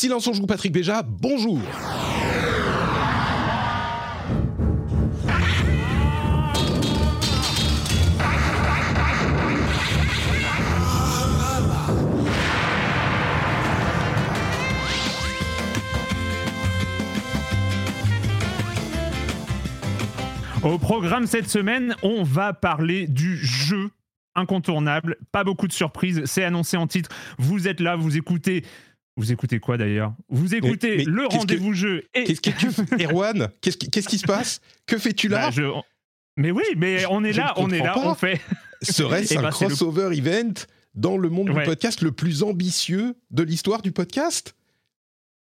Silence on joue Patrick Béja, bonjour Au programme cette semaine, on va parler du jeu incontournable. Pas beaucoup de surprises, c'est annoncé en titre. Vous êtes là, vous écoutez. Vous écoutez quoi d'ailleurs? Vous écoutez mais le que- rendez-vous jeu. Et... Qu'est-ce que tu Erwan? Qu'est-ce qui, qu'est-ce qui se passe? Que fais-tu là? Bah, je- Mais oui, mais on est Je là, on est là, pas. on fait. Serait-ce Eh un ben, le- crossover event dans le monde Ouais. du podcast le plus ambitieux de l'histoire du podcast?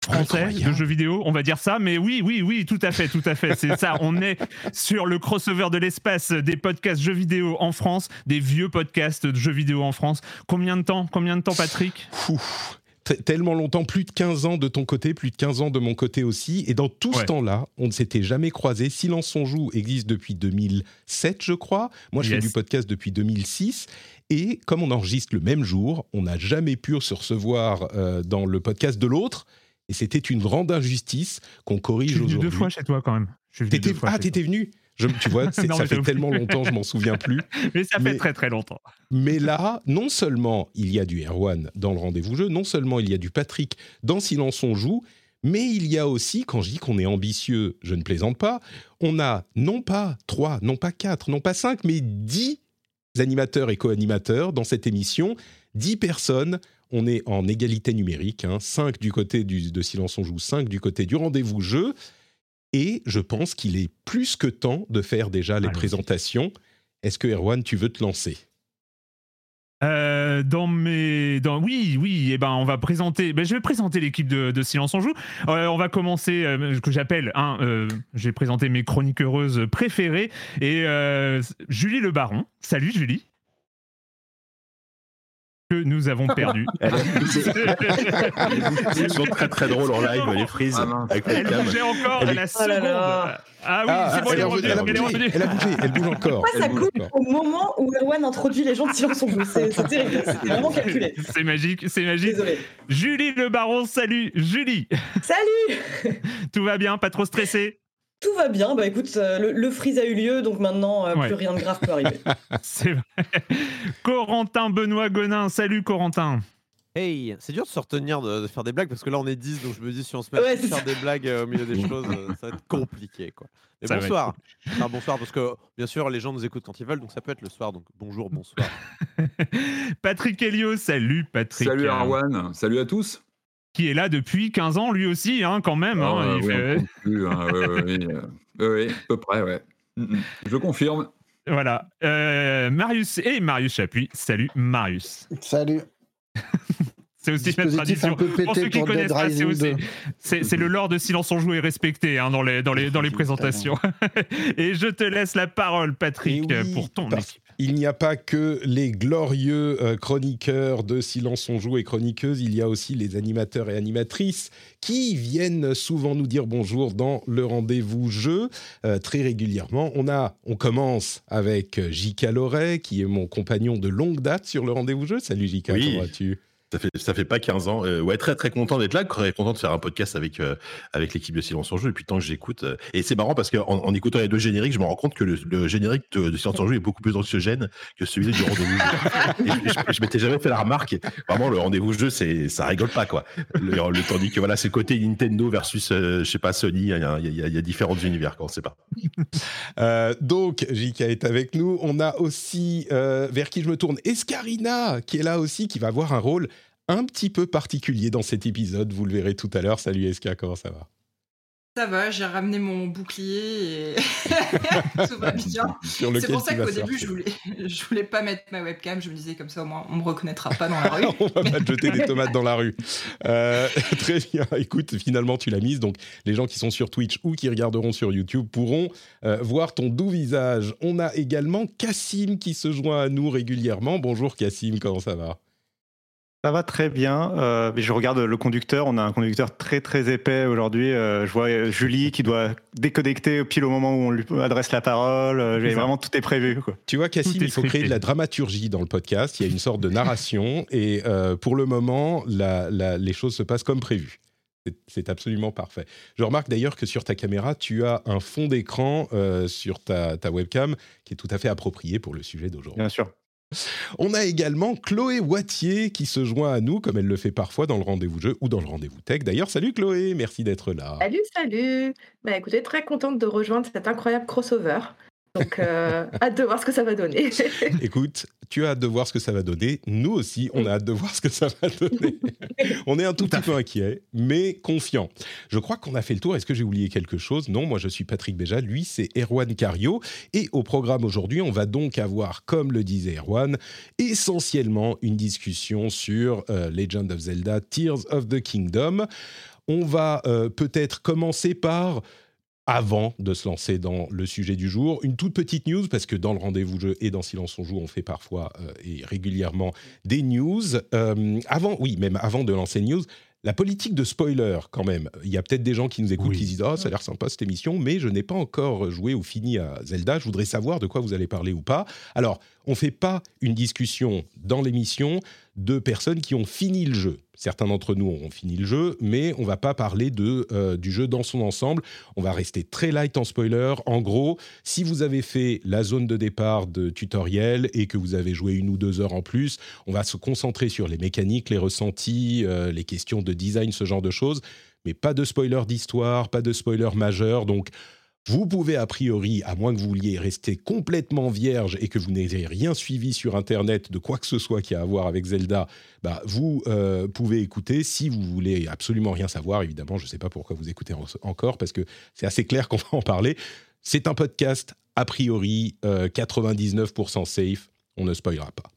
Français Incroyable. de jeux vidéo, on va dire ça, mais oui, oui, oui, tout à fait, tout à fait, c'est ça. On est sur le crossover de l'espace des podcasts jeux vidéo en France, des vieux podcasts de jeux vidéo en France. Combien de temps? Combien de temps, Patrick? Ouf. Tellement longtemps, plus de 15 ans de ton côté, plus de 15 ans de mon côté aussi. Et dans tout ce temps-là, on ne s'était jamais croisés. Silence on joue existe depuis 2007, je crois. Moi, je Yes. fais du podcast depuis 2006. Et comme on enregistre le même jour, on n'a jamais pu se recevoir euh, dans le podcast de l'autre. Et c'était une grande injustice qu'on Je corrige suis venu aujourd'hui. deux fois chez toi quand même. Je suis venu fois ah, t'étais venu Je- Tu vois, Non, ça fait tellement longtemps, je m'en souviens plus. Mais ça mais- fait très très longtemps. Mais là, non seulement il y a du Erwan dans le rendez-vous jeu, non seulement il y a du Patrick dans Silence on joue, mais il y a aussi, quand je dis qu'on est ambitieux, je ne plaisante pas, on a non pas trois, non pas quatre, non pas cinq, mais dix animateurs et co-animateurs dans cette émission, dix personnes. On est en égalité numérique, hein, 5 du côté du- de Silence on joue, 5 du côté du rendez-vous jeu. Et je pense qu'il est plus que temps de faire déjà les présentations. Est-ce que Erwan, tu veux te lancer? Euh, dans mes, dans oui, oui, et ben on va présenter. Ben, je vais présenter l'équipe de, de Silence on joue. Euh, on va commencer, euh, que j'appelle. Hein, euh, J'ai présenté mes chroniqueuses préférées et Julie Le Baron. Salut Julie. Que nous avons perdu. C'est toujours très très drôle en live, les frises Ah, avec Elle bougeait encore Elle à est- la Oh seconde. Ah oui, Ah, c'est bon, elle elle, est revenue. elle a Elle bougé, revenue. elle a bougé, elle bouge encore. Pourquoi ça coupe au moment où Erwan introduit les gens de Silence on c'est terrible, c'était vraiment calculé. C'est magique, c'est magique. Désolé. Julie Le Baron, salut Julie. Salut Tout va bien, pas trop stressé Tout va bien, bah écoute, euh, le, le freeze a eu lieu, donc maintenant euh, Ouais. plus rien de grave peut arriver. C'est vrai. Corentin Benoît Gonin, salut Corentin. Hey, c'est dur de se retenir de, de faire des blagues parce que là on est 10 donc je me dis si on se met Ouais, à c'est faire ça. des blagues euh, au milieu des choses euh, ça va être compliqué quoi. Ça bonsoir. Enfin, bonsoir parce que bien sûr les gens nous écoutent quand ils veulent donc ça peut être le soir donc bonjour bonsoir. Patrick Helio, salut Patrick. Salut Arwan, salut à tous. Qui est là depuis 15 ans lui aussi, hein, quand même. hein, Ah, il oui, fait- plus, hein, à peu près, ouais. Mm, mm. Je confirme. Voilà. Euh, Marius et Marius Chapuis. Salut Marius. Salut. C'est aussi Dispositif tradition. un peu Pour ceux pété qui pour connaissent Dead pas, c'est aussi- 2. C'est c'est le lore de Silence on joue et respecté hein, dans, les, dans, les, dans les présentations. et je te laisse la parole, Patrick, oui, pour ton équipe. Il n'y a pas que les glorieux euh, chroniqueurs de Silence on joue et chroniqueuses, il y a aussi les animateurs et animatrices qui viennent souvent nous dire bonjour dans le rendez-vous jeu euh, très régulièrement. On a, on commence avec J.K. Loret qui est mon compagnon de longue date sur le rendez-vous jeu. Salut J.K. Oui. comment vas-tu? Ça fait, ça fait pas 15 ans. Euh, ouais, très très content d'être là, content de faire un podcast avec, euh, avec l'équipe de Silence en Jeu depuis le temps que j'écoute. euh, et c'est marrant parce qu'en en écoutant les deux génériques, je me rends compte que le, le générique de, de Silence en Jeu est beaucoup plus anxiogène que celui du rendez-vous. Et je, je- m'étais jamais fait la remarque. Vraiment, le rendez-vous jeu, c'est, ça rigole pas, quoi. Le, le- tandis que voilà, c'est côté Nintendo versus, euh, je sais pas, Sony, il y a, y a- différents univers, quoi, on sait pas. Donc, JK est avec nous. On a aussi, vers qui je me tourne, Escarina, qui est là aussi, qui va avoir un rôle un petit peu particulier dans cet épisode. Vous le verrez tout à l'heure. Salut Eska, comment ça va? Ça va, j'ai ramené mon bouclier et tout va bien. C'est pour ça qu'au début, je voulais, je voulais pas mettre ma webcam. Je me disais comme ça, au moins, on me reconnaîtra pas dans la rue. on va pas te jeter des tomates dans la rue. Euh, très bien. Écoute, finalement, tu l'as mise. Donc, les gens qui sont sur Twitch ou qui regarderont sur YouTube pourront euh, voir ton doux visage. On a également Cassim qui se joint à nous régulièrement. Bonjour Cassim, comment ça va? Ça va très bien. Euh, mais je regarde le conducteur. On a un conducteur très très épais aujourd'hui. Euh, je vois euh, Julie qui doit déconnecter pile au moment où on lui adresse la parole. Euh, vraiment tout est prévu. Quoi. Tu vois, Cassim, il faut créer de la dramaturgie dans le podcast. Il y a une sorte de narration et euh, pour le moment, la- la- les choses se passent comme prévu. C'est- C'est absolument parfait. Je remarque d'ailleurs que sur ta caméra, tu as un fond d'écran euh, sur ta, ta webcam qui est tout à fait approprié pour le sujet d'aujourd'hui. Bien sûr. On a également Chloé Wattier qui se joint à nous, comme elle le fait parfois dans le rendez-vous jeu ou dans le rendez-vous tech. D'ailleurs, salut Chloé, merci d'être là. Salut, salut. Bah écoutez, très contente de rejoindre cet incroyable crossover. Donc, euh, hâte de voir ce que ça va donner. Écoute, tu as hâte de voir ce que ça va donner. Nous aussi, on a hâte de voir ce que ça va donner. on est un tout, petit peu inquiet, mais confiant. Je crois qu'on a fait le tour. Est-ce que j'ai oublié quelque chose? Non, moi je suis Patrick Béja. Lui, c'est Erwan Cario. Et au programme aujourd'hui, on va donc avoir, comme le disait Erwan, essentiellement une discussion sur euh, Legend of Zelda Tears of the Kingdom. On va euh, peut-être commencer par avant de se lancer dans le sujet du jour. Une toute petite news, parce que dans le rendez-vous jeu et dans Silence on joue, on fait parfois euh, et régulièrement des news. Euh, avant, oui, même avant de lancer une news, la politique de spoiler, quand même. Il y a peut-être des gens qui nous écoutent Oui. qui disent Ah, ça a l'air sympa cette émission, mais je n'ai pas encore joué ou fini à Zelda. Je voudrais savoir de quoi vous allez parler ou pas. Alors, on ne fait pas une discussion dans l'émission de personnes qui ont fini le jeu. Certains d'entre nous auront fini le jeu, mais on va pas parler de, euh, du jeu dans son ensemble. On va rester très light en spoiler. En gros, si vous avez fait la zone de départ de tutoriel et que vous avez joué une ou deux heures en plus, on va se concentrer sur les mécaniques, les ressentis, euh, les questions de design, ce genre de choses. Mais pas de spoiler d'histoire, pas de spoiler majeur. Donc, vous pouvez a priori, à moins que vous vouliez rester complètement vierge et que vous n'ayez rien suivi sur Internet de quoi que ce soit qui a à voir avec Zelda, bah, vous euh, pouvez écouter. Si vous voulez absolument rien savoir, évidemment, je ne sais pas pourquoi vous écoutez en- encore, parce que c'est assez clair qu'on va en parler. C'est un podcast, a priori, euh, 99% safe. On ne spoilera pas.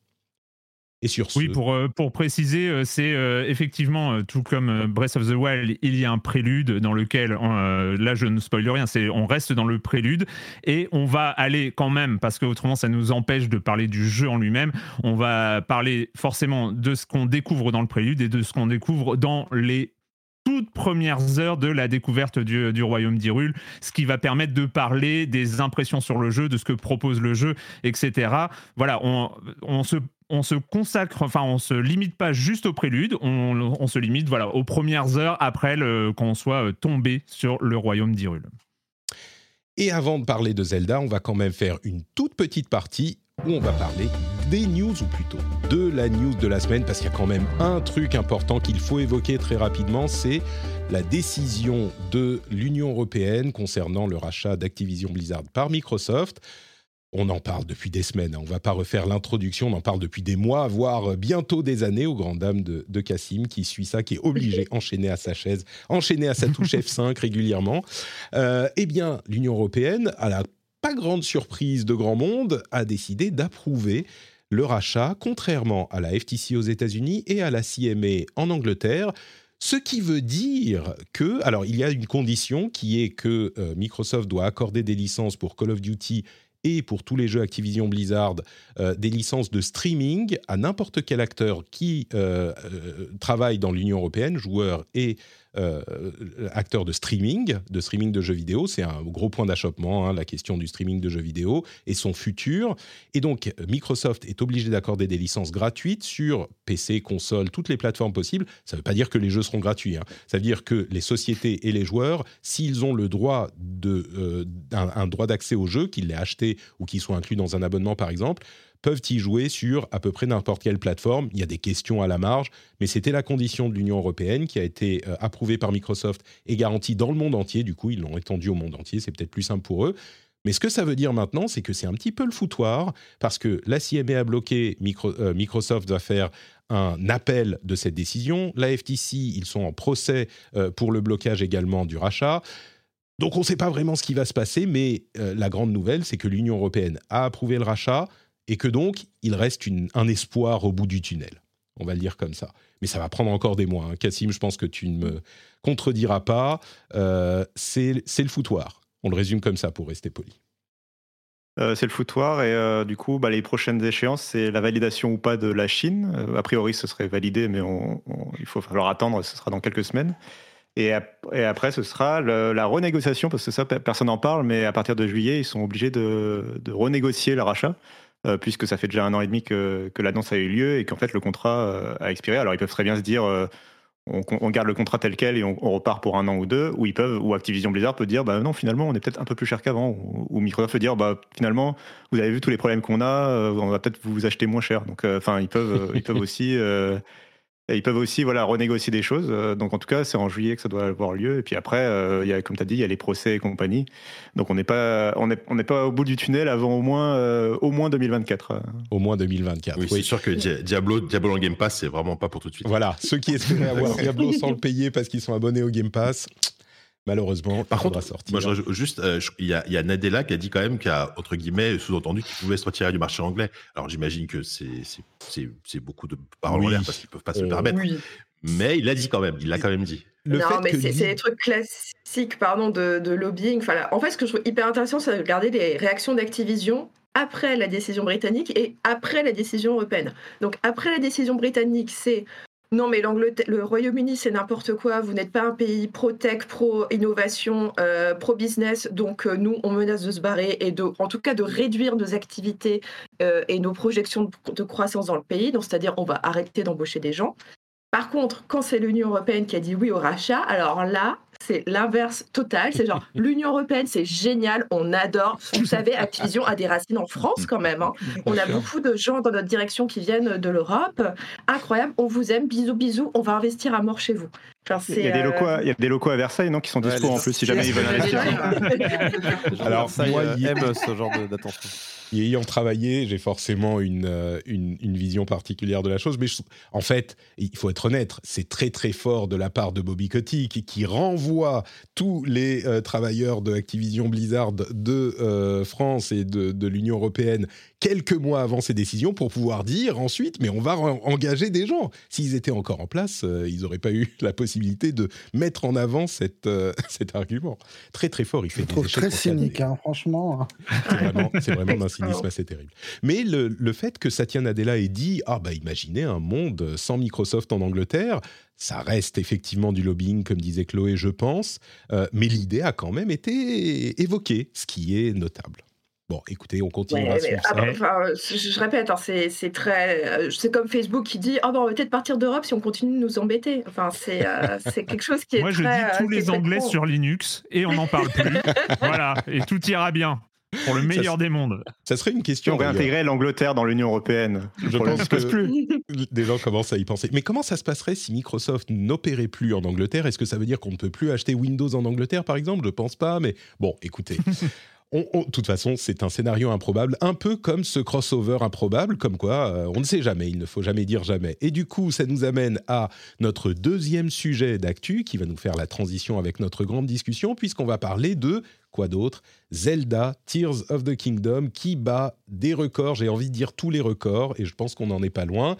Et sur ce... Oui, pour, euh, pour préciser, euh, c'est euh, effectivement, tout comme Breath of the Wild, il y a un prélude dans lequel, là je ne spoil rien, c'est on reste dans le prélude et on va aller quand même, parce que autrement ça nous empêche de parler du jeu en lui-même, on va parler forcément de ce qu'on découvre dans le prélude et de ce qu'on découvre dans les toutes premières heures de la découverte du, du royaume d'Hyrule, ce qui va permettre de parler des impressions sur le jeu, de ce que propose le jeu, etc. Voilà, on, on se on se consacre, enfin on se limite pas juste au prélude, on, se limite voilà aux premières heures après qu'on soit euh, tombé sur le royaume d'Hyrule. Et avant de parler de Zelda, on va quand même faire une toute petite partie où on va parler des news, ou plutôt de la news de la semaine, parce qu'il y a quand même un truc important qu'il faut évoquer très rapidement, c'est la décision de l'Union européenne concernant le rachat d'Activision Blizzard par Microsoft. On en parle depuis des semaines, hein. on ne va pas refaire l'introduction, on en parle depuis des mois, voire bientôt des années, aux grandes dames de, de Cassim, qui suit ça, qui est obligé, enchaîné à sa chaise, enchaîné à sa touche F5 régulièrement. Euh, eh bien, l'Union européenne, à la pas grande surprise de grand monde, a décidé d'approuver le rachat, contrairement à la FTC aux États-Unis et à la CMA en Angleterre. Ce qui veut dire que, alors il y a une condition qui est que euh, Microsoft doit accorder des licences pour Call of Duty et pour tous les jeux Activision Blizzard, euh, des licences de streaming à n'importe quel acteur qui euh, euh, travaille dans l'Union européenne, joueur et euh, acteur de streaming, de streaming de jeux vidéo. C'est un gros point d'achoppement, hein, la question du streaming de jeux vidéo et son futur. Et donc, Microsoft est obligé d'accorder des licences gratuites sur PC, console, toutes les plateformes possibles. Ça ne veut pas dire que les jeux seront gratuits. hein. Ça veut dire que les sociétés et les joueurs, s'ils ont le droit euh, un, un droit d'accès au jeu, qu'ils l'aient acheté ou qu'ils soient inclus dans un abonnement, par exemple, peuvent y jouer sur à peu près n'importe quelle plateforme. Il y a des questions à la marge, mais c'était la condition de l'Union européenne qui a été euh, approuvée par Microsoft et garantie dans le monde entier. Du coup, ils l'ont étendue au monde entier. C'est peut-être plus simple pour eux. Mais ce que ça veut dire maintenant, c'est que c'est un petit peu le foutoir, parce que la CMA a bloqué, Micro- euh, Microsoft va faire un appel de cette décision. La FTC, ils sont en procès euh, pour le blocage également du rachat. Donc on ne sait pas vraiment ce qui va se passer, mais la grande nouvelle, c'est que l'Union européenne a approuvé le rachat et que donc il reste un espoir au bout du tunnel. On va le dire comme ça. Mais ça va prendre encore des mois. hein. Cassim, je pense que tu ne me contrediras pas. Euh, c'est le foutoir. On le résume comme ça pour rester poli. Euh, c'est le foutoir et euh, du coup, bah, les prochaines échéances, c'est la validation ou pas de la Chine. A priori, ce serait validé, mais il faut falloir attendre. Ce sera dans quelques semaines. Et, ap- et après, ce sera la renégociation, parce que ça, pe- personne n'en parle, mais à partir de juillet, ils sont obligés de, de renégocier le rachat, euh, puisque ça fait déjà un an et demi que, que l'annonce a eu lieu et qu'en fait, le contrat euh, a expiré. Alors, ils peuvent très bien se dire, euh, on, on garde le contrat tel quel et on, on repart pour un an ou deux, ou ils peuvent, ou Activision Blizzard peut dire, bah non, finalement, on est peut-être un peu plus cher qu'avant, ou, ou Microsoft peut dire, bah finalement, vous avez vu tous les problèmes qu'on a, on va peut-être vous acheter moins cher. Donc, enfin, ils peuvent, ils peuvent aussi, et ils peuvent aussi, voilà, renégocier des choses. Euh, Donc, en tout cas, c'est en juillet que ça doit avoir lieu. Et puis après, euh, il y a, comme tu as dit, il y a les procès et compagnie. Donc, on n'est pas, on n'est, on n'est pas au bout du tunnel avant au moins, euh, au moins 2024. euh. Au moins 2024. Oui, c'est sûr que Dia- Diablo, Diablo en Game Pass, c'est vraiment pas pour tout de suite. Voilà, ceux qui espéraient avoir Diablo sans le payer parce qu'ils sont abonnés au Game Pass, malheureusement, Par contre, sortir. moi, je juste, euh, il y, a, il y a Nadella qui a dit quand même, qui a, entre guillemets, sous-entendu qu'il pouvait se retirer du marché anglais. Alors, j'imagine que c'est, c'est, c'est, c'est beaucoup de paroles en l'air parce qu'ils peuvent pas se le Euh, permettre. Oui. Mais il l'a dit quand même, il l'a quand même dit. le non, fait mais que c'est Lee- c'est des trucs classiques pardon, de, de lobbying. Enfin, là, en fait, ce que je trouve hyper intéressant, c'est de regarder les réactions d'Activision après la décision britannique et après la décision européenne. Donc, après la décision britannique, c'est non, mais le Royaume-Uni, c'est n'importe quoi. Vous n'êtes pas un pays pro-tech, pro-innovation, euh, pro-business. Donc, euh, nous, on menace de se barrer et de, en tout cas, de réduire nos activités euh, et nos projections de, de croissance dans le pays. Donc, c'est-à-dire, on va arrêter d'embaucher des gens. Par contre, quand c'est l'Union européenne qui a dit oui au rachat, alors là, c'est l'inverse total. C'est genre, l'Union européenne, c'est génial, on adore. Vous savez, Activision a des racines en France quand même. hein. On a beaucoup de gens dans notre direction qui viennent de l'Europe. Incroyable, on vous aime, bisous, bisous, on va investir à mort chez vous. Genre, Il y, a des euh, locaux à, il y a des locaux à Versailles, non, qui sont Ouais, dispo les- en plus, si jamais ils ce veulent investir. Alors, Versailles, moi, euh, il- aime ce genre d'attention. y ayant travaillé, j'ai forcément une, euh, une, une vision particulière de la chose. Mais je- en fait, il faut être honnête, c'est très très fort de la part de Bobby Kotick qui, qui renvoie tous les euh, travailleurs de Activision Blizzard de euh, France et de, de l'Union européenne quelques mois avant ces décisions pour pouvoir dire ensuite, mais on va en- engager des gens. S'ils étaient encore en place, euh, ils n'auraient pas eu la possibilité de mettre en avant cette, euh, cet argument. Très très fort, il fait Je des trouve très cynique, hein, franchement. C'est vraiment, c'est vraiment d'un cynisme assez terrible. Mais le, le fait que Satya Nadella ait dit Ah, bah imaginez un monde sans Microsoft en Angleterre, ça reste effectivement du lobbying, comme disait Chloé, je pense. Euh, mais l'idée a quand même été évoquée, ce qui est notable. Bon, écoutez, on continuera Ouais, à mais après, enfin, je, je répète, hein, c'est c'est très, euh, c'est comme Facebook qui dit, oh ben on va peut-être partir d'Europe si on continue de nous embêter. Enfin, c'est euh, c'est quelque chose qui est Moi, je dis euh, tous les Anglais sur Linux et on n'en parle plus. voilà, et tout ira bien pour le meilleur des mondes. Ça serait une question. on d'ailleurs. réintégrait l'Angleterre dans l'Union européenne, Je pense que- plus. Des gens commencent à y penser. Mais comment ça se passerait si Microsoft n'opérait plus en Angleterre? Est-ce que ça veut dire qu'on ne peut plus acheter Windows en Angleterre, par exemple? Je pense pas, mais bon, écoutez. De toute façon, c'est un scénario improbable, un peu comme ce crossover improbable, comme quoi euh, on ne sait jamais, il ne faut jamais dire jamais. Et du coup, ça nous amène à notre deuxième sujet d'actu, qui va nous faire la transition avec notre grande discussion, puisqu'on va parler de quoi d'autre? Zelda Tears of the Kingdom, qui bat des records, j'ai envie de dire tous les records, et je pense qu'on n'en est pas loin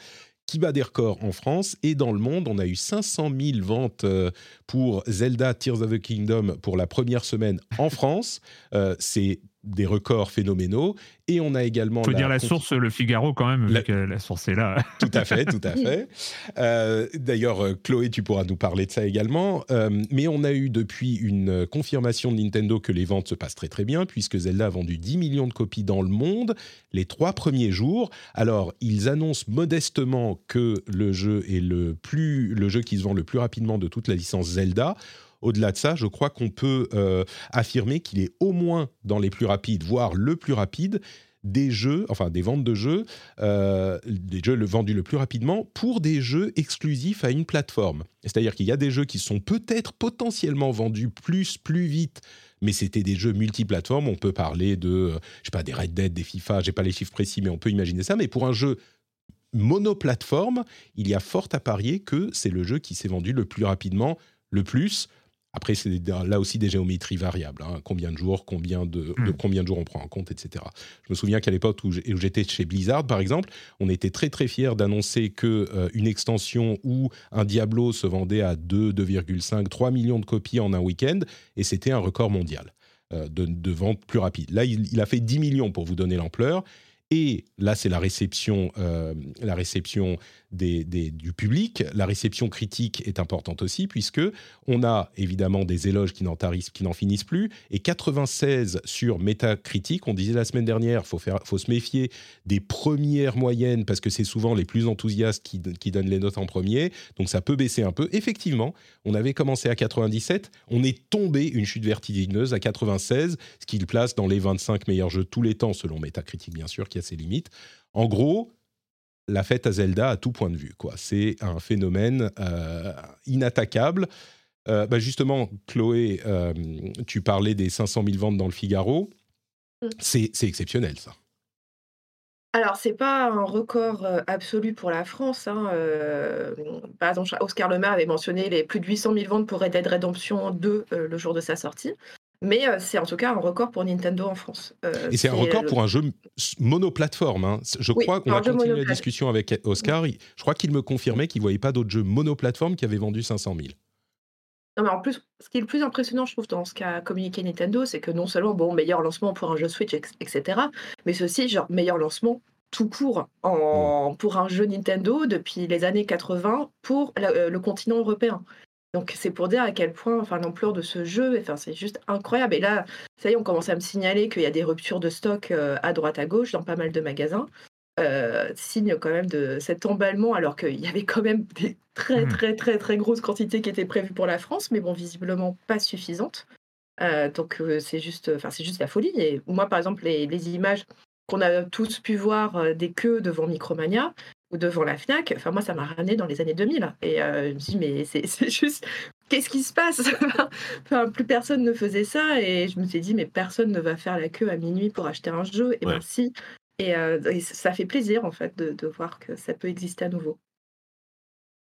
qui bat des records en France et dans le monde. On a eu 500 000 ventes euh, pour Zelda Tears of the Kingdom pour la première semaine en France. Euh, c'est des records phénoménaux. Et on a également... Faut dire la source, le Figaro, quand même, La- vu que la source est là. tout à fait, tout à fait. Euh, D'ailleurs, euh, Chloé, tu pourras nous parler de ça également. Euh, mais on a eu depuis une confirmation de Nintendo que les ventes se passent très très bien, puisque Zelda a vendu 10 millions de copies dans le monde les trois premiers jours. Alors, ils annoncent modestement que le jeu est le, plus, le jeu qui se vend le plus rapidement de toute la licence Zelda. Au-delà de ça, je crois qu'on peut euh, affirmer qu'il est au moins dans les plus rapides, voire le plus rapide des jeux, enfin des ventes de jeux, euh, des jeux vendus le plus rapidement pour des jeux exclusifs à une plateforme. C'est-à-dire qu'il y a des jeux qui sont peut-être potentiellement vendus plus, plus vite, mais c'était des jeux multiplateformes. On peut parler de, euh, je sais pas, des Red Dead, des FIFA, j'ai pas les chiffres précis, mais on peut imaginer ça. Mais pour un jeu monoplateforme, il y a fort à parier que c'est le jeu qui s'est vendu le plus rapidement, le plus. Après, c'est là aussi des géométries variables. hein. Combien de jours, combien de, Mm. de combien de jours on prend en compte, etc. Je me souviens qu'à l'époque où j'étais chez Blizzard, par exemple, on était très très fiers d'annoncer que euh, une extension ou un Diablo se vendait à 2, 2,5, 3 millions de copies en un week-end, et c'était un record mondial euh, de, de vente plus rapide. Là, il, il a fait 10 millions pour vous donner l'ampleur. Et là, c'est la réception, euh, la réception des, du public. La réception critique est importante aussi, puisque on a évidemment des éloges qui n'en finissent plus. Et 96 sur Metacritic. On disait la semaine dernière, faut faut se méfier des premières moyennes parce que c'est souvent les plus enthousiastes qui, qui donnent les notes en premier. Donc ça peut baisser un peu. Effectivement, on avait commencé à 97. On est tombé une chute vertigineuse à 96, ce qui le place dans les 25 meilleurs jeux de tous les temps, selon Metacritic, bien sûr, qui a ses limites. En gros, la fête à Zelda à tout point de vue. quoi. C'est un phénomène euh, inattaquable. Euh, bah justement, Chloé, euh, tu parlais des 500 000 ventes dans le Figaro. Mm. C'est exceptionnel, ça. Alors, c'est pas un record absolu pour la France. hein, par exemple, Oscar Lemaire avait mentionné les plus de 800 000 ventes pour Red Dead Redemption 2 euh, le jour de sa sortie. Mais euh, c'est en tout cas un record pour Nintendo en France. Euh, Et c'est un record le- pour un jeu monoplateforme. hein. Je Oui, crois qu'on a continué la discussion avec Oscar. Je crois qu'il me confirmait qu'il ne voyait pas d'autres jeux monoplateforme qui avaient vendu 500 000. Non, mais en plus, ce qui est le plus impressionnant, je trouve, dans ce qu'a communiqué Nintendo, c'est que non seulement, bon, meilleur lancement pour un jeu Switch, etc., mais ceci, genre, meilleur lancement tout court en, pour un jeu Nintendo depuis les années 80 pour la- euh, le continent européen. Donc, c'est pour dire à quel point, enfin, l'ampleur de ce jeu, enfin, c'est juste incroyable. Et là, ça y est, on commence à me signaler qu'il y a des ruptures de stock euh, à droite, à gauche, dans pas mal de magasins. Euh, signe quand même de cet emballement, alors qu'il y avait quand même des très Mhm. très très très grosses quantités qui étaient prévues pour la France, mais bon, visiblement pas suffisantes. Euh, donc c'est juste, enfin c'est juste la folie. Et moi, par exemple, les, les images qu'on a tous pu voir euh, des queues devant Micromania ou devant la Fnac, enfin moi ça m'a ramené dans les années 2000. Et euh, je me dis mais c'est c'est juste, qu'est-ce qui se passe? Enfin, plus personne ne faisait ça et je me suis dit mais personne ne va faire la queue à minuit pour acheter un jeu. Et Ouais. ben si. Et, euh, et ça fait plaisir en fait de, de voir que ça peut exister à nouveau.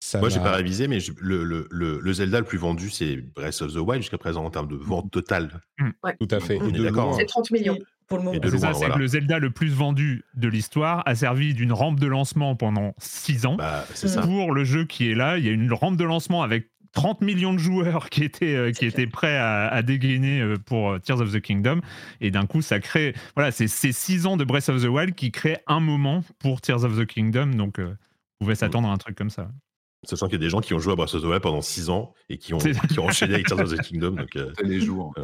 Ça Moi, j'ai pas révisé, mais je- le, le, le, le Zelda le plus vendu, c'est Breath of the Wild jusqu'à présent en termes de vente totale. Tout à fait. On est d'accord, hein. C'est 30 millions. Pour le moment. C'est ça, loin, c'est voilà. que le Zelda le plus vendu de l'histoire a servi d'une rampe de lancement pendant 6 ans. Bah, ça. Pour le jeu qui est là, il y a une rampe de lancement avec 30 millions de joueurs qui étaient, euh, qui étaient prêts à, à dégainer euh, pour euh, Tears of the Kingdom. Et d'un coup, ça crée. Voilà, c'est ces 6 ans de Breath of the Wild qui créent un moment pour Tears of the Kingdom. Donc, euh, on pouvait s'attendre à un truc comme ça. Sachant qu'il y a des gens qui ont joué à Breath of the Wild pendant 6 ans et qui ont, qui ont enchaîné avec Tears of the Kingdom. Donc, euh, les jours.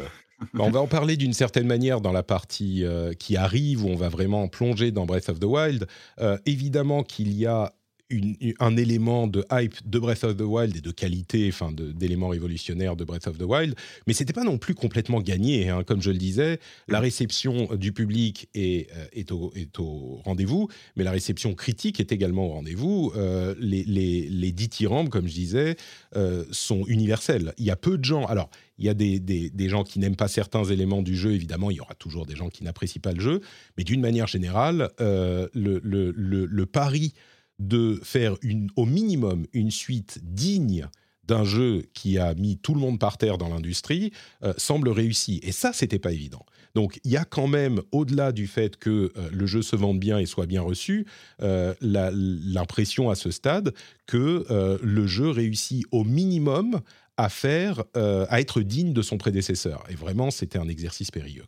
Bah, on va en parler d'une certaine manière dans la partie euh, qui arrive, où on va vraiment plonger dans Breath of the Wild. Euh, évidemment qu'il y a une- un élément de hype de Breath of the Wild et de qualité, enfin d'éléments révolutionnaires de Breath of the Wild, mais c'était pas non plus complètement gagné. hein. Comme je le disais, la réception du public est, euh, est au, est au rendez-vous, mais la réception critique est également au rendez-vous. Euh, les, les, les dithyrambes, comme je disais, euh, sont universels. Il y a peu de gens. Alors, il y a des, des- des gens qui n'aiment pas certains éléments du jeu, évidemment, il y aura toujours des gens qui n'apprécient pas le jeu, mais d'une manière générale, euh, le, le- le- le pari de faire au minimum une suite digne d'un jeu qui a mis tout le monde par terre dans l'industrie euh, semble réussi. Et ça, c'était pas évident. Donc, il y a quand même, au-delà du fait que euh, le jeu se vende bien et soit bien reçu, euh, l'impression à ce stade que le jeu réussit au minimum à faire, à être digne de son prédécesseur. Et vraiment, c'était un exercice périlleux.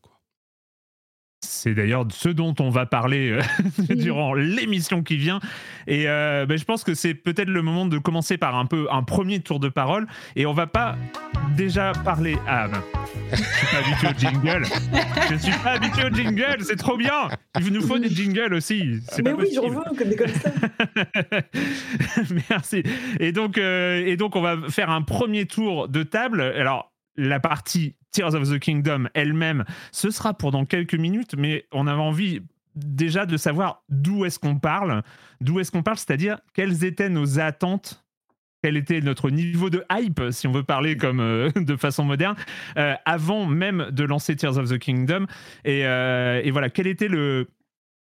C'est d'ailleurs ce dont on va parler euh, durant l'émission qui vient. Et euh, ben, je pense que c'est peut-être le moment de commencer par un peu un premier tour de parole. Et on va pas déjà parler. Ah, ben, je suis pas habitué au jingle. Je suis pas habitué au jingle. C'est trop bien. Il nous faut des jingles aussi. Mais pas oui, j'en veux comme des comme ça. Merci. Et donc, euh, et donc, on va faire un premier tour de table. Alors, la partie Tears of the Kingdom elle-même, ce sera pour dans quelques minutes, mais on avait envie déjà de savoir d'où est-ce qu'on parle, d'où est-ce qu'on parle, c'est-à-dire quelles étaient nos attentes, quel était notre niveau de hype, si on veut parler comme euh, de façon moderne, euh, avant même de lancer Tears of the Kingdom. Et, euh, et voilà, quel était le,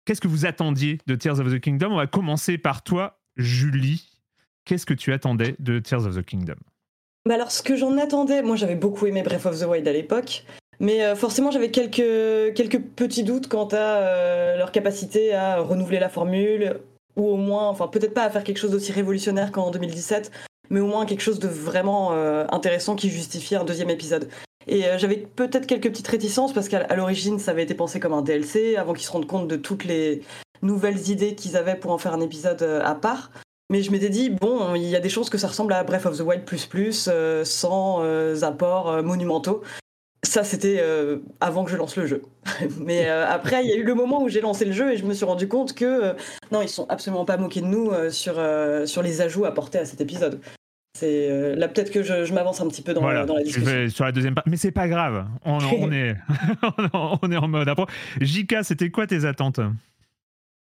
qu'est-ce que vous attendiez de Tears of the Kingdom? On va commencer par toi, Julie. Qu'est-ce que tu attendais de Tears of the Kingdom? Bah alors, ce que j'en attendais, moi j'avais beaucoup aimé Breath of the Wild à l'époque, mais euh, forcément j'avais quelques, petits doutes quant à euh, leur capacité à renouveler la formule, ou au moins, enfin peut-être pas à faire quelque chose d'aussi révolutionnaire qu'en 2017, mais au moins quelque chose de vraiment euh, intéressant qui justifie un deuxième épisode. Et j'avais peut-être quelques petites réticences parce qu'à l'origine ça avait été pensé comme un DLC avant qu'ils se rendent compte de toutes les nouvelles idées qu'ils avaient pour en faire un épisode à part. Mais je m'étais dit, bon, il y a des chances que ça ressemble à Breath of the Wild plus plus, euh, sans euh, apports euh, monumentaux. Ça, c'était avant que je lance le jeu. Mais après, il y a eu le moment où j'ai lancé le jeu et je me suis rendu compte que non, ils sont absolument pas moqués de nous sur, sur les ajouts apportés à cet épisode. C'est là peut-être que je, je m'avance un petit peu dans, voilà, dans la discussion. sur la deuxième partie. Mais c'est pas grave, on, on est, on est en mode appro. Jika, c'était quoi tes attentes?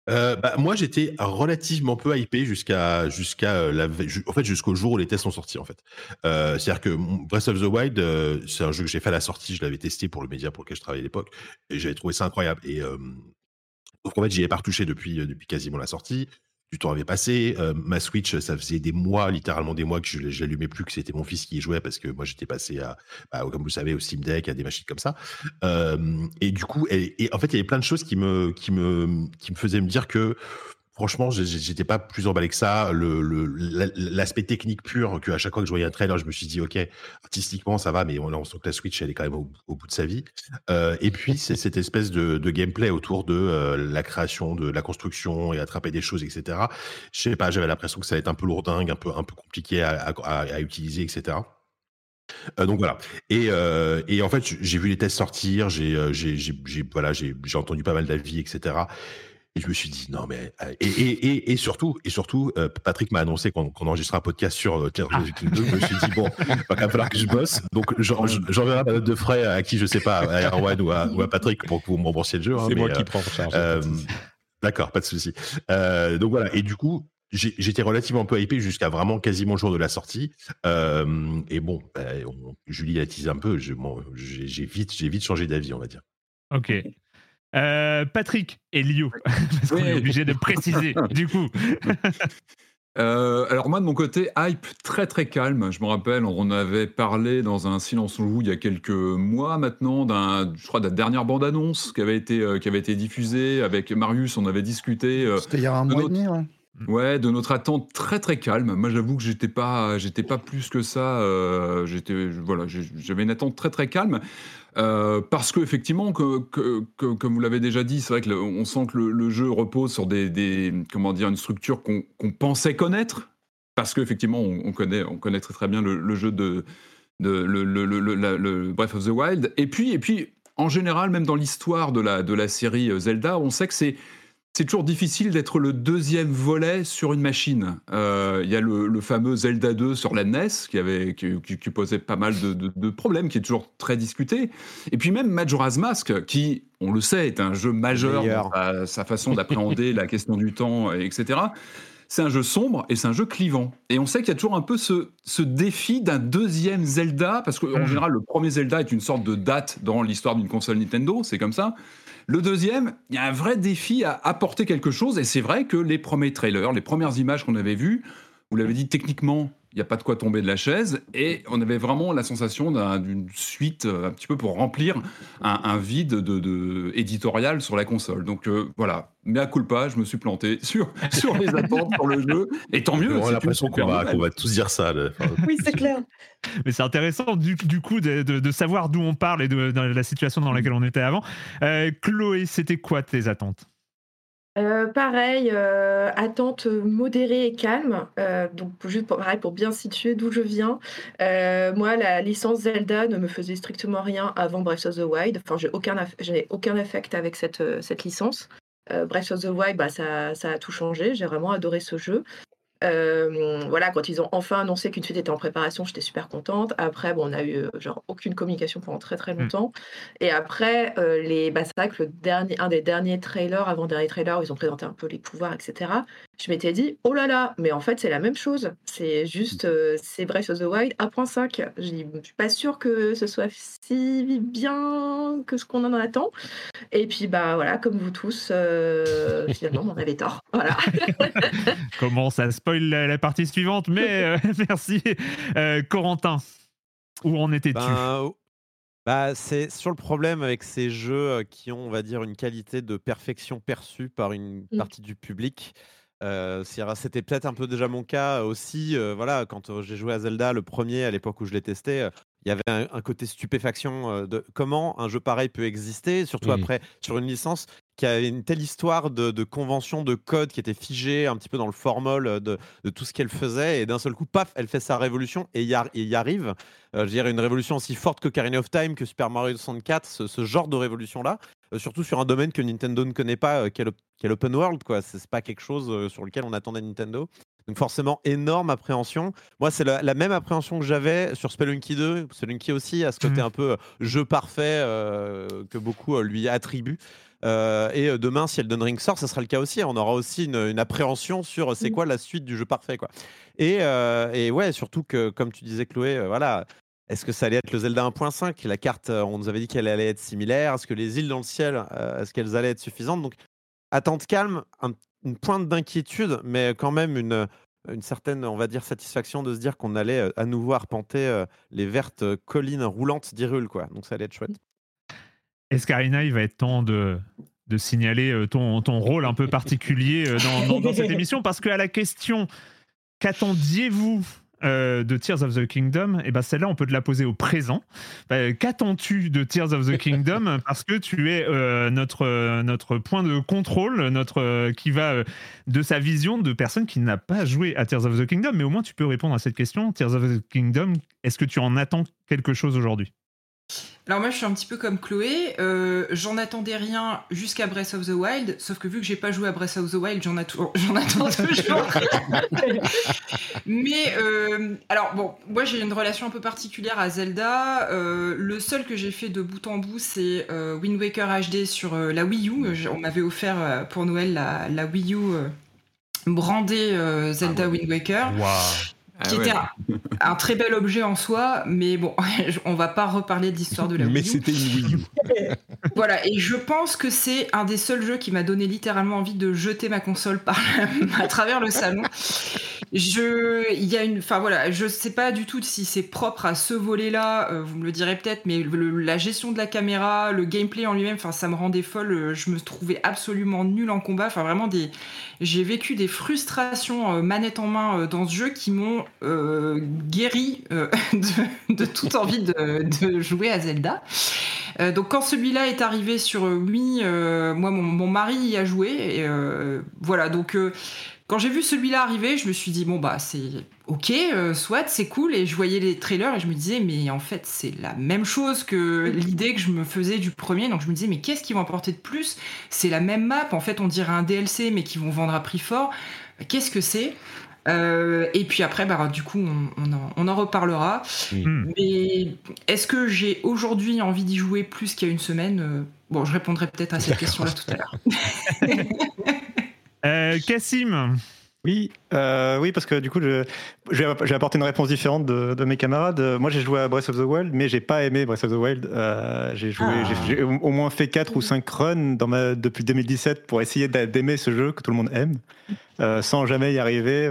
Euh, bah, moi, j'étais relativement peu hypé jusqu'à jusqu'à euh, la en fait jusqu'au jour où les tests sont sortis en fait. Euh, C'est-à-dire que Breath of the Wild, c'est un jeu que j'ai fait à la sortie, je l'avais testé pour le média pour lequel je travaillais à l'époque et j'avais trouvé ça incroyable. Et donc en fait, j'y ai pas retouché depuis depuis quasiment la sortie. Du temps avait passé. Euh, ma Switch, ça faisait des mois, littéralement des mois que je, je l'allumais plus, que c'était mon fils qui y jouait parce que moi j'étais passé à, bah, comme vous savez, au Steam Deck, à des machines comme ça. Euh, et du coup, et, et en fait, il y avait plein de choses qui me, qui me, qui me faisaient me dire que, franchement, j'étais pas plus emballé que ça. L'aspect technique pur, que à chaque fois que je voyais un trailer, je me suis dit, ok, artistiquement ça va, mais on, on sent que la Switch, elle est quand même au, bout de sa vie. Euh, et puis, c'est cette espèce de, gameplay autour de euh, la création, de la construction et attraper des choses, etc. Je sais pas, j'avais l'impression que ça allait être un peu lourdingue, un peu, un peu compliqué à, utiliser, etc. Euh, donc voilà. Et, en fait, j'ai vu les tests sortir, j'ai entendu pas mal d'avis, etc. Et je me suis dit non mais euh, et, et, et, et surtout et surtout euh, Patrick m'a annoncé qu'on qu'on enregistrait un podcast sur euh, Kingdom. Je me suis dit bon, il va falloir que je bosse. Donc j'en- j'enverrai ma note de frais à qui je sais pas, à Erwan ou à, ou à Patrick pour que vous me remboursiez le jeu. hein, C'est moi qui euh, prends en charge. D'accord, pas de souci. Donc voilà, et du coup, j'étais relativement peu hypé jusqu'à vraiment quasiment le jour de la sortie. Euh, et bon, bah, on- Julie a teasé un peu. bon, J'ai vite, j'ai vite changé d'avis, on va dire. Ok. Euh, Patrick et Lio, parce qu'on Oui. est obligé de préciser, du coup. Euh, alors moi de mon côté, hype très très calme. Je me rappelle, on avait parlé dans un silence on joue il y a quelques mois maintenant d'un, je crois, de la dernière bande annonce qui avait été euh, qui avait été diffusée avec Marius. On avait discuté. euh, C'était il y a un de mois et notre- demi, ouais. Ouais, de notre attente très très calme. Moi, j'avoue que j'étais pas, j'étais pas plus que ça. euh, j'étais, voilà, j'avais une attente très très calme euh, parce que effectivement, comme vous l'avez déjà dit, c'est vrai que le- on sent que le, jeu repose sur des, comment dire, une structure qu'on pensait connaître parce qu'effectivement, on, on connaît, on très bien le, jeu de, le, Breath of the Wild. Et puis, et puis, en général, même dans l'histoire de la, de la série Zelda, on sait que c'est c'est toujours difficile d'être le deuxième volet sur une machine. Euh, Il y a le, le fameux Zelda 2 sur la NES qui, avait, qui, qui- qui posait pas mal de, de- de problèmes, qui est toujours très discuté. Et puis même Majora's Mask, qui, on le sait, est un jeu majeur dans sa, sa façon d'appréhender la question du temps, etc. C'est un jeu sombre et c'est un jeu clivant. Et on sait qu'il y a toujours un peu ce, ce défi d'un deuxième Zelda, parce qu'en Mhm. général, le premier Zelda est une sorte de date dans l'histoire d'une console Nintendo, c'est comme ça. Le deuxième, il y a un vrai défi à apporter quelque chose, et c'est vrai que les premiers trailers, les premières images qu'on avait vues, vous l'avez dit techniquement, il n'y a pas de quoi tomber de la chaise, et on avait vraiment la sensation d'un- d'une suite euh, un petit peu pour remplir un, un vide de, de- éditorial sur la console. Donc euh, voilà, mais à culpa, je me suis planté sur, sur les attentes pour le jeu, et tant mieux. On a l'impression qu'on va, qu'on va tous dire ça. là. Enfin, Oui, c'est clair. Mais c'est intéressant du, du coup de, de- de savoir d'où on parle et de, de la situation dans laquelle on était avant. Euh, Chloé, c'était quoi tes attentes? Euh, pareil, euh, attente modérée et calme. Euh, donc juste pour, pareil pour bien situer d'où je viens. Moi, la licence Zelda ne me faisait strictement rien avant Breath of the Wild. Enfin, j'ai aucun, n'ai aucun affect avec cette, cette licence. Breath of the Wild, bah, ça, ça a tout changé. J'ai vraiment adoré ce jeu. Euh, voilà, quand ils ont enfin annoncé qu'une suite était en préparation, j'étais super contente. Après, bon, on a eu euh, genre aucune communication pendant très très Mm. longtemps. Et après, euh, les, bah, c'est vrai que le dernier, un des derniers trailers, avant dernier trailer, où ils ont présenté un peu les pouvoirs, etc. je m'étais dit, oh là là, mais en fait, c'est la même chose. C'est juste, euh, c'est Breath of the Wild 1.5. Je dis, je suis pas sûre que ce soit si bien que ce qu'on en attend. Et puis, bah voilà, comme vous tous, euh, finalement, on avait tort. Voilà. Comment ça spoil la, la partie suivante, mais euh, merci. Euh, Corentin, où en étais-tu Ben, bah, c'est sur le problème avec ces jeux qui ont, on va dire, une qualité de perfection perçue par une Mm. partie du public. Euh, C'était peut-être un peu déjà mon cas aussi. euh, voilà, quand euh, j'ai joué à Zelda, le premier, à l'époque où je l'ai testé, euh, il y avait un, un côté stupéfaction euh, de comment un jeu pareil peut exister, surtout Mhm. après sur une licence qui avait une telle histoire de, de convention, de code qui était figée un petit peu dans le formol de, de tout ce qu'elle faisait. Et d'un seul coup, paf, elle fait sa révolution et y, et y arrive. Euh, je dirais une révolution aussi forte que Karine of Time, que Super Mario 64, ce, ce genre de révolution-là. Euh, surtout sur un domaine que Nintendo ne connaît pas, euh, qu'est l'op- qu'est l'open world. quoi. C'est pas quelque chose sur lequel on attendait Nintendo. Donc forcément, énorme appréhension. Moi, c'est la, la même appréhension que j'avais sur Spelunky 2. Spelunky aussi a ce côté Mhm. un peu euh, jeu parfait euh, que beaucoup euh, lui attribuent. Euh, et demain, si Elden Ring sort, ça sera le cas aussi. On aura aussi une, une appréhension sur c'est Mhm. quoi la suite du jeu parfait. Quoi. Et, euh, et ouais, surtout que, comme tu disais, Chloé, euh, voilà, est-ce que ça allait être le Zelda 1.5 La carte, on nous avait dit qu'elle allait être similaire. Est-ce que les îles dans le ciel, est-ce qu'elles allaient être suffisantes? Donc, attente calme, un- une pointe d'inquiétude, mais quand même une, une certaine, on va dire, satisfaction de se dire qu'on allait euh, à nouveau arpenter euh, les vertes euh, collines roulantes d'Hyrule. Quoi. Donc, ça allait être chouette. Escarina, il va être temps de, de signaler ton, ton rôle un peu particulier dans, dans- dans cette émission, parce qu'à la question qu'attendiez-vous euh, de Tears of the Kingdom, et ben celle-là, on peut te la poser au présent. Euh, Qu'attends-tu de Tears of the Kingdom? Parce que tu es euh, notre, notre point de contrôle, notre, euh, qui va de sa vision de personne qui n'a pas joué à Tears of the Kingdom, mais au moins tu peux répondre à cette question. Tears of the Kingdom, est-ce que tu en attends quelque chose aujourd'hui? Alors moi je suis un petit peu comme Chloé, euh, j'en attendais rien jusqu'à Breath of the Wild, sauf que vu que j'ai pas joué à Breath of the Wild, j'en attou- j'en attends toujours. Mais euh, alors bon, moi j'ai une relation un peu particulière à Zelda. Euh, le seul que j'ai fait de bout en bout, c'est euh, Wind Waker HD sur euh, la Wii U. On m'avait offert euh, pour Noël la, la Wii U euh, brandée euh, Zelda Wind Waker Ah ouais. était un, un très bel objet en soi, mais bon, on va pas reparler de l'histoire de la Mais Wii U. c'était une Wii U. Voilà, et je pense que c'est un des seuls jeux qui m'a donné littéralement envie de jeter ma console par à travers le salon. Je, il y a une, enfin voilà, je sais pas du tout si c'est propre à ce volet-là. euh, vous me le direz peut-être, mais le- la gestion de la caméra, le gameplay en lui-même, enfin ça me rendait folle. euh, Je me trouvais absolument nul en combat. Enfin vraiment des, j'ai vécu des frustrations euh, manette en main euh, dans ce jeu qui m'ont euh, guéri euh, de, toute envie de, jouer à Zelda. Euh, donc quand celui-là est arrivé sur Wii, moi mon, mari y a joué et voilà. Donc quand j'ai vu celui-là arriver, je me suis dit bon bah c'est ok, soit c'est cool. Et je voyais les trailers et je me disais mais en fait c'est la même chose que l'idée que je me faisais du premier. Donc je me disais mais qu'est-ce qu'ils vont apporter de plus? C'est la même map. En fait on dirait un DLC mais qu'ils vont vendre à prix fort. Qu'est-ce que c'est? Euh, et puis après, bah, du coup, on, on en, on en reparlera. Hmm. Mais est-ce que j'ai aujourd'hui envie d'y jouer plus qu'il y a une semaine? Euh, Bon, je répondrai peut-être à cette question-là tout à l'heure. Euh, Cassim Oui, euh, oui, parce que du coup, je, je vais je vais apporter une réponse différente de, de mes camarades. Euh, Moi, j'ai joué à Breath of the Wild, mais j'ai pas aimé Breath of the Wild. Euh, j'ai joué, Ah. j'ai- au moins fait 4 ou 5 runs dans ma, depuis 2017 pour essayer d'a- d'aimer ce jeu que tout le monde aime, euh, sans jamais y arriver.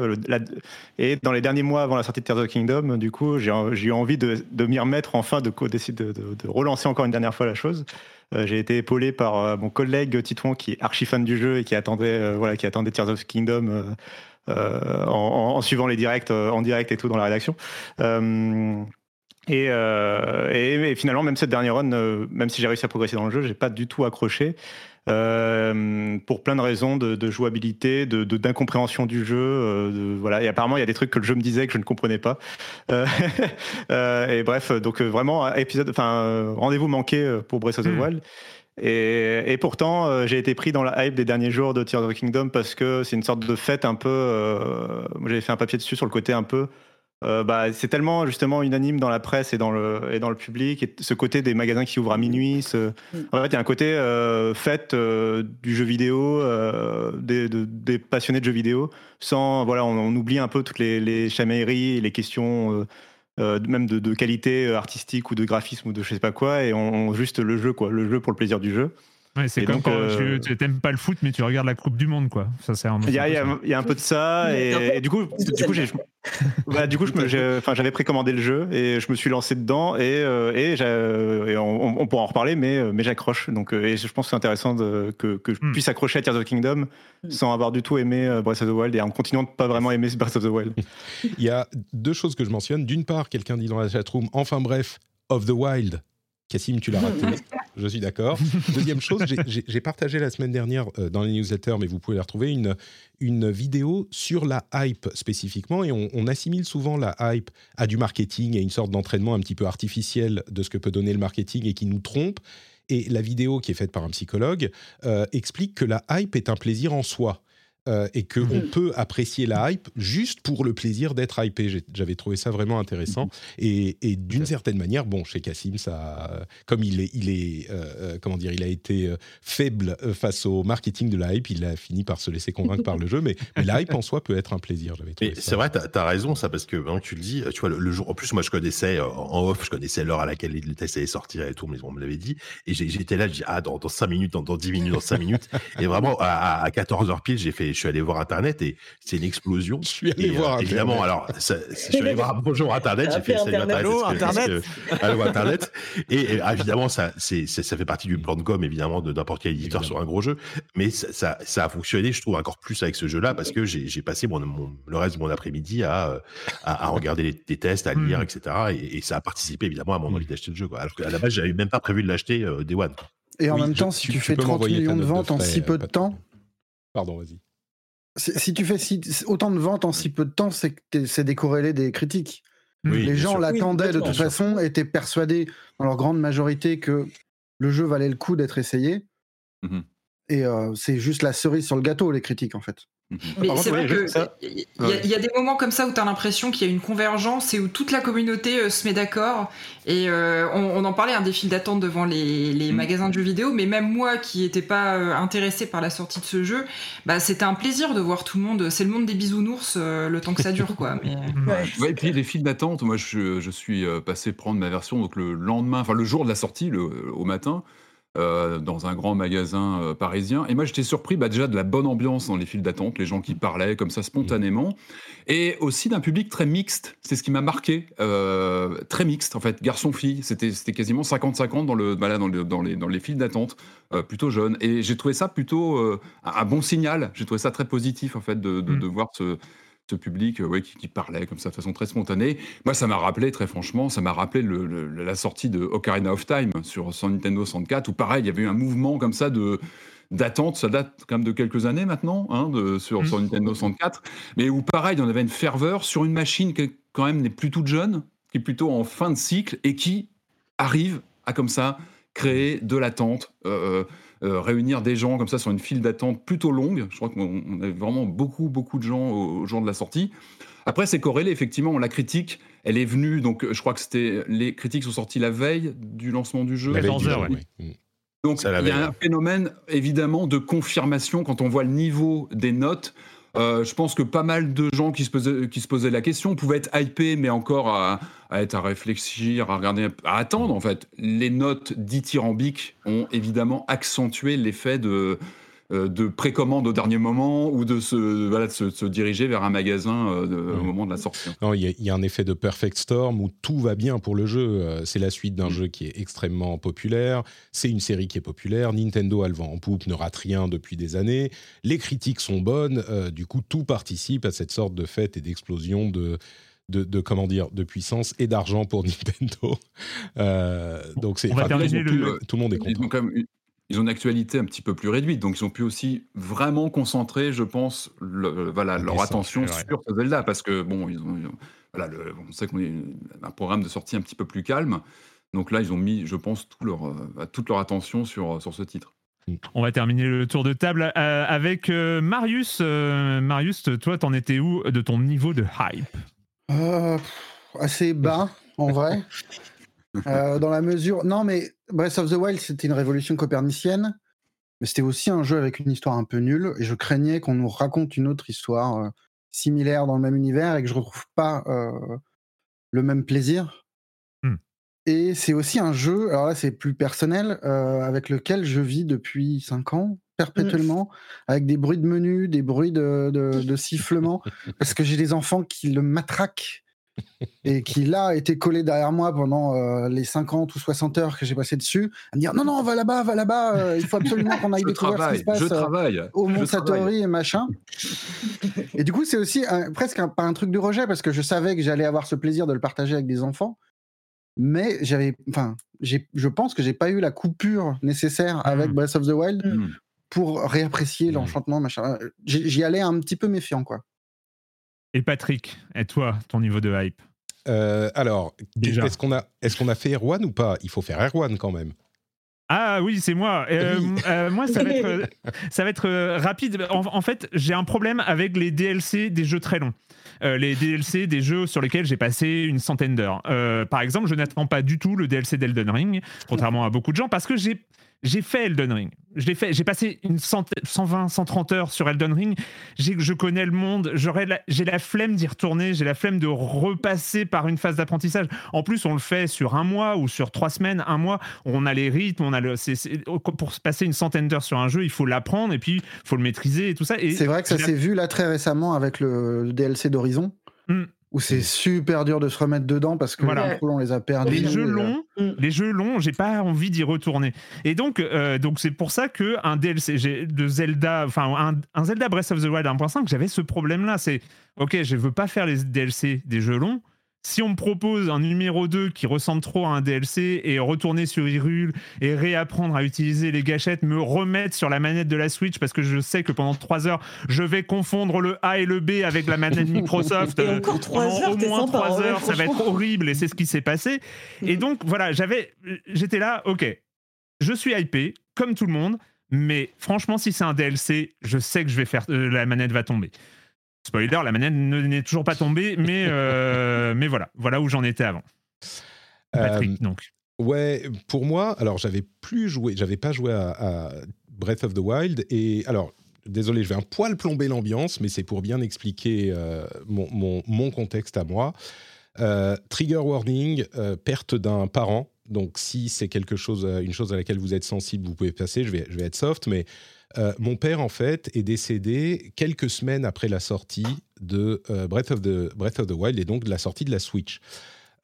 Et dans les derniers mois avant la sortie de Tears of the Kingdom, du coup, j'ai eu envie de, de m'y remettre enfin, de, de- de relancer encore une dernière fois la chose. Euh, j'ai été épaulé par euh, mon collègue Titouan qui est archi fan du jeu et qui attendait, euh, voilà, qui attendait Tears of Kingdom en, suivant les directs, en direct et tout dans la rédaction. Et, et- finalement, même cette dernière run, même si j'ai réussi à progresser dans le jeu, j'ai pas du tout accroché. Euh, pour plein de raisons de, de jouabilité, de d'incompréhension du jeu, euh, de- voilà. Et apparemment, il y a des trucs que le jeu me disait que je ne comprenais pas. Euh, et bref, donc vraiment épisode, enfin rendez-vous manqué pour Breath of the Hmm. Wild. Et, et pourtant, euh, j'ai été pris dans la hype des derniers jours de Tears of the Kingdom parce que c'est une sorte de fête un peu. euh, j'avais fait un papier dessus sur le côté un peu euh, bah, c'est tellement justement unanime dans la presse et dans le, et dans le public, et ce côté des magasins qui ouvrent à minuit. ce- En fait, il y a un côté euh, fête euh, du jeu vidéo, euh, des, de- des passionnés de jeux vidéo, sans voilà, on, on oublie un peu toutes les, les chamailleries, et les questions même de, de qualité artistique ou de graphisme ou de je sais pas quoi, et on, on- juste le jeu quoi, le jeu pour le plaisir du jeu. Ouais, c'est comme donc, quand euh, tu t'aimes pas le foot, mais tu regardes la Coupe du Monde, quoi. Ça, c'est un. Il y a, y un peu de ça et, et du coup, du coup, j'ai, bah, du coup, j'avais précommandé le jeu et je me suis lancé dedans et, euh, et, j'ai- et on, on pourra en reparler, mais, euh, mais j'accroche. Donc, et je pense que c'est intéressant de- que, que je Hmm. puisse accrocher à Tears of the Kingdom sans avoir du tout aimé Breath of the Wild et en continuant de pas vraiment aimer Breath of the Wild. Il y a deux choses que je mentionne. D'une part, quelqu'un dit dans la chatroom, enfin bref, of the Wild. Cassim, tu l'as raté. je suis d'accord. Deuxième chose, j'ai- partagé la semaine dernière euh, dans les newsletters, mais vous pouvez la retrouver, une, une vidéo sur la hype spécifiquement. Et on, on assimile souvent la hype à du marketing et une sorte d'entraînement un petit peu artificiel de ce que peut donner le marketing et qui nous trompe. Et la vidéo qui est faite par un psychologue euh, explique que la hype est un plaisir en soi. Euh, et qu'on Mhm. peut apprécier la hype juste pour le plaisir d'être hypé. J'avais trouvé ça vraiment intéressant. Et, et d'une certaine manière, bon, chez Cassim, ça, comme il est, il est, euh, euh, comment dire, il a été euh, faible euh, face au marketing de la hype, il a fini par se laisser convaincre par le jeu. Mais, mais la hype en soi peut être un plaisir. J'avais trouvé c'est vrai, t'as as raison, ça, parce que que tu le dis, tu vois, le, le jour. En plus, moi, je connaissais euh, en off, je connaissais l'heure à laquelle le test allait sortir et tout, mais on me l'avait dit. Et j'étais là, je dis, ah, dans, dans 5 minutes, dans, dans 10 minutes, dans 5 minutes. Et vraiment, à, à 14h pile, j'ai fait, suis allé voir Internet et c'est une explosion. Je suis allé Et, euh, voir Évidemment, Internet. alors, ça- je suis allé voir bonjour Internet, j'ai fait salut Internet. Internet. Allô, Internet parce que- Allô, Internet. Et, et, ah, évidemment, ça, c'est, ça fait partie du plan de com, évidemment, de n'importe quel éditeur Évidemment. sur un gros jeu. Mais ça, ça, ça a fonctionné, je trouve, encore plus avec ce jeu-là parce que j'ai, passé mon, mon- le reste de mon après-midi à, à, à regarder les, des tests, à lire, Mhm. etc. Et, et ça a participé, évidemment, à mon envie d'acheter le jeu. Quoi. Alors qu'à la base, j'avais même pas prévu de l'acheter euh, Day One. Et en Oui, même je- temps, si tu- fais peux 30 m'envoyer ta millions de ventes en si peu de temps, Pardon, vas-y. Si, tu fais si- autant de ventes en si peu de temps, c'est que t'es- c'est décorrélé des critiques. Oui, Les gens l'attendaient de toute façon, étaient persuadés dans leur grande majorité que le jeu valait le coup d'être essayé. Mhm. Et euh, c'est juste la cerise sur le gâteau, les critiques, en fait. Mais Par c'est vrai ouais, que ça- il y, y a des moments comme ça où tu as l'impression qu'il y a une convergence et où toute la communauté euh, se met d'accord. Et euh, on, on en parlait, un des files d'attente devant les, les Mm. magasins de jeux vidéo, mais même moi qui n'étais pas euh, intéressé par la sortie de ce jeu, bah, c'était un plaisir de voir tout le monde. C'est le monde des bisounours euh, le temps que ça dure, quoi. Mais... Ouais. Ouais, et puis les files d'attente, moi je, je suis passé prendre ma version donc le lendemain, enfin le jour de la sortie, le, au matin, euh, dans un grand magasin euh, parisien. Et moi j'étais surpris bah, déjà de la bonne ambiance dans les files d'attente, les gens qui parlaient comme ça spontanément, et aussi d'un public très mixte. C'est ce qui m'a marqué, euh, très mixte en fait, garçon-fille. C'était c'était quasiment 50-50 dans, le, bah là, dans, le- dans les, dans les files d'attente, plutôt jeunes. Et j'ai trouvé ça plutôt un, un bon signal. J'ai trouvé ça très positif en fait de, de, Mm. de voir ce ce public euh, ouais, qui, qui parlait comme ça de façon très spontanée. Moi, ça m'a rappelé, très franchement, ça m'a rappelé le- le- la sortie de Ocarina of Time sur, sur Nintendo 64, où pareil, il y avait eu un mouvement comme ça de d'attente, ça date quand même de quelques années maintenant, hein, de, sur, Mm. sur Nintendo 64, mais où pareil, il y en avait une ferveur sur une machine qui quand même n'est plus toute jeune, qui est plutôt en fin de cycle, et qui arrive à comme ça créer de l'attente, euh, euh, réunir des gens comme ça sur une file d'attente plutôt longue. Je crois qu'on on avait vraiment beaucoup, beaucoup de gens au, au jour de la sortie. Après, c'est corrélé, effectivement. La critique, elle est venue, donc je crois que c'était. Les critiques sont sorties la veille du lancement du jeu. La veille 14 du heures, jeu, ouais. oui. Mm. Donc, il y a un phénomène, évidemment, de confirmation quand on voit le niveau des notes. Euh, je pense que pas mal de gens qui se posaient, la question pouvaient être hypés, mais encore à, à être à réfléchir, à regarder, à attendre. En fait, les notes dithyrambiques ont évidemment accentué l'effet de, de précommande au dernier moment ou de se, voilà, de se, de se diriger vers un magasin euh, de- au Mhm. moment de la sortie. Non, il y, a- il y a un effet de perfect storm où tout va bien pour le jeu. Euh, C'est la suite d'un Mm. jeu qui est extrêmement populaire. C'est une série qui est populaire. Nintendo a le vent en poupe, ne rate rien depuis des années. Les critiques sont bonnes. Euh, du coup, tout participe à cette sorte de fête et d'explosion de, de, de, comment dire, de puissance et d'argent pour Nintendo. Euh, donc c'est enfin, tout, le- tout le monde est content. Ils ont une actualité un petit peu plus réduite, donc ils ont pu aussi vraiment concentrer, je pense, le- voilà, leur descente, attention sur ce Zelda, parce que bon, ils ont, ils ont- voilà, le- on sait qu'on est un programme de sortie un petit peu plus calme, donc là ils ont mis, je pense, tout leur, euh, toute leur attention sur, sur ce titre. On va terminer le tour de table euh, avec euh, Marius. Euh, Marius, toi, t'en étais où de ton niveau de hype? Euh, assez bas, en vrai. Euh, dans la mesure. Non, mais Breath of the Wild, c'était une révolution copernicienne. Mais c'était aussi un jeu avec une histoire un peu nulle. Et je craignais qu'on nous raconte une autre histoire euh, similaire dans le même univers et que je retrouve pas euh, le même plaisir. Hmm. Et c'est aussi un jeu, alors là c'est plus personnel, avec lequel je vis depuis 5 ans, perpétuellement, avec des bruits de menu, des bruits de, de, de sifflement, parce que j'ai des enfants qui le matraquent et qui là était collé derrière moi pendant euh, les 50 ou 60 heures que j'ai passé dessus, à me dire non, non, va là-bas, va là-bas, euh, il faut absolument qu'on aille découvrir ce qui se passe je euh, travaille. au Mont. Satori et machin. et du coup, c'est aussi un- presque un, pas un truc de rejet parce que je savais que j'allais avoir ce plaisir de le partager avec des enfants. Mais j'avais, enfin, je pense que j'ai pas eu la coupure nécessaire avec Mm. Breath of the Wild Hmm. pour réapprécier Mm. l'enchantement, machin. J'y allais un petit peu méfiant, quoi. Et Patrick, et toi, ton niveau de hype Euh, alors, Déjà. est-ce qu'on a, est qu'on a fait Erwan ou pas? Il faut faire Erwan quand même. Ah oui, c'est moi. Euh, Oui. euh, moi, ça va être, ça va être rapide. En, en fait, j'ai un problème avec les DLC des jeux très longs. Euh, les DLC des jeux sur lesquels j'ai passé une centaine d'heures. Par exemple, je n'attends pas du tout le DLC d'Elden Ring, contrairement à beaucoup de gens, parce que j'ai j'ai fait Elden Ring. Je l'ai fait. J'ai passé une centaine, 120, 130 heures sur Elden Ring. J'ai- Je connais le monde. J'aurais J'ai la flemme d'y retourner. J'ai la flemme de repasser par une phase d'apprentissage. En plus, on le fait sur un mois ou sur trois semaines, un mois. On a les rythmes. On a le. pour se passer une centaine d'heures sur un jeu, il faut l'apprendre et puis il faut le maîtriser et tout ça. C'est vrai que ça j'ai s'est vu là très récemment avec le, le DLC d'Horizon, Mm. Où c'est super dur de se remettre dedans parce que Voilà. les on les a perdus. les jeux euh, longs, Mm. les jeux longs, j'ai pas envie d'y retourner. Et donc, euh, donc c'est pour ça que un DLC de Zelda, enfin un, un Zelda Breath of the Wild 1.5, j'avais ce problème-là. C'est ok, je veux pas faire les DLC des jeux longs. Si on me propose un numéro 2 qui ressemble trop à un DLC et retourner sur Hyrule et réapprendre à utiliser les gâchettes, me remettre sur la manette de la Switch parce que je sais que pendant 3 heures, je vais confondre le A et le B avec la manette Microsoft. Et encore trois pendant heures, au moins sympa, 3 hein, heures, ça va être horrible et c'est ce qui s'est passé. Et Mhm. donc voilà, j'avais, j'étais là, ok, je suis hypé comme tout le monde, mais franchement, si c'est un DLC, je sais que je vais faire, euh, la manette va tomber. Spoiler, la manette ne- n'est toujours pas tombée, mais euh, mais voilà, voilà où j'en étais avant. Patrick, Euh, donc. Ouais, pour moi, alors j'avais plus joué, j'avais pas joué à, à Breath of the Wild et alors désolé, je vais un poil plomber l'ambiance, mais c'est pour bien expliquer euh, mon, mon- mon contexte à moi. Euh, trigger warning, euh, perte d'un parent. Donc si c'est quelque chose, une chose à laquelle vous êtes sensible, vous pouvez passer. Je vais, je vais être soft, mais euh, mon père en fait est décédé quelques semaines après la sortie de euh, Breath of the Breath of the Wild et donc de la sortie de la Switch.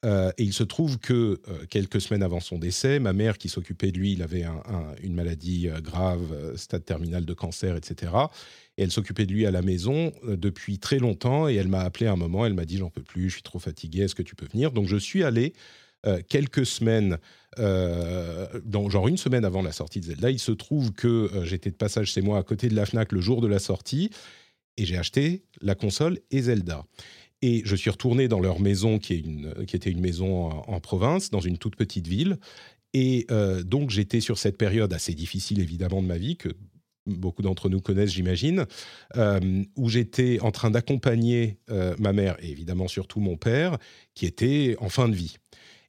Euh, et il se trouve que quelques semaines avant son décès, ma mère qui s'occupait de lui, il avait un- un- une maladie grave, stade terminal de cancer, etc. Et elle s'occupait de lui à la maison depuis très longtemps. Et elle m'a appelé un moment, elle m'a dit j'en peux plus, je suis trop fatigué, est-ce que tu peux venir? Donc je suis allé euh, quelques semaines, euh, genre une semaine avant la sortie de Zelda. Il se trouve que euh, j'étais de passage chez moi à côté de la Fnac le jour de la sortie et j'ai acheté la console et Zelda. Et je suis retourné dans leur maison, qui, est une, qui était une maison en, province, dans une toute petite ville. Et donc, j'étais sur cette période assez difficile, évidemment, de ma vie, que beaucoup d'entre nous connaissent, j'imagine, où j'étais en train d'accompagner ma mère et évidemment surtout mon père, qui était en fin de vie.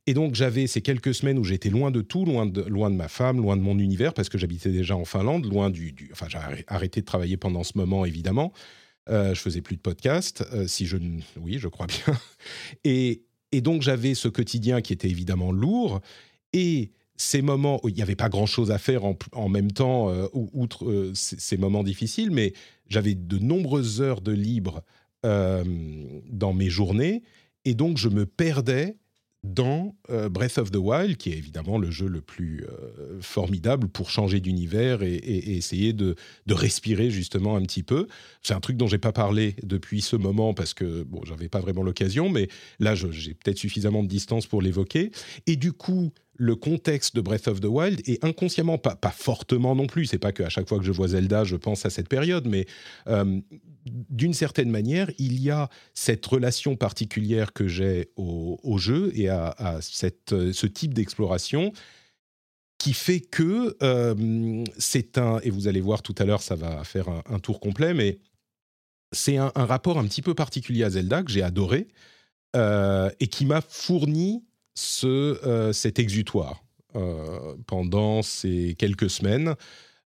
Et donc, j'avais ces quelques semaines où j'étais loin de tout, loin de, loin de ma femme, loin de mon univers, parce que j'habitais déjà en Finlande, loin du... du enfin, j'ai arrê- arrêté de travailler pendant ce moment, évidemment. Euh, je faisais plus de podcast, euh, si je... Oui, je crois bien. Et, et donc, j'avais ce quotidien qui était évidemment lourd, et ces moments il n'y avait pas grand-chose à faire en, en même temps, euh, ou- outre euh, ces, moments difficiles, mais j'avais de nombreuses heures de libre dans mes journées, et donc je me perdais dans euh, Breath of the Wild, qui est évidemment le jeu le plus euh, formidable pour changer d'univers et, essayer de, de respirer justement un petit peu. C'est un truc dont j'ai pas parlé depuis ce moment parce que bon, j'avais pas vraiment l'occasion, mais là j'ai peut-être suffisamment de distance pour l'évoquer. Et du coup, le contexte de Breath of the Wild est inconsciemment, pas, pas fortement non plus, c'est pas qu'à chaque fois que je vois Zelda, je pense à cette période, mais euh, d'une certaine manière, il y a cette relation particulière que j'ai au, jeu et à, cette, ce type d'exploration qui fait que euh, c'est un, et vous allez voir tout à l'heure, ça va faire un, tour complet, mais c'est un, un rapport un petit peu particulier à Zelda que j'ai adoré. euh, et qui m'a fourni ce, euh, cet exutoire euh, pendant ces quelques semaines.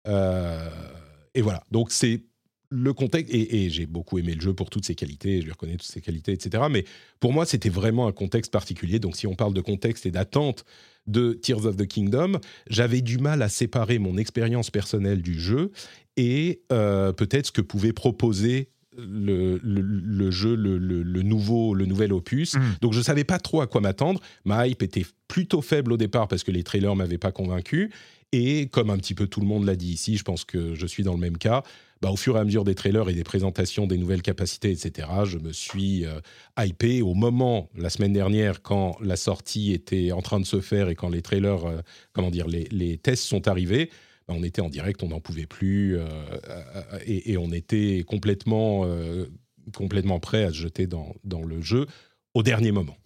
Euh, et voilà, donc c'est le contexte, et, j'ai beaucoup aimé le jeu pour toutes ses qualités, je lui reconnais toutes ses qualités, etc. Mais pour moi, c'était vraiment un contexte particulier. Donc si on parle de contexte et d'attente de Tears of the Kingdom, j'avais du mal à séparer mon expérience personnelle du jeu et peut-être ce que pouvait proposer le, le- le jeu, le, le- le nouveau, le nouvel opus. Mm. Donc je ne savais pas trop à quoi m'attendre. Ma hype était plutôt faible au départ parce que les trailers m'avaient pas convaincu. Et comme un petit peu tout le monde l'a dit ici, je pense que je suis dans le même cas. Bah, au fur et à mesure des trailers et des présentations des nouvelles capacités, etc., je me suis euh, hypé. Au moment, la semaine dernière, quand la sortie était en train de se faire et quand les trailers, euh, comment dire, les, les tests sont arrivés, bah, on était en direct, on n'en pouvait plus euh, euh, et, et on était complètement, euh, complètement prêt à se jeter dans, le jeu au dernier moment.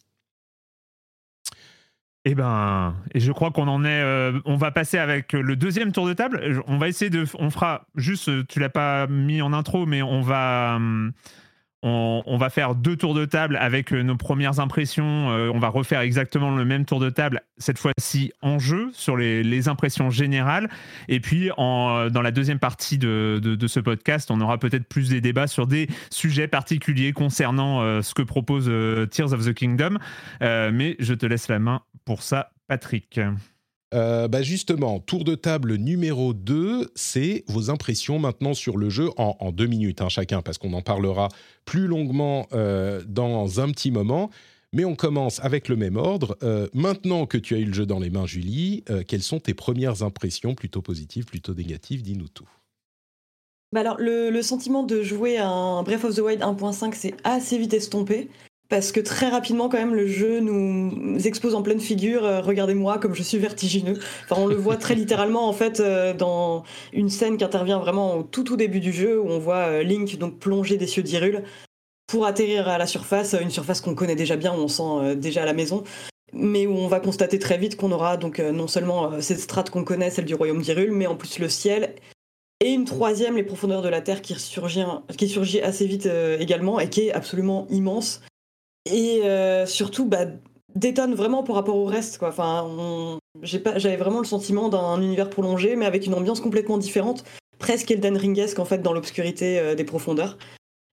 Eh ben, et je crois qu'on en est. euh, on va passer avec le deuxième tour de table. On va essayer de. On fera juste. euh, Tu l'as pas mis en intro, mais on va. On, va faire deux tours de table avec euh, nos premières impressions. Euh, on va refaire exactement le même tour de table, cette fois-ci en jeu, sur les, impressions générales. Et puis, euh, dans la deuxième partie de, ce podcast, on aura peut-être plus des débats sur des sujets particuliers concernant ce que propose Tears of the Kingdom. Mais je te laisse la main pour ça, Patrick. Euh, bah justement, tour de table numéro 2, c'est vos impressions maintenant sur le jeu en, deux minutes hein, chacun, parce qu'on en parlera plus longuement euh, dans un petit moment. Mais on commence avec le même ordre. Euh, maintenant que tu as eu le jeu dans les mains, Julie, quelles sont tes premières impressions, plutôt positives, plutôt négatives Dis-nous tout. Bah alors, le, sentiment de jouer à un Breath of the Wild 1.5 s'est assez vite estompé. Parce que très rapidement, quand même, le jeu nous expose en pleine figure. euh, Regardez-moi comme je suis vertigineux. Enfin, on le voit très littéralement, en fait, euh, dans une scène qui intervient vraiment au tout, tout début du jeu, où on voit euh, Link donc plonger des cieux d'Hyrule pour atterrir à la surface, une surface qu'on connaît déjà bien, où on sent déjà à la maison. Mais où on va constater très vite qu'on aura donc non seulement cette strate qu'on connaît, celle du royaume d'Hyrule, mais en plus le ciel et une troisième, les profondeurs de la Terre, qui surgit, qui surgit assez vite également et qui est absolument immense. Et euh, surtout, bah, détonne vraiment par rapport au reste. Quoi. Enfin, J'avais vraiment le sentiment d'un univers prolongé, mais avec une ambiance complètement différente, presque Elden Ringesque en fait, dans l'obscurité euh, des profondeurs.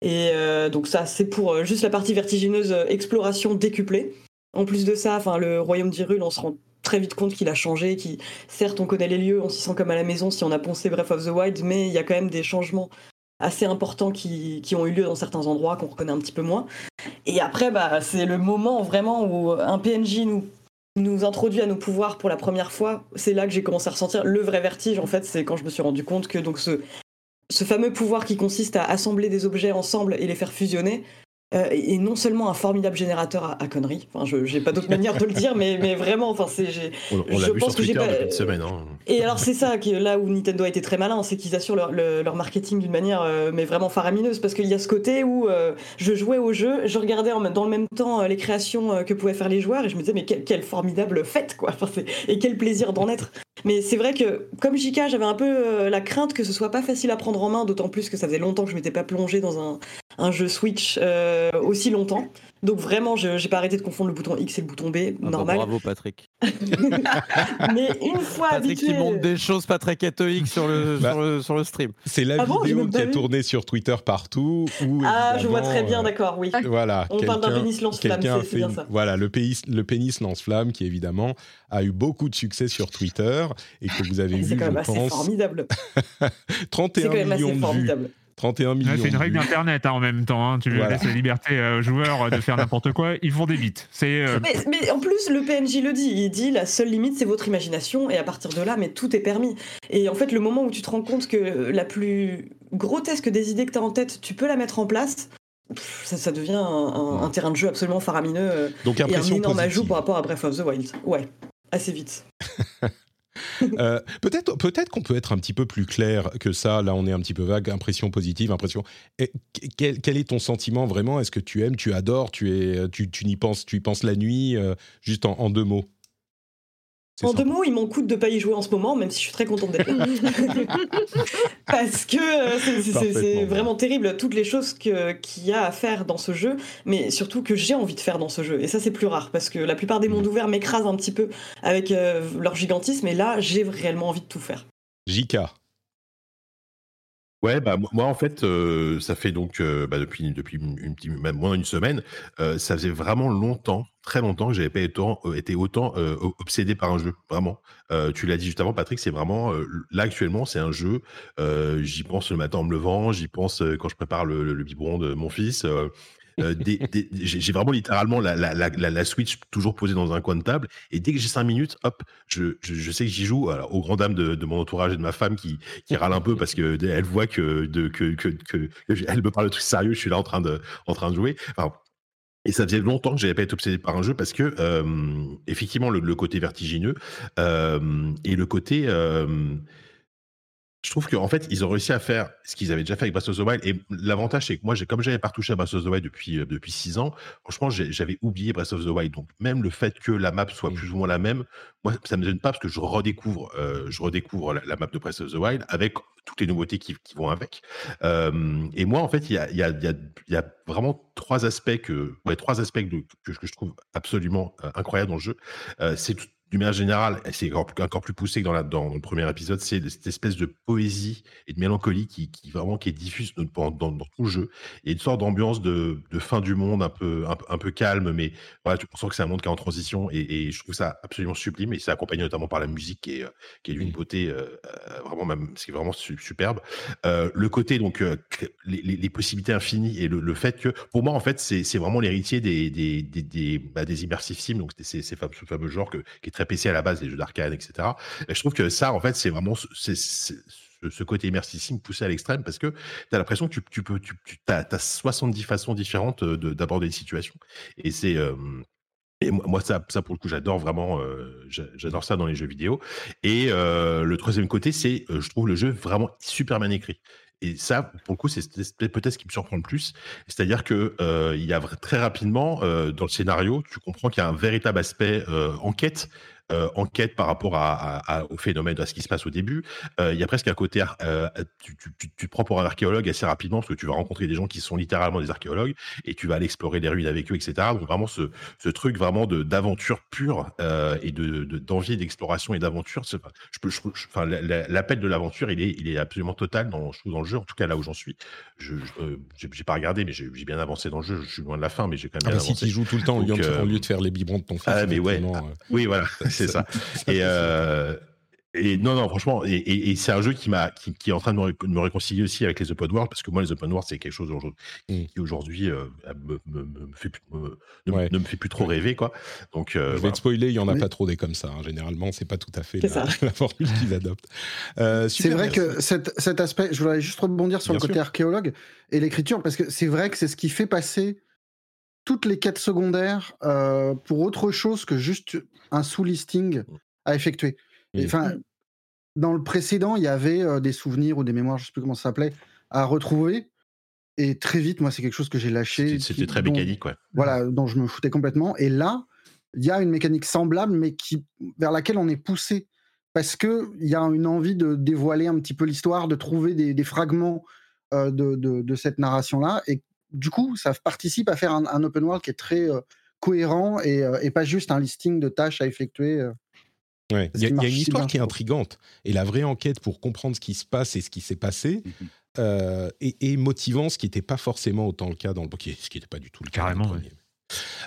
Et euh, donc ça, c'est pour juste la partie vertigineuse exploration décuplée. En plus de ça, enfin, le royaume d'Hyrule, on se rend très vite compte qu'il a changé, qui certes on connaît les lieux, on s'y sent comme à la maison si on a poncé Breath of the Wild, mais il y a quand même des changements assez importants qui, qui ont eu lieu dans certains endroits qu'on reconnaît un petit peu moins. Et après, bah, c'est le moment vraiment où un PNJ nous nous introduit à nos pouvoirs pour la première fois. C'est là que j'ai commencé à ressentir le vrai vertige. En fait, c'est quand je me suis rendu compte que donc ce ce fameux pouvoir qui consiste à assembler des objets ensemble et les faire fusionner euh, est non seulement un formidable générateur à, à conneries. Enfin, je j'ai pas d'autre manière de le dire, mais, mais vraiment, enfin, c'est j'ai- On, on l'a Je vu pense sur que j'ai Twitter pas- depuis une semaine. hein. et alors c'est ça qui là où Nintendo a été très malin, c'est qu'ils assurent leur, le- leur marketing d'une manière euh, mais vraiment faramineuse parce qu'il y a ce côté où euh, je jouais au jeu, je regardais en même- dans le même temps euh, les créations que pouvaient faire les joueurs et je me disais mais quelle, quelle formidable fête quoi, Enfin, c'est- et quel plaisir d'en être. Mais c'est vrai que comme JK, j'avais un peu euh, la crainte que ce soit pas facile à prendre en main, d'autant plus que ça faisait longtemps que je m'étais pas plongé dans un, un jeu Switch euh, aussi longtemps. Donc vraiment, je j'ai pas arrêté de confondre le bouton X et le bouton B, Ah bah, normal. bravo Patrick. Mais une fois Patrick habitué, qui montre des choses pas très catholiques sur le, Bah. sur le, sur le stream. C'est la Ah vidéo qui a vu. tourné sur Twitter partout. Où, Ah, je vois très bien, euh, d'accord, oui. Voilà, On parle d'un pénis lance-flamme, c'est bien ça. Voilà, le, pénis, le pénis lance-flamme qui évidemment a eu beaucoup de succès sur Twitter et que vous avez C'est vu, quand je même assez pense, formidable. C'est 31 quand même millions assez de vues. formidable. 31 millions. Ouais, c'est une règle d'internet hein, en même temps. hein. Tu Voilà. laisses la liberté euh, aux joueurs de faire n'importe quoi, ils font des bits. C'est euh, Mais, mais en plus, le PNJ le dit. Il dit la seule limite, c'est votre imagination, et à partir de là, mais tout est permis. Et en fait, le moment où tu te rends compte que la plus grotesque des idées que tu as en tête, tu peux la mettre en place, pff, ça, ça devient un, un- un terrain de jeu absolument faramineux euh, Donc et un énorme ajout positive. par rapport à Breath of the Wild. Ouais, assez vite. Euh, peut-être peut-être qu'on peut être un petit peu plus clair que ça. Là, on est un petit peu vague. Impression positive, impression. Et quel, est ton sentiment vraiment? Est-ce que tu aimes, tu adores, tu es, tu, n'y penses, tu y penses la nuit, euh, juste en, deux mots? En sympa. deux mots, il m'en coûte de pas y jouer en ce moment, même si je suis très contente d'être là. Parce que euh, c'est- vraiment terrible, toutes les choses qu'il y a à faire dans ce jeu, mais surtout que j'ai envie de faire dans ce jeu. Et ça, c'est plus rare, parce que la plupart des mondes Mm. ouverts m'écrasent un petit peu avec euh, leur gigantisme, et là, j'ai réellement envie de tout faire. JK. Ouais, bah moi en fait, euh, ça fait donc euh, bah, depuis depuis une, petite- même moins d'une semaine, euh, ça faisait vraiment longtemps, très longtemps que j'avais pas été, autant- obsédé par un jeu, vraiment. Tu l'as dit juste avant, Patrick, c'est vraiment là actuellement, c'est un jeu. j'y pense le matin en me levant, j'y pense quand je prépare le biberon de mon fils. Euh, j'ai vraiment littéralement la, la, la, Switch toujours posée dans un coin de table et dès que j'ai cinq minutes, hop, je, je, sais que j'y joue alors, aux grandes dames de, de mon entourage et de ma femme qui, qui râle un peu parce que dès- elle voit que, de, que, que, que, elle me parle de trucs sérieux, je suis là en train de, en train de jouer. Et ça faisait longtemps que j'avais pas été obsédé par un jeu parce que euh, effectivement le, côté vertigineux euh, et le côté je trouve qu'en fait, ils ont réussi à faire ce qu'ils avaient déjà fait avec Breath of the Wild. Et l'avantage, c'est que moi, comme j'avais pas touché à Breath of the Wild depuis, euh, depuis six ans, franchement, j'avais oublié Breath of the Wild. Donc, même le fait que la map soit plus ou moins la même, moi, ça me gêne pas parce que je redécouvre, euh, je redécouvre la, la map de Breath of the Wild avec toutes les nouveautés qui, qui vont avec. Euh, et moi, en fait, il y a, il y, a, il y, a, il y a vraiment trois aspects que, ouais, trois aspects de- que, que je trouve absolument euh, incroyables dans le jeu. C'est tout- d'une manière générale, c'est encore, plus- poussé que dans, la, dans le premier épisode, c'est cette espèce de poésie et de mélancolie qui, qui vraiment qui est diffuse dans, dans, dans tout le jeu. Et une sorte d'ambiance de, de fin du monde un peu, un, peu- un peu calme, mais voilà, tu sens que c'est un monde qui est en transition et, et je trouve ça absolument sublime. Et c'est accompagné notamment par la musique qui est, qui est d'une Mm. beauté euh, euh, vraiment, même, ce qui est vraiment su- superbe. Euh, le côté, donc, euh, les, possibilités infinies et le, le fait que, pour moi, en fait, c'est c'est vraiment l'héritier des, des, des, des, bah, des immersive sims, donc c'est ce fameux genre que, qui est très PC à la base, les jeux d'arcade, etc. Et je trouve que ça, en fait, c'est vraiment ce- côté immersif sim poussé à l'extrême parce que tu as l'impression que tu, tu peux, tu, tu as, 70 façons différentes euh, de- d'aborder les situations. Et c'est. euh, et moi, ça, ça, pour le coup, j'adore vraiment, euh, j'a- j'adore ça dans les jeux vidéo. Et le troisième côté, c'est, je trouve le jeu vraiment super bien écrit. Et ça, pour le coup, c'est peut-être ce qui me surprend le plus. C'est-à-dire que euh, il y a très rapidement euh, dans le scénario, tu comprends qu'il y a un véritable aspect euh, enquête. Euh, enquête par rapport à, à- à- au phénomène, à ce qui se passe au début. Euh, il y a presque un côté, euh, tu, tu, tu, tu te prends pour un archéologue assez rapidement parce que tu vas rencontrer des gens qui sont littéralement des archéologues et tu vas aller explorer les ruines avec eux, etc. Donc vraiment ce, ce truc vraiment d'aventure pure euh, et de de- d'envie d'exploration et d'aventure. Je peux, je, je- enfin, la- la- l'appel de l'aventure, il est, il est absolument total dans, je trouve, dans le jeu. En tout cas là où j'en suis, je, j'ai pas regardé, mais j'ai bien avancé dans le jeu. Je suis loin de la fin, mais j'ai quand Ah même bah bien si avancé. tu joues tout le temps au lieu, de, au lieu de faire les biberons de ton fils. ah, mais ouais. Ah, oui, voilà, c'est ça. Et, euh, et non, non, franchement, et, et- et c'est un jeu qui m'a, qui, qui est en train de me, réc- de me réconcilier aussi avec les open world, parce que moi, les open world, c'est quelque chose aujourd'hui- Mm. qui aujourd'hui euh, me, me- me- me fait, plus- me- ne, Ouais. ne me fait plus trop rêver, quoi. Donc, euh, je vais voilà. te spoiler, il y en a Oui. pas trop des comme ça. hein. Généralement, c'est pas tout à fait la, la formule qu'ils adoptent. Euh, C'est vrai merci. que cet, cet aspect, je voudrais juste rebondir sur Bien le côté sûr. archéologue et l'écriture, parce que c'est vrai que c'est ce qui fait passer toutes les quêtes secondaires euh, pour autre chose que juste un sous-listing à effectuer. Et, Mm. Enfin, dans le précédent, il y avait euh, des souvenirs ou des mémoires, je sais plus comment ça s'appelait, à retrouver. Et très vite, moi, c'est quelque chose que j'ai lâché. C'était- très dont- mécanique, ouais. voilà, dont je me foutais complètement. Et là, il y a une mécanique semblable, mais qui, vers laquelle on est poussé. Parce qu'il y a une envie de dévoiler un petit peu l'histoire, de trouver des, des fragments euh, de, de- de cette narration-là. Et du coup, ça participe à faire un, un open world qui est très euh, cohérent et, euh, et pas juste un listing de tâches à effectuer. euh. Ouais. Il y a, y une histoire qui est intrigante. Et la vraie enquête pour comprendre ce qui se passe et ce qui s'est passé euh, est, est motivant, ce qui n'était pas forcément autant le cas dans le qui- ce qui n'était pas du tout le cas Carrément, dans le premier.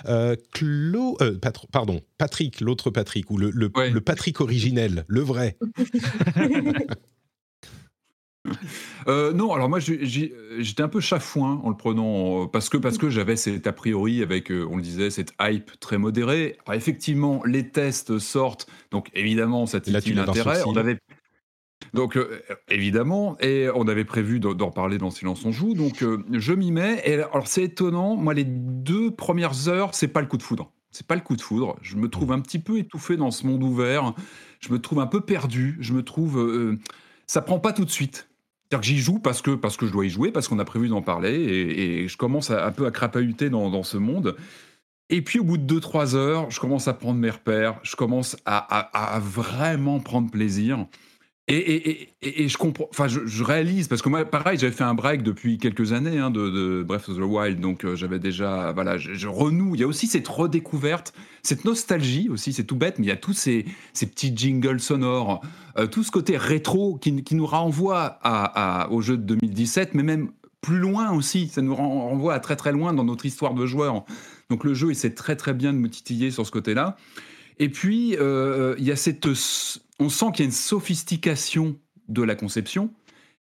Euh, Clo- euh, pardon, Patrick, l'autre Patrick, ou le, le, Ouais. le Patrick originel, le vrai. Euh, non, alors moi j'étais un peu chafouin en le prenant parce que parce que j'avais cet a priori avec, euh, on le disait, cette hype très modérée. Alors effectivement, les tests sortent, donc évidemment ça titille l'intérêt. On avait donc euh, évidemment et on avait prévu d'en d'en parler dans Silence on joue, donc euh, je m'y mets. Et alors c'est étonnant, moi les deux premières heures, c'est pas le coup de foudre. C'est pas le coup de foudre. Je me trouve un petit peu étouffé dans ce monde ouvert. Je me trouve un peu perdu. Je me trouve, euh, ça prend pas tout de suite. C'est-à-dire que j'y joue parce que, parce que je dois y jouer, parce qu'on a prévu d'en parler, et, je commence à- un peu à crapahuter dans, ce monde. Et puis au bout de 2-3 heures, je commence à prendre mes repères, je commence à- à vraiment prendre plaisir. Et, je comprends, enfin, je, réalise, parce que moi, pareil, j'avais fait un break depuis quelques années hein, de, Breath of the Wild, donc euh, j'avais déjà, voilà, je, renoue. Il y a aussi cette redécouverte, cette nostalgie aussi, c'est tout bête, mais il y a tous ces, petits jingles sonores, euh, tout ce côté rétro qui, nous renvoie au jeu de 2017, mais même plus loin aussi, ça nous ren- renvoie à très très loin dans notre histoire de joueur. Donc le jeu essaie très très bien de me titiller sur ce côté-là. Et puis, euh, il y a cette, on sent qu'il y a une sophistication de la conception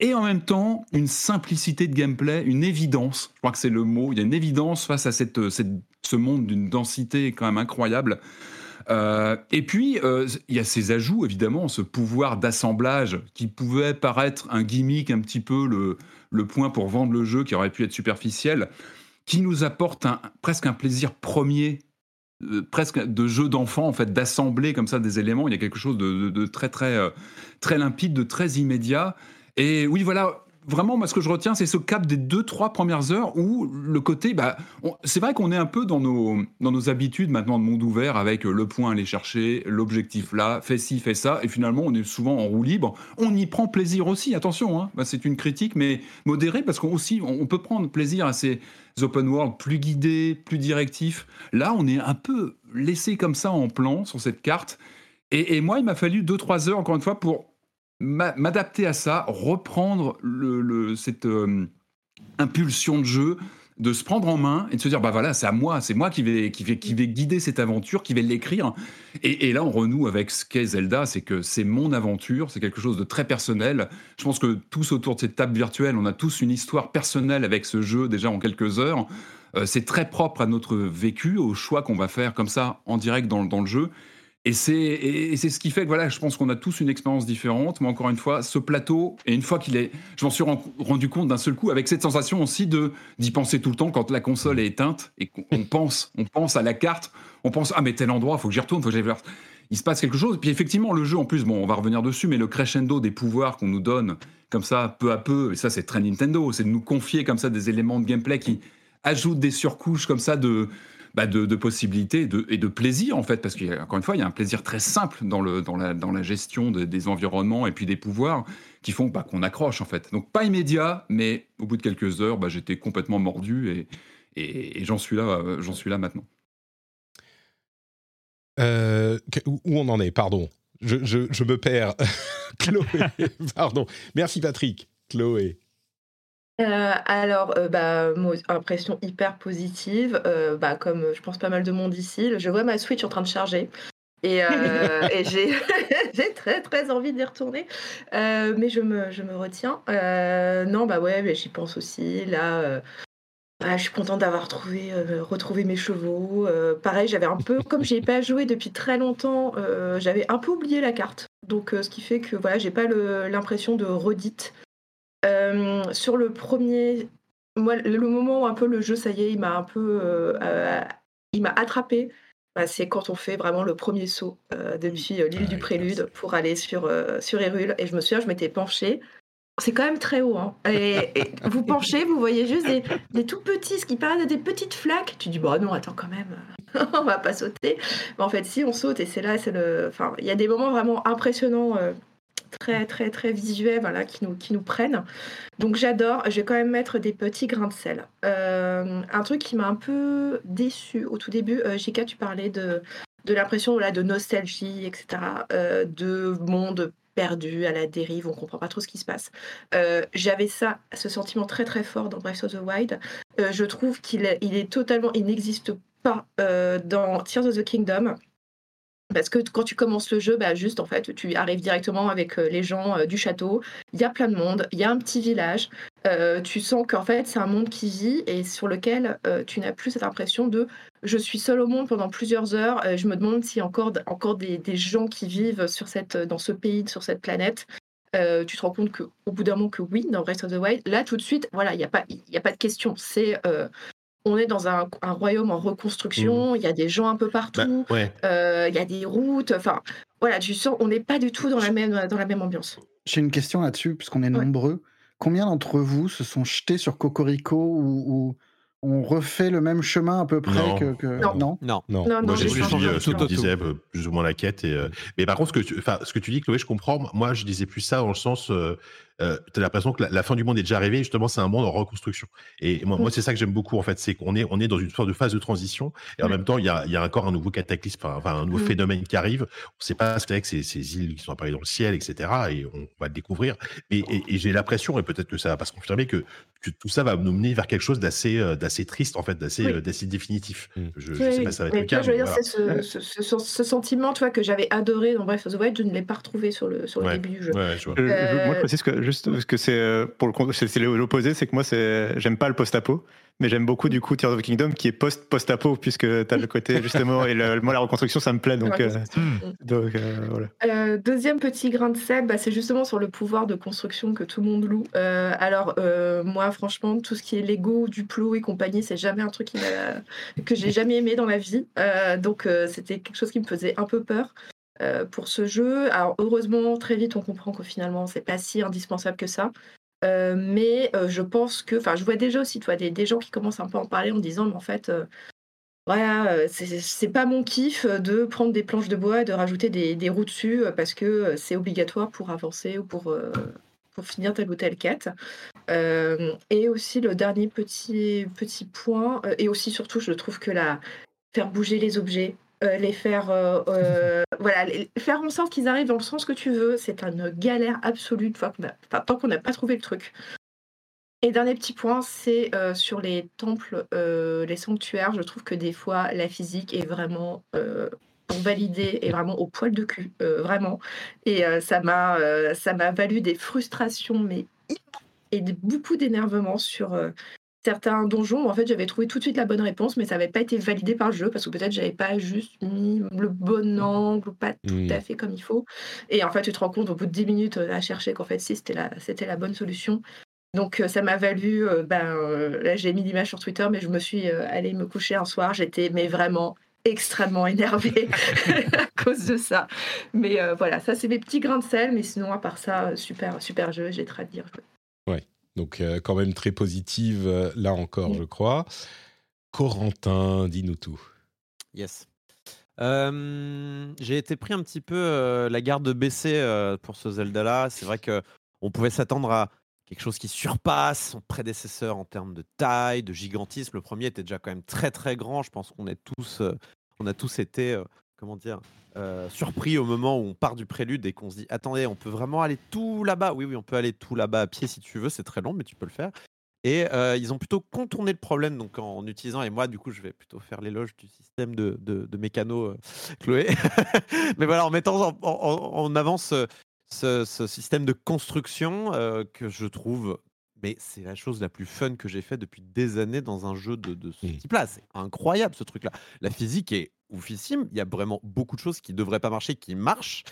et en même temps une simplicité de gameplay, une évidence. Je crois que c'est le mot. Il y a une évidence face à cette, cette- ce monde d'une densité quand même incroyable. Euh, et puis, euh, il y a ces ajouts, évidemment, ce pouvoir d'assemblage qui pouvait paraître un gimmick, un petit peu le, le point pour vendre le jeu, qui aurait pu être superficiel, qui nous apporte un- presque un plaisir premier presque de jeu d'enfant en fait d'assembler comme ça des éléments. Il y a quelque chose de, très très euh, très limpide de très immédiat. Et oui voilà vraiment moi ce que je retiens c'est ce cap des deux trois premières heures où le côté bah c'est vrai qu'on est un peu dans nos dans nos habitudes maintenant de monde ouvert avec euh, le point à aller chercher l'objectif là fais ci fais ça. Et finalement on est souvent en roue libre. On y prend plaisir aussi attention hein. Bah, c'est une critique mais modérée parce qu'on aussi on peut prendre plaisir à ces open world plus guidés, plus directifs. Là, on est un peu laissé comme ça en plan sur cette carte. Et, moi, il m'a fallu 2-3 heures, encore une fois, pour m'a- m'adapter à ça, reprendre le- cette euh, impulsion de jeu, de se prendre en main et de se dire, bah voilà, c'est à moi, c'est moi qui vais, qui, qui guider cette aventure, qui vais l'écrire. Et, là, on renoue avec ce qu'est Zelda, c'est que c'est mon aventure, c'est quelque chose de très personnel. Je pense que tous autour de cette table virtuelle, on a tous une histoire personnelle avec ce jeu déjà en quelques heures. Euh, c'est très propre à notre vécu, au choix qu'on va faire comme ça en direct dans, dans le jeu. Et c'est et ce qui fait que voilà, je pense qu'on a tous une expérience différente. Mais encore une fois, ce plateau, et une fois qu'il est, je m'en suis ren- rendu compte d'un seul coup, avec cette sensation aussi d'y penser tout le temps quand la console est éteinte et qu'on on pense, on pense à la carte, on pense ah mais tel endroit, faut que j'y retourne. Il se passe quelque chose. Puis effectivement, le jeu en plus, bon, on va revenir dessus, mais le crescendo des pouvoirs qu'on nous donne comme ça, peu à peu, et ça c'est très Nintendo, c'est de nous confier comme ça des éléments de gameplay qui ajoutent des surcouches comme ça de bah, de, possibilités et de, plaisir en fait, parce qu'encore une fois, il y a un plaisir très simple dans, la, gestion de- des environnements et puis des pouvoirs qui font bah, qu'on accroche en fait. Donc pas immédiat, mais au bout de quelques heures, bah, j'étais complètement mordu et, j'en suis là, euh, suis là maintenant. Euh, où on en est? Pardon. Je- je me perds. Chloé, pardon. Merci Patrick. Chloé. Euh, alors, euh, bah, moi, impression hyper positive. Euh, bah, comme je pense pas mal de monde ici, je vois ma Switch en train de charger. Et, et j'ai j'ai très très envie d'y retourner. Mais je me, je me retiens. Non, bah ouais, mais j'y pense aussi. Là, bah, je suis contente d'avoir retrouvé, retrouvé mes chevaux. Pareil, j'avais un peu, comme j'ai pas joué depuis très longtemps, j'avais un peu oublié la carte. Donc, ce qui fait que voilà, j'ai pas le- l'impression de redite. Euh, sur le premier, moi, le moment où un peu le jeu, ça y est, il m'a un peu, euh, euh, il m'a attrapé. Bah, c'est quand on fait vraiment le premier saut euh, depuis l'île du Prélude pour aller sur sur Hyrule. Et je me souviens, je m'étais penchée. C'est quand même très haut. Hein. Et, et vous penchez, vous voyez juste des, des tout petits, ce qui paraît des petites flaques. Tu dis, bon, non, attends, quand même, on va pas sauter. Mais en fait, si, on saute. Et c'est là, c'est le. Enfin, il y a des moments vraiment impressionnants. euh, très très très visuels voilà, qui, nous, qui nous prennent. Donc j'adore, je vais quand même mettre des petits grains de sel. Euh, un truc qui m'a un peu déçu au tout début, euh, Jika, tu parlais de, de l'impression voilà, de nostalgie, etc., euh, de monde perdu à la dérive, on comprend pas trop ce qui se passe. Euh, J'avais ça, ce sentiment très très fort dans Breath of the Wild. Je trouve qu'il il est totalement, il n'existe pas dans Tears of the Kingdom. Parce que quand tu commences le jeu, bah juste en fait, tu arrives directement avec euh, les gens euh, du château. Il y a plein de monde, il y a un petit village. Euh, tu sens qu'en fait, c'est un monde qui vit et sur lequel tu n'as plus cette impression de je suis seul au monde pendant plusieurs heures. Je me demande s'il y a encore, encore des, des gens qui vivent sur cette, dans ce pays, sur cette planète. Tu te rends compte qu'au bout d'un moment que oui, dans Breath of the Wild, là tout de suite, voilà, il n'y a, pas- a pas de question. C'est on est dans un, un royaume en reconstruction, il y a des gens un peu partout, Bah, ouais. euh, il y a des routes, enfin voilà, tu sens, on n'est pas du tout dans la même, dans la même ambiance. J'ai une question là-dessus, puisqu'on est nombreux. Combien d'entre vous se sont jetés sur Cocorico ou, ou, on refait le même chemin à peu près Non. que, que- Non. non? Non. Non, Moi, non, j'ai je suivi euh, ce que tu disais, euh, plus ou moins la quête. Et, euh, Mais par contre, ce que, tu, ce que tu dis, Chloé, je comprends. Moi, je disais plus ça dans le sens, euh, euh, tu as l'impression que la, la fin du monde est déjà arrivée. Justement, c'est un monde en reconstruction. Et moi, moi c'est ça que j'aime beaucoup, en fait. C'est qu'on est, on est dans une sorte de phase de transition. Et en Ouais. même temps, il y a, il y a encore un nouveau cataclysme, enfin, un nouveau Mhm. phénomène qui arrive. On ne sait pas ce que c'est que ces, ces îles qui sont apparues dans le ciel, etc. Et on va le découvrir. Et, et- et j'ai l'impression, et peut-être que ça va pas se confirmer, que, que tout ça va nous mener vers quelque chose d'assez euh, d'assez triste, en fait, d'assez Oui. euh, d'assez définitif. Mm. Je, je Oui, sais oui. pas si ça va être le cas. je veux mais dire, voilà. c'est ce, ce, ce- ce sentiment, tu vois, que j'avais adoré dans Breath of the Wild, je ne l'ai pas retrouvé sur le, sur le Ouais. début du jeu. Ouais, je vois. Je- je- moi, je Euh, précise que juste parce que c'est euh, pour le c'est l'opposé, c'est que moi c'est j'aime pas le post-apo, mais j'aime beaucoup du coup Tears of the Kingdom qui est post post-apo puisque tu as le côté justement et le- moi la reconstruction ça me plaît donc Ouais, euh, donc euh, voilà. Euh, deuxième petit grain de sel, bah, c'est justement sur le pouvoir de construction que tout le monde loue. Euh, alors, euh, moi, franchement, tout ce qui est Lego, Duplo et compagnie, c'est jamais un truc qui m'a- que j'ai jamais aimé dans ma vie. Euh, donc, euh, c'était quelque chose qui me faisait un peu peur euh, pour ce jeu. Alors, heureusement, très vite, on comprend que finalement, c'est pas si indispensable que ça. Euh, mais euh, je pense que, enfin, je vois déjà aussi, tu vois, des, des gens qui commencent un peu à en parler en disant, mais en fait, voilà, c'est pas mon kiff de prendre des planches de bois et de rajouter des, roues dessus parce que c'est obligatoire pour avancer ou pour, pour finir telle ou telle quête. Et aussi le dernier petit, petit point, et aussi surtout, je trouve que la faire bouger les objets, euh, les faire, euh, euh, voilà, les- faire en sorte qu'ils arrivent dans le sens que tu veux, c'est une galère absolue enfin, tant qu'on n'a pas trouvé le truc. Et dernier petit point, c'est sur les temples, les sanctuaires. Je trouve que des fois, la physique est vraiment pour valider est vraiment au poil de cul, vraiment. Et ça m'a ça m'a valu des frustrations, mais et beaucoup d'énervement sur certains donjons. où, En fait, j'avais trouvé tout de suite la bonne réponse, mais ça n'avait pas été validé par le jeu parce que peut-être j'avais pas juste mis le bon angle ou pas tout à fait comme il faut. Et en fait, tu te rends compte au bout de 10 minutes euh, à chercher qu'en fait, si c'était la, c'était la bonne solution. Donc euh, ça m'a valu, euh, ben, là j'ai mis l'image sur Twitter, mais je me suis allée me coucher un soir, j'étais mais vraiment extrêmement énervée à cause de ça. Mais euh, voilà, ça c'est mes petits grains de sel, mais sinon à part ça, super, super jeu, j'ai très à dire. Donc, euh, quand même très positive, euh, là encore, Mm. je crois. Corentin, dis-nous tout. Yes. Euh, j'ai été pris un petit peu euh, la garde baissée euh, pour ce Zelda-là. C'est vrai que on pouvait s'attendre à quelque chose qui surpasse son prédécesseur en termes de taille, de gigantisme. Le premier était déjà quand même très très grand. Je pense qu'on est tous, on a tous été, comment dire, euh, surpris au moment où on part du prélude et qu'on se dit attendez, on peut vraiment aller tout là-bas. Oui, oui, on peut aller tout là-bas à pied si tu veux. C'est très long, mais tu peux le faire. Et euh, ils ont plutôt contourné le problème donc en, utilisant, et moi du coup je vais plutôt faire l'éloge du système de, de, mécano, euh, Chloé. Mais voilà, en mettant en, avant ce, système de construction que je trouve, mais c'est la chose la plus fun que j'ai fait depuis des années dans un jeu de, de ce type-là. C'est incroyable ce truc-là. La physique est oufissime, il y a vraiment beaucoup de choses qui ne devraient pas marcher, qui marchent.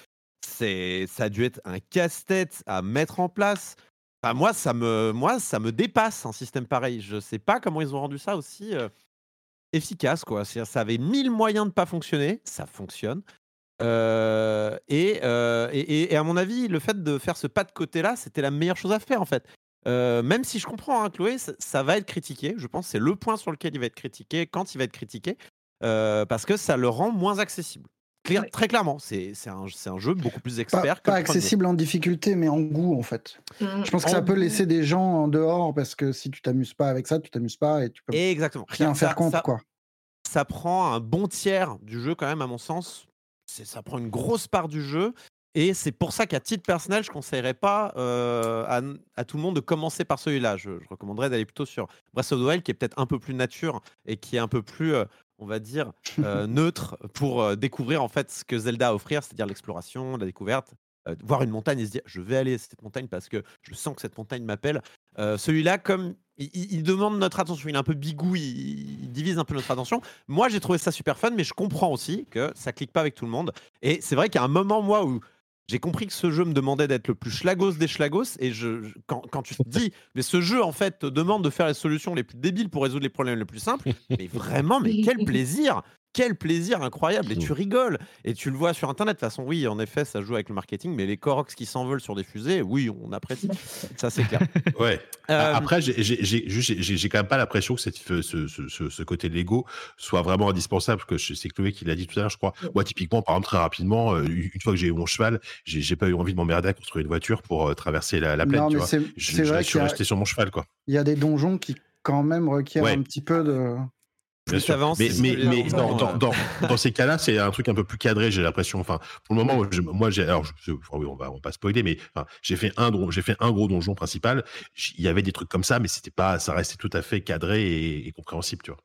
C'est, ça a dû être un casse-tête à mettre en place. Enfin, moi, ça me, moi, ça me dépasse un système pareil. Je sais pas comment ils ont rendu ça aussi euh, efficace, quoi. C'est-à-dire, ça avait mille moyens de pas fonctionner, ça fonctionne. Euh, et, euh, et, et- et à mon avis, le fait de faire ce pas de côté-là, c'était la meilleure chose à faire, en fait. Euh, même si je comprends, hein, Chloé, ça, ça va être critiqué. Je pense que c'est le point sur lequel il va être critiqué, quand il va être critiqué, euh, parce que ça le rend moins accessible. Claire- Ouais. Très clairement, c'est un, jeu beaucoup plus Pas, expert que pas premier. accessible en difficulté, mais en goût en fait. Mm. Je pense que En ça peut goût. laisser des gens en dehors parce que si tu t'amuses pas avec ça, tu t'amuses pas et tu peux Exactement. rien Ça- faire contre ça- quoi. ça prend un bon tiers du jeu quand même à mon sens. C'est- Ça prend une grosse part du jeu. Et c'est pour ça qu'à titre personnel, je ne conseillerais pas euh, à, à tout le monde de commencer par celui-là. Je, je recommanderais d'aller plutôt sur Breath of the Wild, qui est peut-être un peu plus nature et qui est un peu plus, euh, on va dire, euh, neutre pour découvrir en fait ce que Zelda a à offrir, c'est-à-dire l'exploration, la découverte, voir une montagne et se dire je vais aller à cette montagne parce que je sens que cette montagne m'appelle. Celui-là, comme il demande notre attention, il est un peu bigou, il, il divise un peu notre attention. Moi, j'ai trouvé ça super fun, mais je comprends aussi que ça clique pas avec tout le monde. Et c'est vrai qu'il y a un moment, moi, où j'ai compris que ce jeu me demandait d'être le plus schlagos des schlagos. Et je, je- quand, quand tu te dis, mais ce jeu, en fait, te demande de faire les solutions les plus débiles pour résoudre les problèmes les plus simples, mais vraiment, mais quel plaisir quel plaisir incroyable et tu rigoles et tu le vois sur internet. De toute façon, oui, en effet, ça joue avec le marketing, mais les Koroks qui s'envolent sur des fusées, oui, on apprécie. ça, c'est clair. Ouais. Euh, Après, j'ai- quand même pas l'impression que cette, ce, ce, ce, ce côté Lego soit vraiment indispensable. Que je- c'est Chloé qui l'a dit tout à l'heure, je crois. Moi, typiquement, par exemple, très rapidement, euh, une fois que j'ai eu mon cheval, j'ai pas eu envie de m'emmerder à construire une voiture pour euh, traverser la, la plaine. Non, tu mais vois. c'est- Je, je vrai suis qu'il y a- resté sur mon cheval, quoi. Il y a des donjons qui, quand même, requièrent Ouais. un petit peu de. Mais mais, plus mais dans, dans, dans, dans ces cas-là, c'est un truc un peu plus cadré, j'ai l'impression. Enfin, pour le moment, moi, je- moi, j'ai, alors, je- oui, on va, on va pas spoiler, mais enfin, j'ai fait un, don- j'ai fait un gros donjon principal. Il y avait des trucs comme ça, mais c'était pas, ça restait tout à fait cadré et, et compréhensible, tu vois.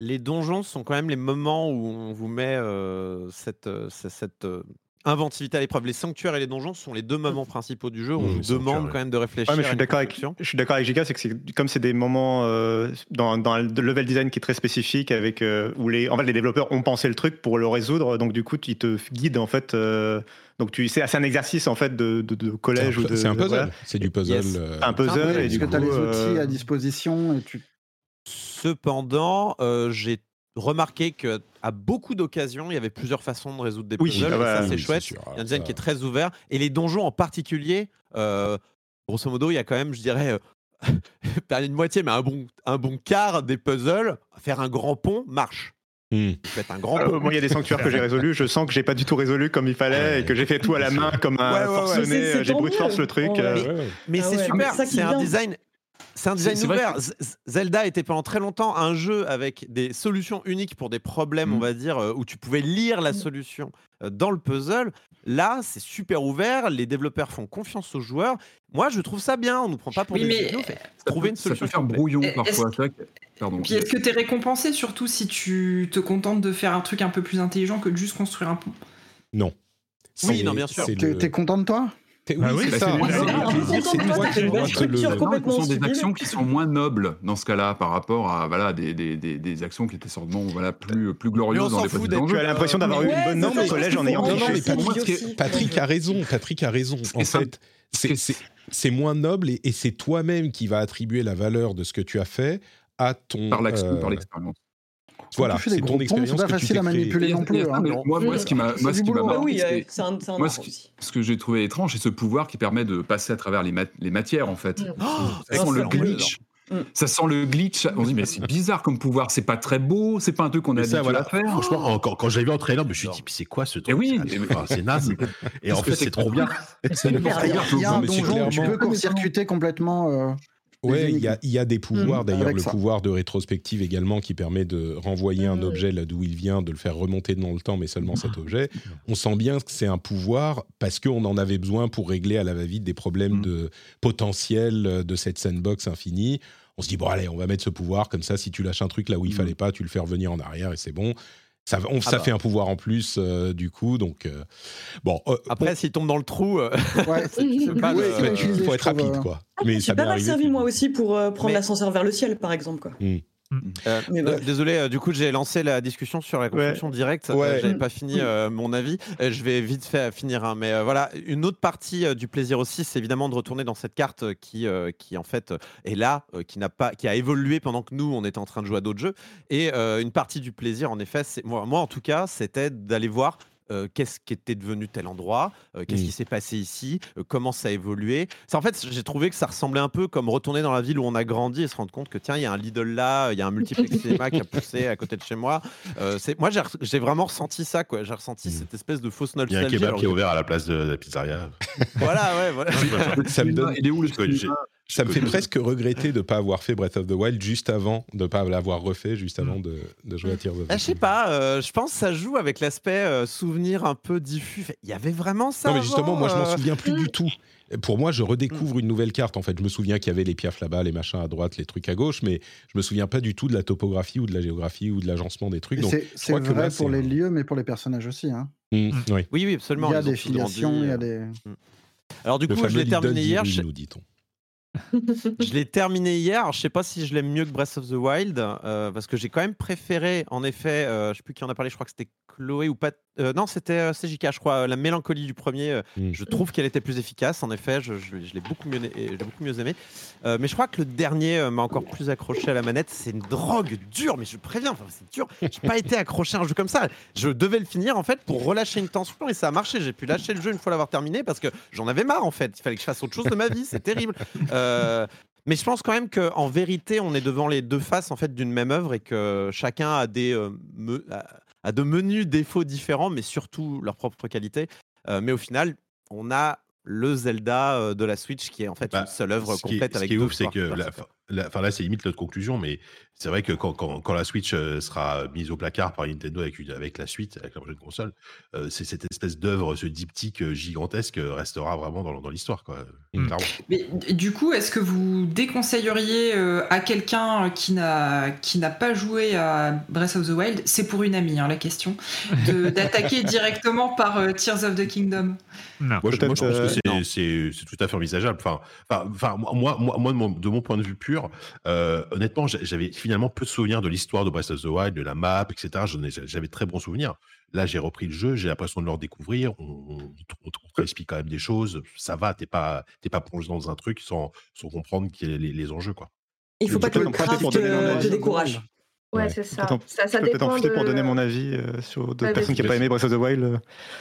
les donjons sont quand même les moments où on vous met euh, cette, euh, cette euh, inventivité à l'épreuve. Les sanctuaires et les donjons sont les deux moments principaux du jeu où on Mmh, vous sanctuaire, demande ouais. quand même de réfléchir. Ouais, mais je suis d'accord avec, je suis d'accord avec Jika, c'est que comme c'est des moments euh, dans, dans le level design qui est très spécifique, avec euh, où les, en fait, les développeurs ont pensé le truc pour le résoudre, donc du coup, ils te guident en fait. euh, donc tu, c'est c'est un exercice en fait de, de, de C'est collège ou de. c'est un puzzle. voilà. C'est du puzzle. Yes. euh, un puzzle puzzle, et Parce du coup. tu as les outils euh, à disposition et tu. Cependant, euh, j'ai remarqué que à beaucoup d'occasions, il y avait plusieurs façons de résoudre des Oui, puzzles. ah bah, ça, oui, c'est chouette. sûr. Il y a un Alors design ça- qui est très ouvert. Et les donjons en particulier, euh, grosso modo, il y a quand même, je dirais, euh, pas une moitié, mais un bon, un bon quart des puzzles. Faire un grand pont marche. Faites un grand euh, pont. moi, il y a des sanctuaires que j'ai résolus. Je sens que j'ai pas du tout résolu comme il fallait et que j'ai fait tout à la main comme un Ouais, ouais, forcené. Mais J'ai brute force le truc. Ouais. Mais Ah c'est ouais, super, mais c'est est un design. C'est un design ouvert. Zelda était pendant très longtemps un jeu avec des solutions uniques pour des problèmes, on Mm. va dire, euh, où tu pouvais lire la solution euh, dans le puzzle. Là, c'est super ouvert. Les développeurs font confiance aux joueurs. Moi, je trouve ça bien. On nous prend pas pour Oui, des mais- fait- Ça Trouver peut- une ça solution. peut faire brouillon Est-ce- parfois. que- Pardon. Puis est-ce que tu es récompensé surtout si tu te contentes de faire un truc un peu plus intelligent que de juste construire un pont? Non. Oui, non, bien sûr. c'est T'es le- t'es content de toi? T'es- Ah oui, c'est bah, ça. c'est une structure complètement ce sont des actions qui sont moins nobles dans ce cas-là par rapport à voilà, des, des, des, des actions qui étaient sûrement voilà, plus, plus Mais glorieuses dans les d'être- Tu as l'impression d'avoir eu une bonne ça, au collège en ayant Patrick, a raison. Patrick a raison. En c'est fait, c'est- moins noble et, et c'est toi-même qui va attribuer la valeur de ce que tu as fait à ton. Par l'action, euh, par l'expérience. Voilà, c'est ton ponts, expérience c'est pas facile à manipuler non plus. hein. moi, ce qui m'a moi, ce euh, ce qui- aussi. ce que j'ai trouvé étrange, c'est ce pouvoir qui permet de passer à travers les, mat- les matières, en fait. Oh, Ça sent le glitch. Mm. Ça sent le glitch. On se dit, mais c'est bizarre comme pouvoir. C'est pas très beau. C'est pas un truc qu'on a ça, voilà. à faire. Franchement, en- quand, quand j'ai vu en trailer, je me suis dit, c'est quoi ce truc? Oui, C'est- naze. Et en fait, c'est trop bien. C'est où tu clairement- peux court-circuiter complètement. Ouais, les il y a, y des pouvoirs, Mmh, d'ailleurs, le ça. pouvoir de rétrospective également qui permet de renvoyer un Mmh. objet là d'où il vient, de le faire remonter dans le temps, mais seulement cet objet. On sent bien que c'est un pouvoir parce qu'on en avait besoin pour régler à la va-vite des problèmes Mmh. de potentiel euh, de cette sandbox infinie. On se dit, bon, allez, on va mettre ce pouvoir, comme ça, si tu lâches un truc là où il Mmh. fallait pas, tu le fais revenir en arrière et c'est bon. Ça, on- ça bah. fait un pouvoir en plus, euh, du coup, donc... euh, bon, euh, Après, s'il tombe dans le trou, Ouais, c'est c'est pas Oui, le- il faut être rapide, quoi. Ah, Mais J'ai ça pas mal servi moi aussi pour euh, prendre Mais- l'ascenseur vers le ciel, par exemple. Quoi. Mm. Euh, Mais d- bref. Désolé, euh, du coup, j'ai lancé la discussion sur la construction directe. Euh, Ouais. J'avais pas fini euh, mon avis. Euh, je vais vite fait finir. hein. Mais euh, voilà, une autre partie euh, du plaisir aussi, c'est évidemment de retourner dans cette carte euh, qui, euh, qui en fait euh, est là, euh, qui n'a pas, qui a évolué pendant que nous, on était en train de jouer à d'autres jeux. Et euh, une partie du plaisir, en effet, c'est moi, moi en tout cas, c'était d'aller voir. Euh, qu'est-ce qui était devenu tel endroit, euh, qu'est-ce qui s'est passé ici, euh, comment ça a évolué. C'est en fait, j'ai trouvé que ça ressemblait un peu comme retourner dans la ville où on a grandi et se rendre compte que tiens, il y a un Lidl là, il y a un multiplex cinéma qui a poussé à côté de chez moi. Euh, c'est moi, j'ai vraiment ressenti ça, quoi. J'ai ressenti Mm. cette espèce de fausse Il y a un nostalgie. kebab qui est ouvert à la place de la pizzeria. Voilà, ouais, voilà. Ça me donne- Il est où le Ça me fait presque regretter de ne pas avoir fait Breath of the Wild juste avant, de ne pas l'avoir refait juste avant de, de jouer à Tears of the Ah, je sais pas, euh, je pense que ça joue avec l'aspect euh, souvenir un peu diffus. Il y avait vraiment ça. Non, mais justement, avant, moi, je m'en euh, souviens plus du tout. Pour moi, je redécouvre une nouvelle carte. En fait, je me souviens qu'il y avait les piafs là-bas, les machins à droite, les trucs à gauche, mais je me souviens pas du tout de la topographie ou de la géographie ou de l'agencement des trucs. C'est crois que vrai là, pour les lieux, mais pour les personnages aussi. hein. Mmh, oui. Oui, oui, absolument. Il y a des filiations, il y a des. Alors, du Le coup, je l'ai terminé hier. nous dit-on. Je l'ai terminé hier. Alors, je sais pas si je l'aime mieux que Breath of the Wild, euh, parce que j'ai quand même préféré, en effet, euh, je sais plus qui en a parlé, je crois que c'était Chloé ou Pat, euh, non, c'était euh, CJK, je crois. La mélancolie du premier, Mm. je trouve qu'elle était plus efficace. En effet, je, je- je l'ai beaucoup mieux, je beaucoup mieux aimé. Mais je crois que le dernier m'a encore plus accroché à la manette. C'est une drogue dure, mais je préviens, enfin, c'est dur. J'ai pas été accroché à un jeu comme ça. Je devais le finir en fait pour relâcher une tension et ça a marché. J'ai pu lâcher le jeu une fois l'avoir terminé parce que j'en avais marre en fait. Il fallait que je fasse autre chose de ma vie. C'est terrible. Euh, mais je pense quand même qu'en vérité, on est devant les deux faces en fait d'une même œuvre et que chacun a des euh, me- a- de menus défauts différents, mais surtout leurs propres qualités. Euh, mais au final, on a le Zelda de la Switch qui est en fait Bah, une seule œuvre ce qui complète ce avec qui est ouf, c'est que la- enfin là, c'est limite notre conclusion, mais c'est vrai que quand, quand- quand la Switch euh, sera mise au placard par Nintendo avec, une- avec la suite, avec la prochaine console, euh, c'est cette espèce d'œuvre, ce diptyque euh, gigantesque euh, restera vraiment dans, dans l'histoire, quoi. Mm. Clairement. Mais d- du coup, est-ce que vous déconseilleriez euh, à quelqu'un qui n'a qui n'a pas joué à Breath of the Wild, c'est pour une amie hein, la question, de- d'attaquer directement par euh, Tears of the Kingdom? Non. Moi, je, moi, je pense que c'est- c'est c'est tout à fait envisageable. Enfin, enfin, enfin, moi, moi, moi de, mon, de mon point de vue pur, euh, honnêtement, j'a- j'avais finalement peu de souvenirs de l'histoire de Breath of the Wild, de la map, etc. J'avais très bons souvenirs. Là, j'ai repris le jeu, j'ai l'impression de le redécouvrir. On, on, explique quand même des choses. Ça va, t'es pas, t'es pas plongé dans un truc sans, sans comprendre les, les enjeux, quoi. Il faut pas que le craft euh, te décourage. Ouais, c'est ça. Attends, Ça, ça je peux peut-être en dépend profiter de... pour donner mon avis euh, sur d'autres Ouais, personnes qui n'ont pas aimé Breath of the Wild, euh,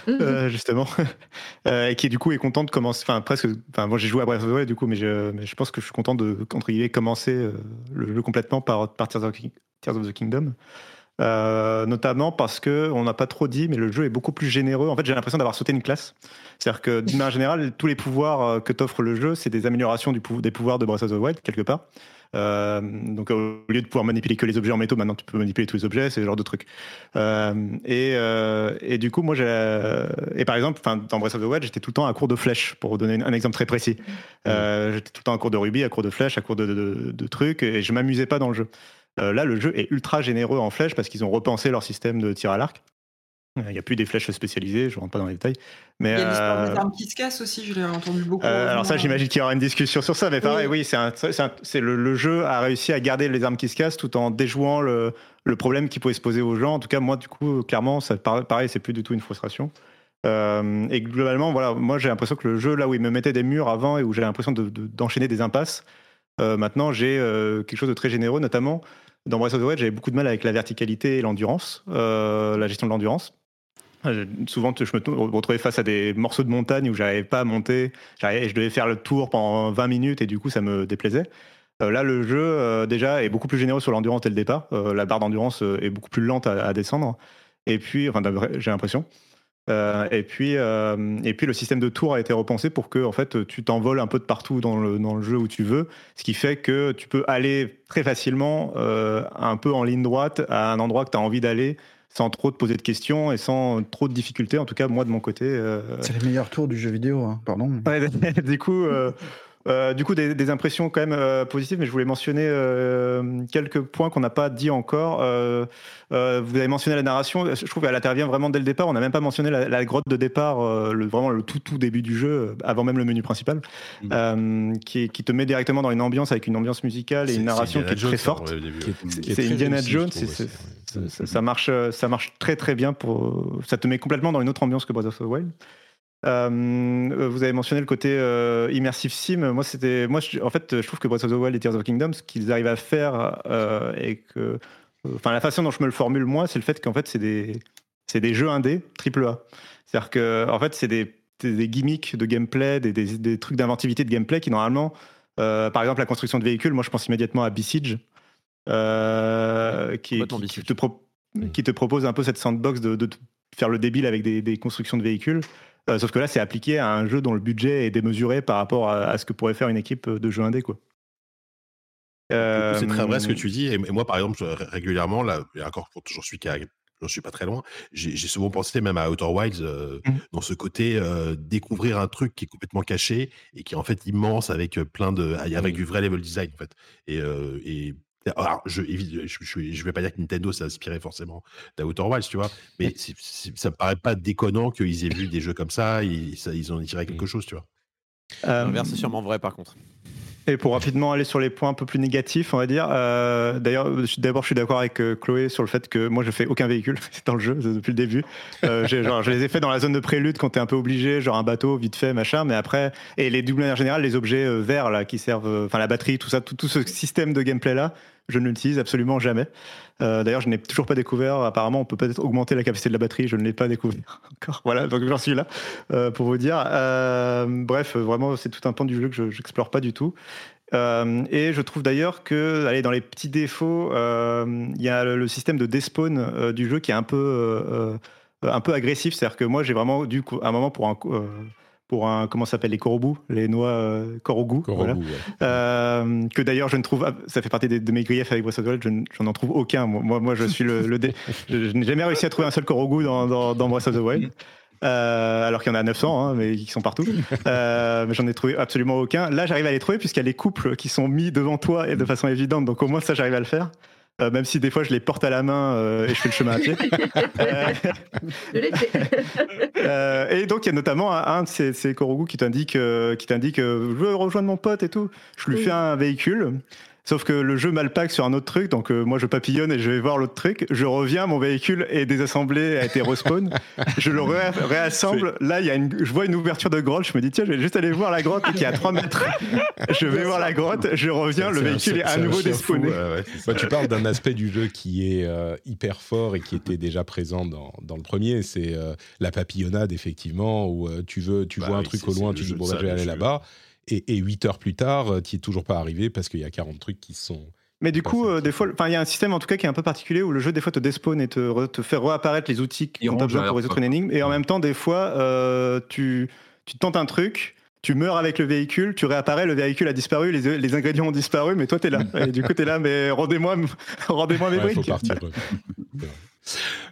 Mhm. euh, justement, Euh, et qui du coup est content de commencer, enfin presque, enfin moi j'ai joué à Breath of the Wild du coup, mais je, mais je pense que je suis content de entre guillemets commencer le jeu complètement par, par Tears, of, King- Tears of the Kingdom. Notamment parce que on n'a pas trop dit, mais le jeu est beaucoup plus généreux. En fait, j'ai l'impression d'avoir sauté une classe. C'est-à-dire que d'une manière générale, tous les pouvoirs que t'offre le jeu, c'est des améliorations du pou- des pouvoirs de Breath of the Wild quelque part. Euh, donc au lieu de pouvoir manipuler que les objets en métaux, maintenant tu peux manipuler tous les objets, c'est ce genre de truc. Euh, et, euh, et du coup, moi, j'ai et par exemple, dans Breath of the Wild, j'étais tout le temps à court de flèches, pour donner un exemple très précis. Euh, j'étais tout le temps à court de rubis, à court de flèches, à court de, de- de- de trucs, et je m'amusais pas dans le jeu. Là, le jeu est ultra généreux en flèches parce qu'ils ont repensé leur système de tir à l'arc. Il n'y a plus des flèches spécialisées, je rentre pas dans les détails. Mais, Il y a l'histoire euh, des armes qui se cassent aussi, je l'ai entendu beaucoup. euh, alors ça, j'imagine qu'il y aura une discussion sur ça, mais pareil, Oui. oui, c'est le, le jeu a réussi à garder les armes qui se cassent tout en déjouant le, le problème qui pouvait se poser aux gens. En tout cas, moi, du coup, clairement, ça, par- pareil, c'est plus du tout une frustration. Euh, et globalement, voilà, moi, j'ai l'impression que le jeu, là où il me mettait des murs avant et où j'ai l'impression de- de- d'enchaîner des impasses, euh, maintenant, j'ai quelque chose de très généreux, notamment dans Breath of the Wild, j'avais beaucoup de mal avec la verticalité et l'endurance, la gestion de l'endurance. Euh, Souvent, je me retrouvais face à des morceaux de montagne où j'arrivais pas à monter. Je devais faire le tour pendant 20 minutes et du coup, ça me déplaisait. Euh, là, le jeu, euh, déjà, est beaucoup plus généreux sur l'endurance dès le départ. La barre d'endurance est beaucoup plus lente à, descendre. Et puis, enfin, j'ai l'impression. Et, puis, et puis, le système de tour a été repensé pour que en fait, tu t'envoles un peu de partout dans le, dans le jeu où tu veux. Ce qui fait que tu peux aller très facilement, un peu en ligne droite, à un endroit que tu as envie d'aller sans trop te poser de questions et sans trop de difficultés. En tout cas, moi, de mon côté. euh, C'est les meilleurs tours du jeu vidéo, hein, pardon. Ouais, du coup, euh, euh, du coup des, des impressions quand même euh, positives, mais je voulais mentionner euh, quelques points qu'on n'a pas dit encore. Euh, euh, vous avez mentionné la narration, je trouve qu'elle intervient vraiment dès le départ. On n'a même pas mentionné la, la grotte de départ, euh, le, vraiment le tout tout début du jeu, avant même le menu principal, euh, qui, qui te met directement dans une ambiance avec une ambiance musicale et une narration qui est très forte. hein, est C'est Indiana Jones, c'est- Ça, ouais. ça- marche, euh, ça marche très très bien. Pour, ça te met complètement dans une autre ambiance que Breath of the Wild. Euh, vous avez mentionné le côté euh, immersive sim. Moi, c'était, moi, je- en fait, je trouve que Breath of the Wild et Tears of Kingdom, ce qu'ils arrivent à faire euh, et que, euh, enfin, la façon dont je me le formule moi, c'est le fait qu'en fait, c'est des, c'est des jeux indés triple A. C'est-à-dire que, en fait, c'est des, gimmicks de gameplay, des, des, des trucs d'inventivité de gameplay qui normalement, euh, par exemple, la construction de véhicules. Moi, je pense immédiatement à Besiege, euh, qui, Complètement qui- te pro- qui te propose un peu cette sandbox de, faire le débile avec des, des constructions de véhicules. Euh, sauf que là, c'est appliqué à un jeu dont le budget est démesuré par rapport à, à ce que pourrait faire une équipe de jeux indé. Quoi. Euh, C'est très vrai ce que tu dis. Et moi, par exemple, régulièrement, là, et encore, j'en suis qu'à j'en suis pas très loin. J'ai souvent pensé même à Outer Wilds euh, Mhm. dans ce côté euh, découvrir un truc qui est complètement caché et qui est en fait immense avec euh, plein de avec du vrai level design en fait. Et, euh, et alors, je, je, je, je vais pas dire que Nintendo s'est inspiré forcément d'Outer Wilds, tu vois, mais c'est- c'est- ça me paraît pas déconnant qu'ils aient vu des jeux comme ça, et ça, ils ont tiré quelque chose, tu vois. euh, L'inverse, c'est sûrement vrai par contre. Et pour rapidement aller sur les points un peu plus négatifs, on va dire. euh, D'ailleurs, d'abord, je suis d'accord avec euh, Chloé sur le fait que moi, je fais aucun véhicule dans le jeu depuis le début. Euh, genre, je les ai fait dans la zone de prélude quand t'es un peu obligé, genre un bateau vite fait, machin. Mais après, et les doubles manière générale, les objets verts là qui servent, enfin la batterie, tout ça, tout, tout ce système de gameplay là, je ne l'utilise absolument jamais. Euh, D'ailleurs, je n'ai toujours pas découvert. Apparemment, on peut peut-être augmenter la capacité de la batterie. Je ne l'ai pas découvert encore. Voilà, donc j'en suis là euh, pour vous dire. Euh, bref, vraiment, c'est tout un pan du jeu que je n'explore pas du tout. Et je trouve d'ailleurs que, allez, dans les petits défauts, il y a le, système de despawn du jeu qui est un peu, un peu agressif. C'est-à-dire que moi, j'ai vraiment dû, à un moment, pour un, pour un comment ça s'appelle, les korobus, les noix euh, voilà. Ouais. Euh, que d'ailleurs je ne trouve, ça fait partie de mes griefs avec Breath of the Wild, je n- j'en en trouve aucun. Moi, moi, je suis le, le dé- je, je n'ai jamais réussi à trouver un seul Korogu dans, dans, dans Breath of the Wild. Euh, alors qu'il y en a 900, hein, mais qui sont partout. Euh, mais j'en ai trouvé absolument aucun. Là, j'arrive à les trouver puisqu'il y a les couples qui sont mis devant toi et de façon évidente. Donc au moins ça, j'arrive à le faire. Euh, même si des fois je les porte à la main euh, et je fais le chemin à pied. Euh, et donc il y a notamment un, un de ces, ces Korogu qui t'indique, qui t'indique, je veux rejoindre mon pote et tout. Je lui Oui. fais un véhicule. Sauf que le jeu m'alpague sur un autre truc, donc euh, moi je papillonne et je vais voir l'autre truc. Je reviens, mon véhicule est désassemblé, a été respawn. je le ré- réassemble. Là, il y a une, je vois une ouverture de grotte. Je me dis tiens, je vais juste aller voir la grotte qui est à 3 mètres. je vais voir la grotte, je reviens, le véhicule est à nouveau. Ouais, ça. Bah, tu parles d'un aspect du jeu qui est euh, hyper fort et qui était déjà présent dans, dans le premier, c'est euh, la papillonnade effectivement, où euh, tu veux, tu Bah vois un truc au loin, tu dis bon bah, je vais le aller là-bas, et, et 8 heures plus tard, euh, tu es toujours pas arrivé parce qu'il y a 40 trucs qui sont... Mais du coup, euh, des fois, enfin, il y a un système en tout cas qui est un peu particulier où le jeu des fois te despawn et te, re- te fait réapparaître les outils Il dont tu as range besoin pour résoudre une énigme. Et en même temps, des fois, euh, tu, tu tentes un truc, tu meurs avec le véhicule, tu réapparais, le véhicule a disparu, les, les ingrédients ont disparu, mais toi, tu es là. Et du coup, tu es là, mais rendez-moi rendez-moi mes Ouais, faut briques. partir. ouais.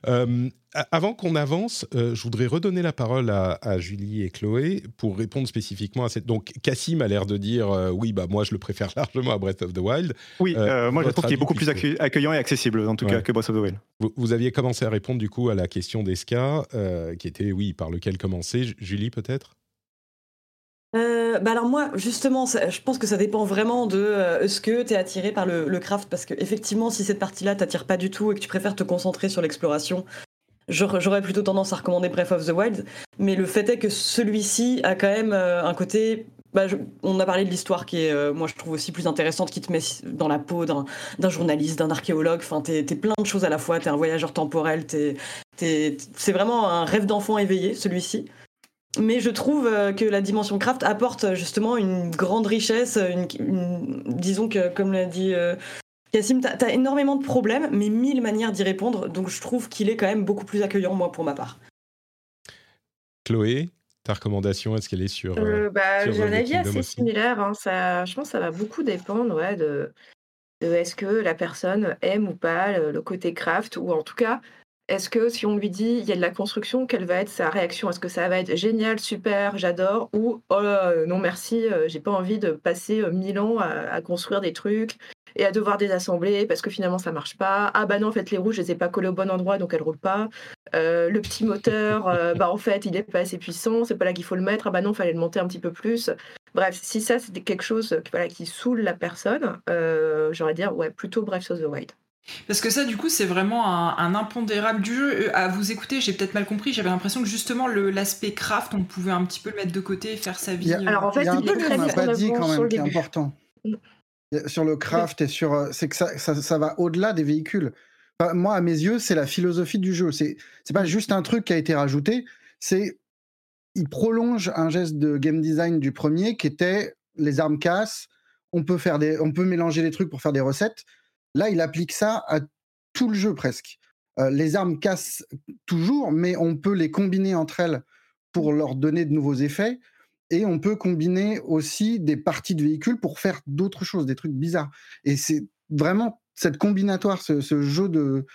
Euh, avant qu'on avance, euh, je voudrais redonner la parole à, à Julie et Chloé pour répondre spécifiquement à cette. Donc, Cassim a l'air de dire euh, oui, bah moi je le préfère largement à Breath of the Wild. Oui, moi, je trouve qu'il est beaucoup plus accueillant et accessible, en tout Ouais. cas, que Breath of the Wild. Vous, vous aviez commencé à répondre du coup à la question d'Eska, euh, qui était oui, par lequel commencer. Ju- Julie peut-être? Euh, bah alors moi, justement, je pense que ça dépend vraiment de euh, est-ce que tu es attiré par le, craft, parce que effectivement, si cette partie-là t'attire pas du tout et que tu préfères te concentrer sur l'exploration, j'aurais plutôt tendance à recommander Breath of the Wild. Mais le fait est que celui-ci a quand même euh, un côté... bah, on a parlé de l'histoire qui est, moi je trouve aussi plus intéressante, qui te met dans la peau d'un journaliste, d'un archéologue. Enfin, t'es t'es plein de choses à la fois. T'es un voyageur temporel. t'es- t'es- c'est vraiment un rêve d'enfant éveillé, celui-ci. Mais je trouve euh, que la dimension craft apporte euh, justement une grande richesse. Une, une- disons que, comme l'a dit euh, Cassim, t'as as énormément de problèmes, mais mille manières d'y répondre. Donc je trouve qu'il est quand même beaucoup plus accueillant, moi, pour ma part. Chloé, ta recommandation, est-ce qu'elle est sur. euh, Euh, bah, sur j'ai un The avis assez aussi? similaire. hein. Ça, je pense que ça va beaucoup dépendre ouais, de, de est-ce que la personne aime ou pas le, le côté craft, ou en tout cas, est-ce que si on lui dit il y a de la construction, quelle va être sa réaction? Est-ce que ça va être génial, super, j'adore, ou oh non merci, euh, j'ai pas envie de passer euh, mille ans à, à construire des trucs et à devoir désassembler parce que finalement ça marche pas. Ah bah non, en fait les roues je les ai pas collées au bon endroit donc elles roulent pas. Euh, le petit moteur, euh, bah en fait il est pas assez puissant, c'est pas là qu'il faut le mettre. Ah bah non, fallait le monter un petit peu plus. Bref, si ça c'était quelque chose qui, voilà, qui saoule la personne, euh, j'aurais dire ouais plutôt Breath of the Wild. Parce que ça, du coup, c'est vraiment un, un impondérable du jeu. Euh, À vous écouter, j'ai peut-être mal compris. J'avais l'impression que justement, le- l'aspect craft, on pouvait un petit peu le mettre de côté et faire sa vie. A- euh, Alors en fait, Il y a un truc qu'on n'a pas dit quand même qui est important. Sur le craft et sur. euh, C'est que ça, ça, ça va au-delà des véhicules. Enfin, moi, à mes yeux, c'est la philosophie du jeu. C'est c'est pas juste un truc qui a été rajouté, c'est. Il prolonge un geste de game design du premier qui était les armes cassent, on peut, faire des, on peut mélanger les trucs pour faire des recettes. Là, il applique ça à tout le jeu presque. Euh, les armes cassent toujours, mais on peut les combiner entre elles pour leur donner de nouveaux effets. Et on peut combiner aussi des parties de véhicules pour faire d'autres choses, des trucs bizarres. Et c'est vraiment cette combinatoire, ce, ce jeu de,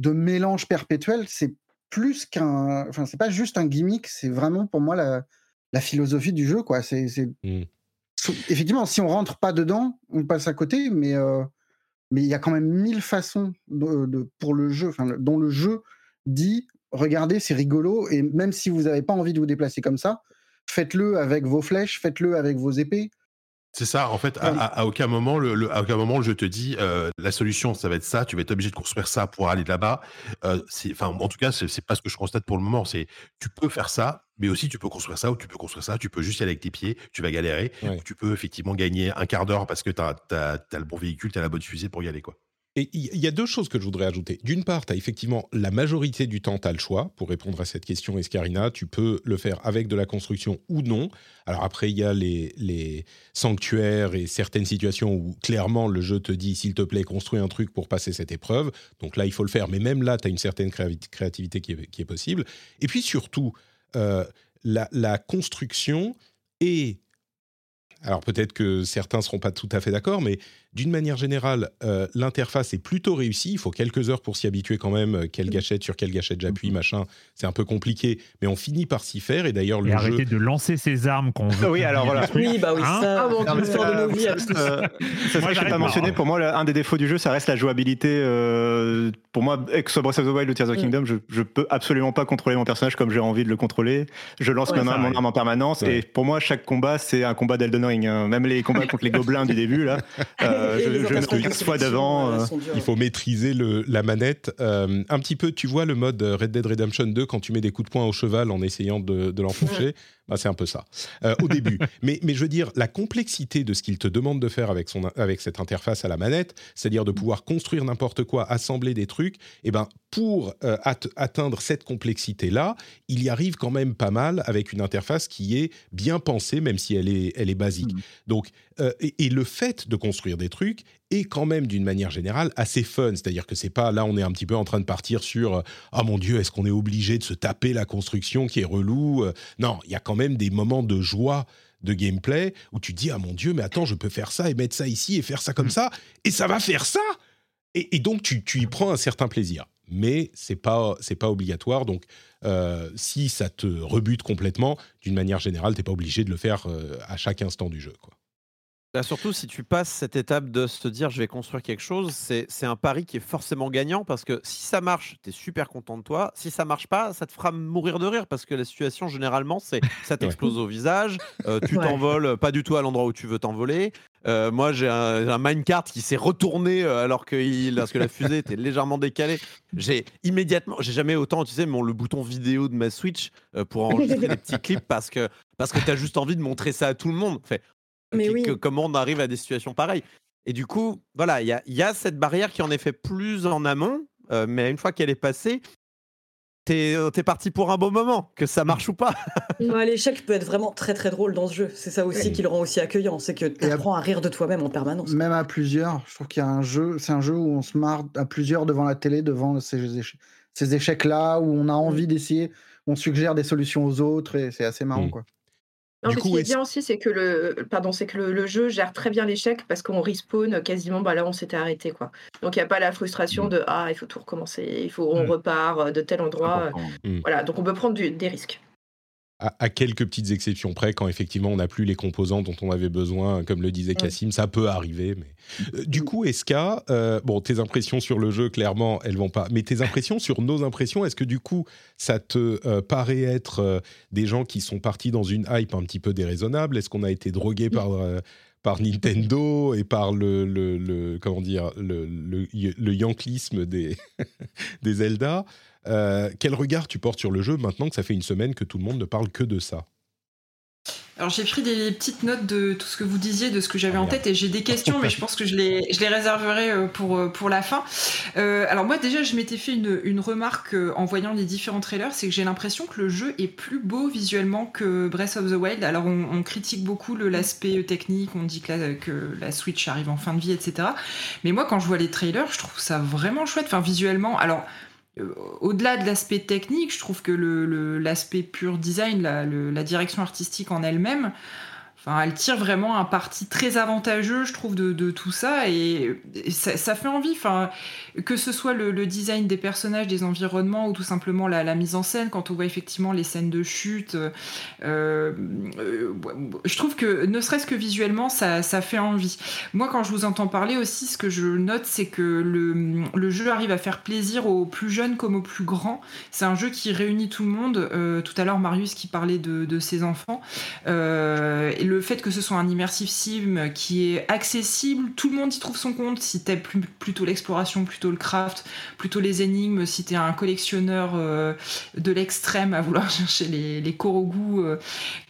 de mélange perpétuel, c'est plus qu'un. Enfin, c'est pas juste un gimmick, c'est vraiment pour moi la, la philosophie du jeu. Quoi. C'est, Mm. so- Effectivement, si on rentre pas dedans, on passe à côté, mais euh, mais il y a quand même mille façons de- pour le jeu, dont le jeu dit regardez, c'est rigolo, et même si vous n'avez pas envie de vous déplacer comme ça, faites-le avec vos flèches, faites-le avec vos épées. C'est ça, en fait, à, aucun moment, le, le- à aucun moment, jeu te dit euh, la solution, ça va être ça, tu vas être obligé de construire ça pour aller là-bas. Euh, en tout cas, c'est pas ce que je constate pour le moment. C'est tu peux faire ça, mais aussi tu peux construire ça ou tu peux construire ça. Tu peux juste y aller avec tes pieds, tu vas galérer. Ouais. Ou tu peux effectivement gagner un quart d'heure parce que tu as, le bon véhicule, tu as la bonne fusée pour y aller. quoi. Et il y a deux choses que je voudrais ajouter. D'une part, tu as effectivement la majorité du temps, tu as le choix. Pour répondre à cette question, Escarina, tu peux le faire avec de la construction ou non. Alors après, il y a les, sanctuaires et certaines situations où clairement le jeu te dit, s'il te plaît, construis un truc pour passer cette épreuve. Donc là, il faut le faire. Mais même là, tu as une certaine créativité qui est, possible. Et puis surtout, euh, la construction est... Alors peut-être que certains ne seront pas tout à fait d'accord, mais d'une manière générale, euh, l'interface est plutôt réussie. Il faut quelques heures pour s'y habituer quand même. euh, Quelle gâchette sur quelle gâchette j'appuie, machin. C'est un peu compliqué, mais on finit par s'y faire. Et d'ailleurs, le Et jeu. arrêtez de lancer ces armes qu'on veut. Oui, alors voilà. Oui, bah oui, Hein ça, Ah, mon c'est de nos vies. Euh, ça que je j'arrête pas pas. mentionné. Pour moi, le- un des défauts du jeu, ça reste la jouabilité. euh, pour moi, que ce soit Breath of the Wild ou Tears of the Mm. Kingdom, je, je peux absolument pas contrôler mon personnage comme j'ai envie de le contrôler. Je lance Ouais, mon, arme en permanence. Ouais. Et pour moi, chaque combat, c'est un combat d'Elden Ring. hein. Même les combats contre les gobelins du début, là, euh, Et je, je orientations mets 15 fois sélection, euh, euh. Il faut maîtriser le, la manette. Euh, un petit peu, tu vois le mode Red Dead Redemption 2 quand tu mets des coups de poing au cheval en essayant de, de l'enfoncer. Bah, c'est un peu ça euh, au début. mais, mais je veux dire, la complexité de ce qu'il te demande de faire avec, son, avec cette interface à la manette, c'est-à-dire de pouvoir construire n'importe quoi, assembler des trucs, et ben pour euh, at- atteindre cette complexité-là, il y arrive quand même pas mal avec une interface qui est bien pensée, même si elle est, elle est basique. Donc, euh, et, et le fait de construire des trucs est quand même d'une manière générale assez fun. C'est-à-dire que c'est pas là, on est un petit peu en train de partir sur euh, ah mon dieu, est-ce qu'on est obligé de se taper la construction qui est relou Euh, Non, il y a quand même des moments de joie de gameplay où tu dis ah mon dieu, mais attends, je peux faire ça et mettre ça ici et faire ça comme ça et ça va faire ça. Et, et donc tu, tu y prends un certain plaisir. Mais c'est pas c'est pas obligatoire. Donc euh, si ça te rebute complètement, d'une manière générale, t'es pas obligé de le faire euh, à chaque instant du jeu. Quoi. Là, surtout, si tu passes cette étape de se dire je vais construire quelque chose, c'est un pari qui est forcément gagnant parce que si ça marche, tu es super content de toi. Si ça marche pas, ça te fera mourir de rire parce que la situation, généralement, c'est ça t'explose au visage, euh, tu Ouais. t'envoles pas du tout à l'endroit où tu veux t'envoler. Euh, moi, j'ai un, un minecart qui s'est retourné euh, alors que, il, parce que la fusée était légèrement décalée. J'ai immédiatement, j'ai jamais autant utilisé mon, le bouton vidéo de ma Switch euh, pour enregistrer des petits clips parce que, parce que tu as juste envie de montrer ça à tout le monde. Fait, Mais qui- oui. que- comment on arrive à des situations pareilles. Et du coup, voilà, il y y a cette barrière qui en est fait plus en amont, euh, mais une fois qu'elle est passée, t'es euh, t'es parti pour un beau moment, que ça marche ou pas. Ouais, L'échec peut être vraiment très très drôle dans ce jeu. C'est ça aussi Oui. qui le rend aussi accueillant. C'est que tu apprends à rire de toi-même en permanence. Même à plusieurs, je trouve qu'il y a un jeu, c'est un jeu où on se marre à plusieurs devant la télé, devant ces, éche- ces échecs-là, où on a envie d'essayer, on suggère des solutions aux autres, et c'est assez marrant, Mm. quoi. Non, Du mais coup, ce qui est bien aussi, c'est que le, pardon, c'est que le, le jeu gère très bien l'échec parce qu'on respawn quasiment. Bah là, on s'était arrêté, quoi. Donc il n'y a pas la frustration de ah, il faut tout recommencer, il faut on Mm. repart euh, de tel endroit. Important. Voilà, donc on peut prendre du- des risques. À, à quelques petites exceptions près, quand effectivement on n'a plus les composants dont on avait besoin, comme le disait Cassim, ça peut arriver. Mais Euh, du coup, Eska, euh, bon, tes impressions sur le jeu, clairement, elles vont pas. Mais tes impressions sur nos impressions, est-ce que du coup, ça te euh, paraît être euh, des gens qui sont partis dans une hype un petit peu déraisonnable? Est-ce qu'on a été drogué par euh, par Nintendo et par le, le, le- comment dire le, le, le yanklisme des des Zelda? Euh, quel regard tu portes sur le jeu maintenant que ça fait une semaine que tout le monde ne parle que de ça Alors j'ai pris des petites notes de tout ce que vous disiez, de ce que j'avais Ah, en tête, et j'ai des questions, mais je pense que je les, je les réserverai euh, pour, euh, pour la fin. Euh, alors moi déjà, je m'étais fait une, une remarque en voyant les différents trailers, c'est que j'ai l'impression que le jeu est plus beau visuellement que Breath of the Wild. Alors on, on critique beaucoup l'aspect technique, on dit que la, que la Switch arrive en fin de vie, etc. Mais moi quand je vois les trailers, je trouve ça vraiment chouette, enfin visuellement. Alors au-delà de l'aspect technique, je trouve que le- le- l'aspect pur design, la direction artistique en elle-même, elle tire vraiment un parti très avantageux, je trouve, de, tout ça, et, ça, fait envie. Enfin, que ce soit le, design des personnages, des environnements, ou tout simplement la, mise en scène, quand on voit effectivement les scènes de chute, euh, euh, je trouve que ne serait-ce que visuellement, ça, fait envie. Moi, quand je vous entends parler aussi, ce que je note, c'est que le, jeu arrive à faire plaisir aux plus jeunes comme aux plus grands. C'est un jeu qui réunit tout le monde. Euh, tout à l'heure, Marius qui parlait de, ses enfants. Fait que ce soit un immersive sim qui est accessible, tout le monde y trouve son compte. Si t'aimes plutôt l'exploration, plutôt le craft, plutôt les énigmes, si t'es un collectionneur euh, de l'extrême à vouloir chercher les, les euh,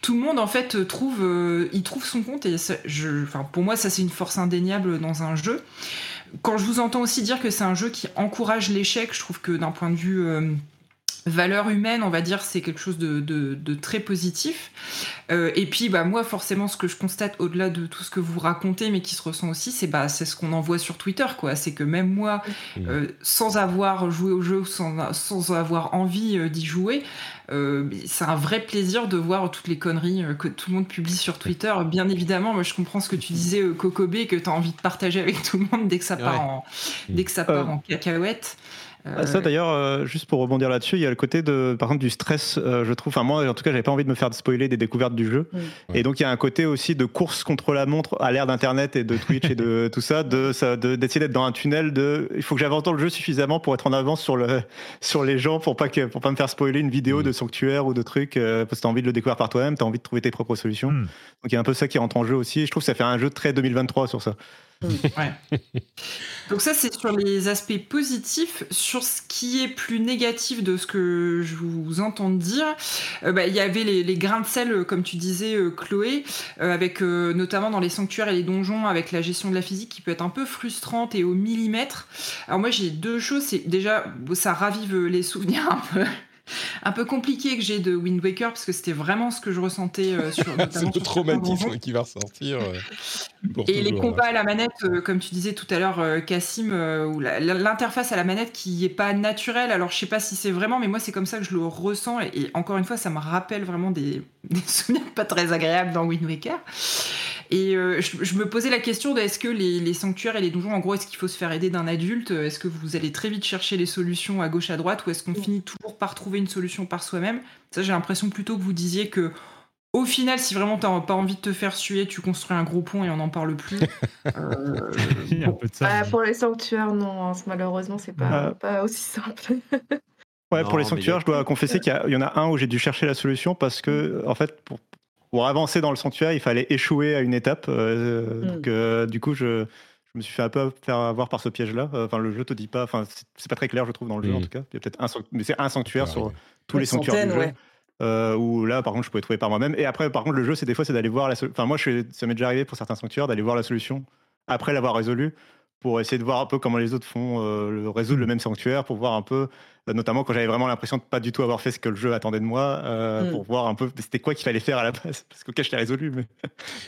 tout le monde en fait trouve, euh, il trouve son compte. Et ça, je, pour moi, ça c'est une force indéniable dans un jeu. Quand je vous entends aussi dire que c'est un jeu qui encourage l'échec, je trouve que d'un point de vue valeur humaine, on va dire, c'est quelque chose de, de- de très positif. Euh, et puis, bah, moi, forcément, ce que je constate au-delà de tout ce que vous racontez, mais qui se ressent aussi, c'est bah, c'est ce qu'on en voit sur Twitter, quoi. C'est que même moi, euh, sans avoir joué au jeu, sans, sans avoir envie euh, d'y jouer, euh, c'est un vrai plaisir de voir toutes les conneries euh, que tout le monde publie sur Twitter. Bien évidemment, moi, je comprends ce que tu disais, euh, Kokobé, que tu as envie de partager avec tout le monde dès que ça part, Ouais. en, dès que ça part Euh, en cacahuète. Ah, Ça d'ailleurs, euh, juste pour rebondir là-dessus, il y a le côté de, par contre, du stress, euh, je trouve. Enfin moi, en tout cas, j'avais pas envie de me faire spoiler des découvertes du jeu. Et donc il y a un côté aussi de course contre la montre à l'ère d'Internet et de Twitch et de tout ça, de ça- de- d'essayer d'être dans un tunnel. De, il faut que j'avance dans le jeu suffisamment pour être en avance sur le sur les gens pour pas que pour pas me faire spoiler une vidéo de sanctuaire ou de trucs euh, parce que t'as envie de le découvrir par toi-même, t'as envie de trouver tes propres solutions. Donc il y a un peu ça qui rentre en jeu aussi. Et je trouve que ça fait un jeu très 2023 sur ça. Donc ça, c'est sur les aspects positifs. Sur ce qui est plus négatif de ce que je vous entends dire, euh, bah, il y avait les, les grains de sel, euh, comme tu disais, euh, Chloé, euh, avec notamment dans les sanctuaires et les donjons, avec la gestion de la physique qui peut être un peu frustrante et au millimètre. Alors moi, j'ai deux choses. C'est déjà, ça ravive les souvenirs un peu. Un peu compliqués que j'ai de Wind Waker parce que c'était vraiment ce que je ressentais euh, sur C'est le traumatisme qui va ressortir. euh, pour Et les toujours, combats à la manette, euh, comme tu disais tout à l'heure, euh, Cassim, ou l'interface à la manette qui est pas naturelle. Alors je sais pas si c'est vraiment, mais moi c'est comme ça que je le ressens. Et, et encore une fois, ça me rappelle vraiment des, des souvenirs pas très agréables dans Wind Waker. Et euh, je, je me posais la question de est-ce que les, les sanctuaires et les donjons, en gros, est-ce qu'il faut se faire aider d'un adulte? Est-ce que vous allez très vite chercher les solutions à gauche à droite ou est-ce qu'on finit toujours par trouver une solution par soi-même? Ça, j'ai l'impression plutôt que vous disiez que au final, si vraiment t'as pas envie de te faire suer, tu construis un gros pont et on n'en parle plus. Euh, Il y a un peu de ça. Ah, pour les sanctuaires, non, hein, malheureusement, c'est pas, Ah. pas aussi simple. Ouais, Non, pour les sanctuaires, a- je dois confesser qu'il y, y en a un où j'ai dû chercher la solution parce que, en fait, pour, pour avancer dans le sanctuaire, il fallait échouer à une étape. euh, Mm. Donc, euh, du coup, je, je me suis fait un peu faire avoir par ce piège-là. Euh, Enfin, le jeu te dit pas. Enfin, c'est- pas très clair, je trouve, dans le jeu, en tout cas. Il y a peut-être un, mais c'est un sanctuaire sur tous les sanctuaires du jeu. ouais. Euh, où là, par contre, je pouvais trouver par moi-même. Et après, par contre, le jeu, c'est des fois, c'est d'aller voir la solution. Enfin, moi, je suis- ça m'est déjà arrivé pour certains sanctuaires d'aller voir la solution après l'avoir résolu pour essayer de voir un peu comment les autres font euh, le- résoudre le même sanctuaire, pour voir un peu, euh, notamment quand j'avais vraiment l'impression de pas du tout avoir fait ce que le jeu attendait de moi, euh, Mm. pour voir un peu c'était quoi qu'il fallait faire à la base. Parce qu'au cas, je l'ai résolu, mais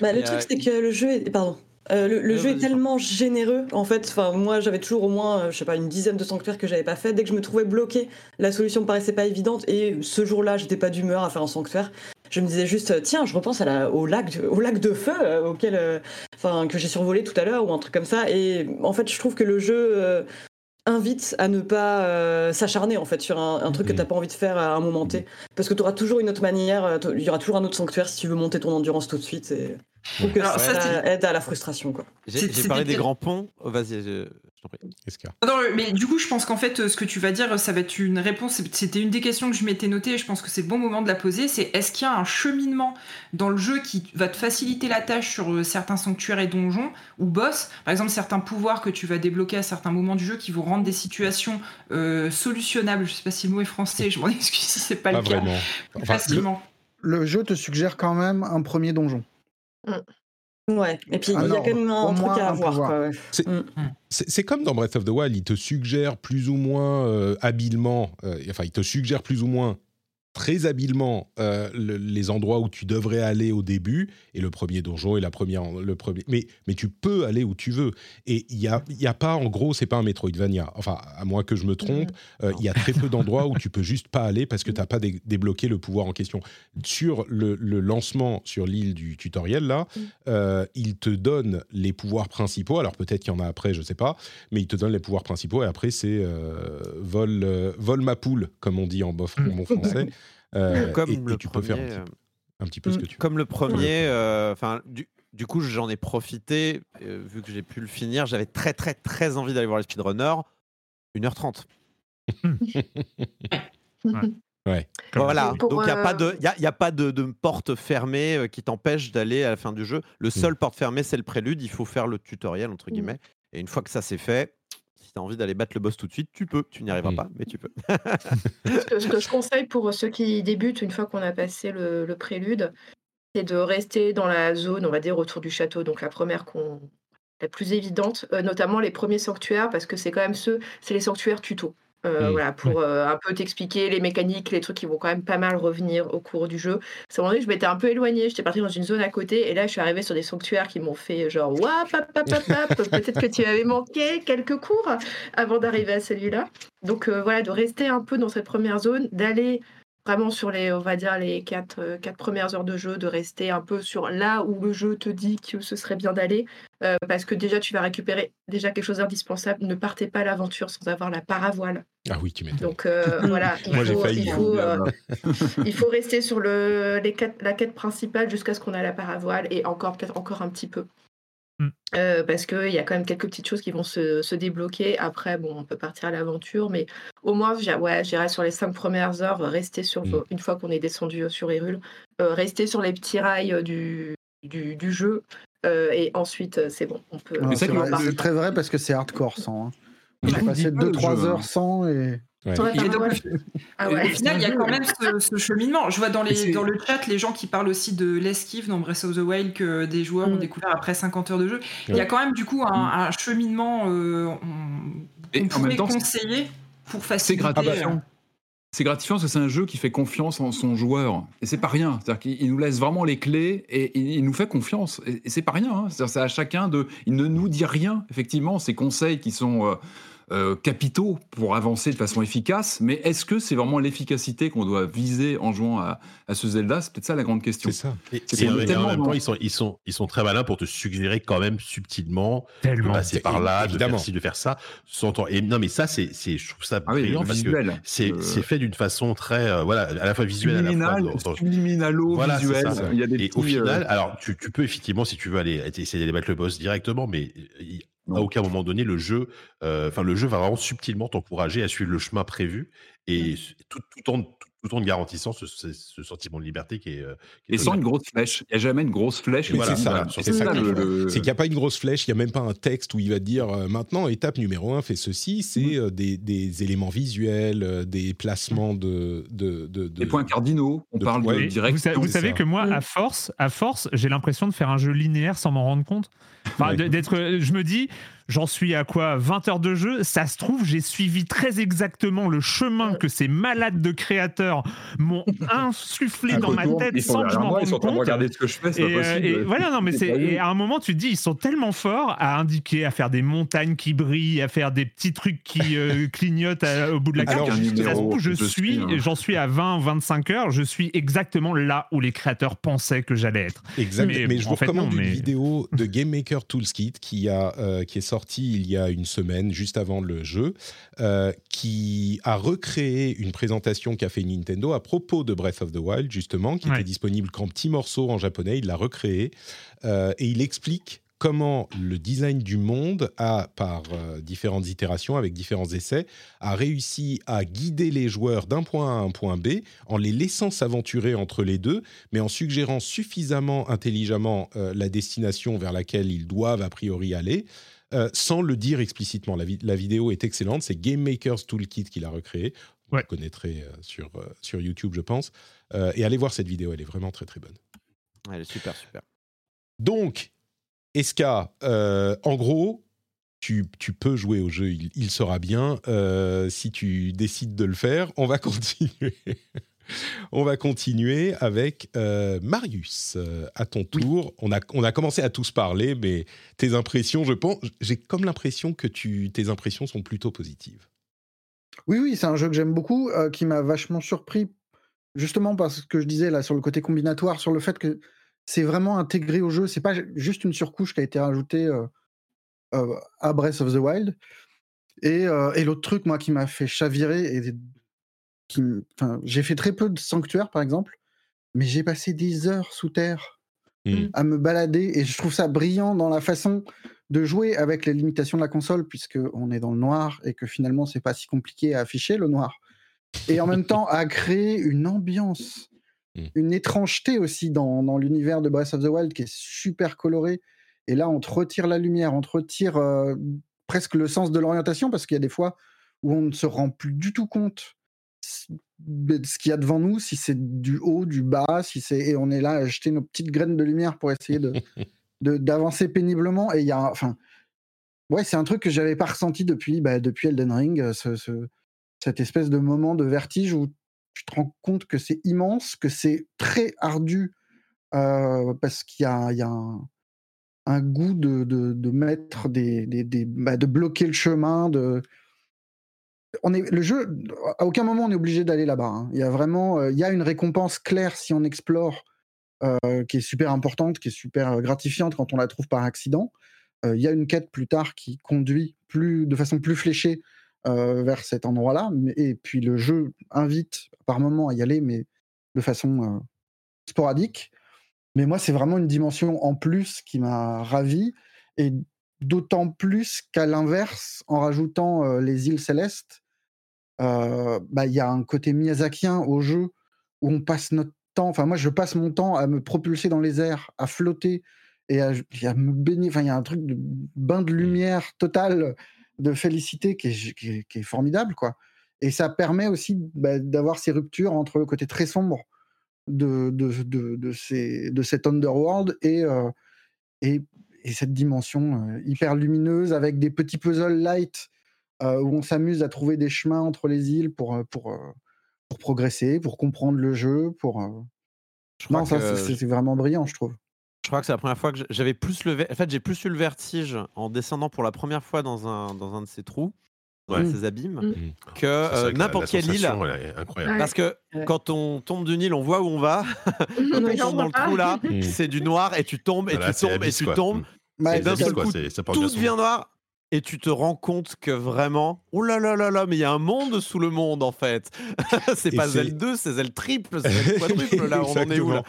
Bah, le truc, c'est que le jeu est. Pardon. Euh, le, jeu est tellement généreux, en fait. Enfin, moi, j'avais toujours au moins, je sais pas, une dizaine de sanctuaires que j'avais pas fait. Dès que je me trouvais bloqué, la solution me paraissait pas évidente. Et ce jour-là, j'étais pas d'humeur à faire un sanctuaire. Je me disais juste, tiens, je repense à la, au lac, de- au lac de feu, euh, auquel, euh, enfin, que j'ai survolé tout à l'heure ou un truc comme ça. Et en fait, je trouve que le jeu euh, invite à ne pas euh, s'acharner en fait sur un, un truc que Mhm. t'as pas envie de faire à un moment T, parce que tu auras toujours une autre manière, il y aura toujours un autre sanctuaire si tu veux monter ton endurance tout de suite. Et... Je trouve que Alors, ça, aide à la frustration quoi. J'ai parlé des grands ponts. Oh, Vas-y, je, prie. Non, mais du coup, je pense qu'en fait, euh, ce que tu vas dire, ça va être une réponse. C'était une des questions que je m'étais notée et je pense que c'est le bon moment de la poser. C'est est-ce qu'il y a un cheminement dans le jeu qui va te faciliter la tâche sur euh, certains sanctuaires et donjons ou boss? Par exemple, certains pouvoirs que tu vas débloquer à certains moments du jeu qui vont rendre des situations euh, solutionnables. Je sais pas si le mot est français, je m'en excuse si c'est pas, Pas le cas. vraiment. Le- facilement. Le jeu te suggère quand même un premier donjon. Ouais. Et puis il Ah y a quand même un truc à avoir. ouais. C'est- Mm. C'est comme dans Breath of the Wild, il te suggère plus ou moins euh, habilement, euh, enfin, il te suggère plus ou moins très habilement euh, le- les endroits où tu devrais aller au début, et le premier donjon et la première, le premier, mais, mais tu peux aller où tu veux. Et il n'y a, il y a pas, en gros, c'est pas un Metroidvania. Enfin, à moins que je me trompe, euh, il y a très peu d'endroits où tu peux juste pas aller parce que tu n'as pas dé- débloqué le pouvoir en question. Sur le, le lancement sur l'île du tutoriel, là, euh, il te donne les pouvoirs principaux. Alors peut-être qu'il y en a après, je sais pas, mais il te donne les pouvoirs principaux et après c'est vol, vol ma poule, comme on dit en bof, en bon français. Euh, Comme et, le et tu peux faire un premier, petit, un petit peu ce que tu veux. Comme le premier, euh, enfin, du, du coup, j'en ai profité, euh, vu que j'ai pu le finir. J'avais très, très, très envie d'aller voir les speedrunners. 1h30. Ouais. Voilà, donc il n'y a, euh, pas de, y a, y a pas de, de porte fermée euh, qui t'empêche d'aller à la fin du jeu. Le seul porte fermée, c'est le prélude. Il faut faire le tutoriel, entre Mm. guillemets. Et une fois que ça c'est fait, tu as envie d'aller battre le boss tout de suite, tu peux. Tu n'y arriveras pas, mais tu peux. Ce que, ce que je conseille pour ceux qui débutent, une fois qu'on a passé le, le prélude, c'est de rester dans la zone, on va dire, autour du château. Donc la première qu'on la plus évidente, euh, notamment les premiers sanctuaires, parce que c'est quand même ceux, c'est les sanctuaires tuto. Euh, Mm. Voilà, pour euh, un peu t'expliquer les mécaniques, les trucs qui vont quand même pas mal revenir au cours du jeu. C'est vrai que je m'étais un peu éloignée, j'étais partie dans une zone à côté, et là je suis arrivée sur des sanctuaires qui m'ont fait genre wap, pap, pap, pap. peut-être que tu avais manqué quelques cours avant d'arriver à celui-là. Donc euh, voilà, de rester un peu dans cette première zone, d'aller vraiment sur les, on va dire, les quatre, euh, quatre premières heures de jeu, de rester un peu sur là où le jeu te dit que ce serait bien d'aller, euh, parce que déjà tu vas récupérer déjà quelque chose d'indispensable. Ne partez pas à l'aventure sans avoir la paravoile. Ah oui, tu m'étonnes. Donc euh, voilà, il Moi, j'ai faut, failli, il hein. faut, euh, il faut rester sur le, les quêtes- la quête principale jusqu'à ce qu'on ait la paravoile et encore peut-être encore un petit peu. Mm. Euh, parce qu'il y a quand même quelques petites choses qui vont se, se débloquer. Après, bon, on peut partir à l'aventure, mais au moins, ouais, j'irai sur les cinq premières heures, rester sur, Mm. une fois qu'on est descendu euh, sur Hyrule, euh, rester sur les petits rails euh, du, du, du jeu, euh, et ensuite, c'est bon, on peut. C'est très vrai parce que c'est hardcore sans. Hein. J'ai passé dit pas, le 2-3 jeu, heures hein. sans et. Ouais. Et donc. Ah ouais. Au final, il y a quand même ce, ce cheminement. Je vois dans, Et les, c'est- dans le chat les gens qui parlent aussi de l'esquive dans Breath of the Wild que des joueurs ont Mm. découvert après 50 heures de jeu. Il y a quand même du coup un, un cheminement euh, qu'on pourrait même temps, c'est- conseiller pour C'est faciliter. gratifiant. C'est gratifiant parce que c'est un jeu qui fait confiance en son joueur. Et c'est pas rien. C'est-à-dire qu'il il nous laisse vraiment les clés et il, nous fait confiance. Et, et c'est pas rien. hein. C'est-à-dire c'est à chacun de. Il ne nous dit rien, effectivement, ces conseils qui sont. euh, euh, capitaux pour avancer de façon efficace, mais est-ce que c'est vraiment l'efficacité qu'on doit viser en jouant à, à ce Zelda? C'est peut-être ça la grande question. C'est ça. Et, en, et même temps, ils sont, ils, sont, ils sont très malins pour te suggérer quand même subtilement de passer par là, de Évidemment. faire ci, de faire ça. Sans temps. Et non, mais ça, c'est, je trouve ça Ah oui, brillant le parce que visuel. c'est, Euh, fait d'une façon très, euh, voilà, à la fois visuelle, à la fois subliminal, subliminalo, Voilà, visuel. ça. Il y a des Et au petits, euh, final, alors tu, tu peux effectivement, si tu veux aller essayer d'aller battre le boss directement, mais à aucun moment donné, le jeu, euh, le jeu va vraiment subtilement t'encourager à suivre le chemin prévu et tout, tout en tout en garantissant ce, ce- ce sentiment de liberté qui est. euh, qui est Et sans donné. une grosse flèche. Il n'y a jamais une grosse flèche. Voilà, c'est ça, c'est le- qu'il n'y a pas une grosse flèche, il n'y a même pas un texte où il va dire euh, maintenant, étape numéro un, fais ceci. C'est euh, des, des éléments visuels, euh, des placements de. de, de, de- des points cardinaux. On de- parle ouais, de direct. vous, sa- vous c'est savez ça. que moi, à force, à force, j'ai l'impression de faire un jeu linéaire sans m'en rendre compte. Enfin, Ouais. d'être, je me dis, j'en suis à quoi 20 heures de jeu? Ça se trouve, j'ai suivi très exactement le chemin que ces malades de créateurs m'ont insufflé dans ma tête sans que je m'en rende sont en train de compte. regarder ce que je fais, c'est Et, pas euh, possible. et voilà, non, mais C'est à un moment, tu te dis, ils sont tellement forts à indiquer, à faire des montagnes qui brillent, à faire des petits trucs qui euh, clignotent à- au bout de la carte. Alors, Ça se numéro trouve, je suis, hein. j'en suis à 20, 25 heures. Je suis exactement là où les créateurs pensaient que j'allais être. Exact. Mais je vous fait, recommande non, une mais- vidéo de Game Maker Toolkit qui, a, euh, qui est sortie il y a une semaine, juste avant le jeu, euh, qui a recréé une présentation qu'a fait Nintendo à propos de Breath of the Wild, justement, qui Ouais. était disponible qu'en petits morceaux en japonais. Il l'a recréé euh, et il explique comment le design du monde a, par euh, différentes itérations, avec différents essais, a réussi à guider les joueurs d'un point A à un point B en les laissant s'aventurer entre les deux, mais en suggérant suffisamment intelligemment euh, la destination vers laquelle ils doivent a priori aller, euh, sans le dire explicitement. La, vi- la vidéo est excellente, c'est Game Maker's Toolkit qui l'a recréé. Vous Ouais. le connaîtrez euh, sur, euh, sur YouTube, je pense. Euh, et allez voir cette vidéo, elle est vraiment très très bonne. Elle est super, super. Donc, Eska, euh, en gros, tu, tu peux jouer au jeu, il, il sera bien euh, si tu décides de le faire. On va continuer. On va continuer avec euh, Marius. Euh, à ton tour, on, a, on a commencé à tous parler, mais tes impressions, je pense, j'ai comme l'impression que tu, tes impressions sont plutôt positives. Oui, oui, c'est un jeu que j'aime beaucoup, euh, qui m'a vachement surpris, justement parce que je disais là sur le côté combinatoire, sur le fait que c'est vraiment intégré au jeu. C'est pas juste une surcouche qui a été rajoutée à Breath of the Wild. Et, euh, et l'autre truc, moi, qui m'a fait chavirer, et qui, m- enfin, j'ai fait très peu de sanctuaires, par exemple, mais j'ai passé des heures sous terre Mm. à me balader, et je trouve ça brillant dans la façon de jouer avec les limitations de la console, puisque on est dans le noir et que finalement c'est pas si compliqué à afficher le noir. et en même temps à créer une ambiance, Mm. une étrangeté aussi dans, dans l'univers de Breath of the Wild qui est super coloré. Et là, on te retire la lumière, on te retire euh, presque le sens de l'orientation parce qu'il y a des fois où on ne se rend plus du tout compte ce qu'il y a devant nous, si c'est du haut, du bas, si c'est et on est là à jeter nos petites graines de lumière pour essayer de d'avancer péniblement. Et il y a, enfin, ouais, c'est un truc que j'avais pas ressenti depuis bah, depuis Elden Ring, euh, ce, ce- cette espèce de moment de vertige où tu te rends compte que c'est immense, que c'est très ardu euh, parce qu'il y a, il y a un, un goût de, de, de mettre des, des, des- bah, de bloquer le chemin, de on est le jeu à aucun moment on est obligé d'aller là-bas. hein. Il y a vraiment euh, il y a une récompense claire si on explore euh, qui est super importante, qui est super euh, gratifiante quand on la trouve par accident. Il y a une quête plus tard qui conduit plus de façon plus fléchée vers cet endroit-là. Et puis le jeu invite par moment à y aller, mais de façon sporadique. Mais moi, c'est vraiment une dimension en plus qui m'a ravi. Et d'autant plus qu'à l'inverse, en rajoutant les îles célestes, bah, il y a un côté miyazakien au jeu où on passe notre temps. Enfin, moi, je passe mon temps à me propulser dans les airs, à flotter et à, et à me baigner. Enfin, il y a un truc de bain de lumière total, de félicité qui est, qui est- qui est formidable, quoi. Et ça permet aussi bah, d'avoir ces ruptures entre le côté très sombre de, de, de, de, ces, de cet underworld et, euh, et, et cette dimension hyper lumineuse avec des petits puzzles light où on s'amuse à trouver des chemins entre les îles pour, euh, pour, euh, pour progresser, pour comprendre le jeu. Pour, euh, crois Non, ça, que- c'est vraiment brillant, je trouve. Je crois que c'est la première fois que j'avais plus le en fait j'ai plus eu le vertige en descendant pour la première fois dans un dans un de ces trous, dans Ouais. ces abîmes, Mm. que euh, vrai que n'importe quelle île. incroyable. Parce que Ouais. quand on tombe d'une île, on voit où on va. Quand on tombe dans le trou là, c'est du noir et tu tombes et Voilà, tu tombes et tu quoi. tombes. Mm. Ouais, Et d'un seul ça. coup, tout devient noir et tu te rends compte que vraiment, oh là là là là, mais il y a un monde sous le monde en fait. c'est pas c'est- Zelle 2, c'est Zelle triple, c'est quadruple là, on en est où là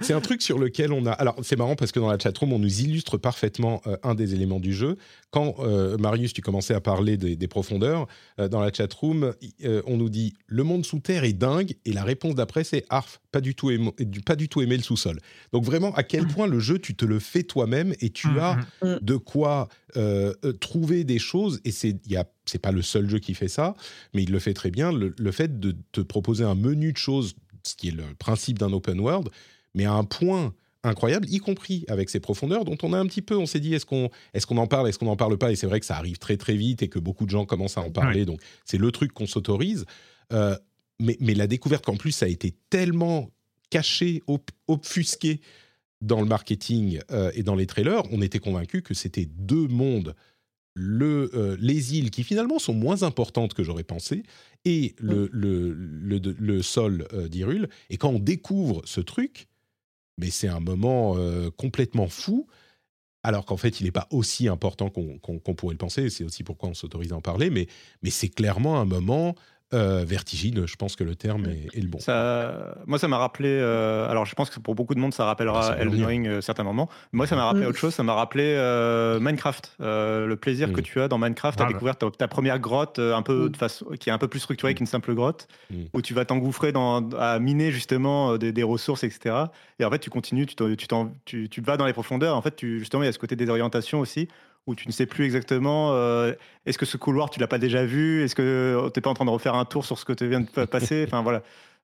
c'est un, truc sur lequel on a. Alors, c'est marrant parce que dans la chatroom, on nous illustre parfaitement euh, un des éléments du jeu. Quand, euh, Marius, tu commençais à parler des, des profondeurs, euh, dans la chatroom, on nous dit le monde sous terre est dingue, et la réponse d'après, c'est Arf, pas du, tout aimé, du- pas du tout aimer le sous-sol. Donc, vraiment, à quel point le jeu, tu te le fais toi-même et tu Mhm. as Mm. de quoi euh, euh, trouver des choses, et c'est il y a- c'est pas le seul jeu qui fait ça, mais il le fait très bien, le, le fait de te proposer un menu de choses, ce qui est le principe d'un open world, mais à un point incroyable, y compris avec ces profondeurs dont on a un petit peu, on s'est dit est-ce qu'on est qu'on en parle, est-ce qu'on n'en parle pas, et c'est vrai que ça arrive très très vite et que beaucoup de gens commencent à en parler, donc c'est le truc qu'on s'autorise. Euh, mais, mais la découverte qu'en plus ça a été tellement caché, op- obfusqué dans le marketing euh, et dans les trailers, on était convaincu que c'était deux mondes. Le, euh, les îles qui finalement sont moins importantes que j'aurais pensé et le, le, le, le sol euh, d'Hyrule. Et quand on découvre ce truc, mais c'est un moment euh, complètement fou, alors qu'en fait il n'est pas aussi important qu'on pourrait le penser. C'est aussi pourquoi on s'autorise à en parler, mais, mais c'est clairement un moment euh, vertigineux. Je pense que le terme est, est le bon. Ça, moi, ça m'a rappelé. euh, alors, je pense que pour beaucoup de monde, ça Ah, rappellera va Elden. Ring euh, certains moments. Moi, ça m'a rappelé Mm. autre chose. Ça m'a rappelé euh, Minecraft. Euh, le plaisir que Mm. tu as dans Minecraft à Ah, découvrir ta, ta première grotte un peu Mm. de façon, qui est un peu plus structurée qu'une simple grotte, où tu vas t'engouffrer dans, à miner justement des, des ressources, etc. Et en fait, tu continues, tu, t'en- tu, t'en- tu, tu vas dans les profondeurs. En fait, tu, justement, il y a ce côté des orientations aussi, où tu ne sais plus exactement euh, est-ce que ce couloir, tu l'as pas déjà vu? Est-ce que tu n'es pas en train de refaire un tour sur ce que tu viens de pa- passer? Enfin, voilà.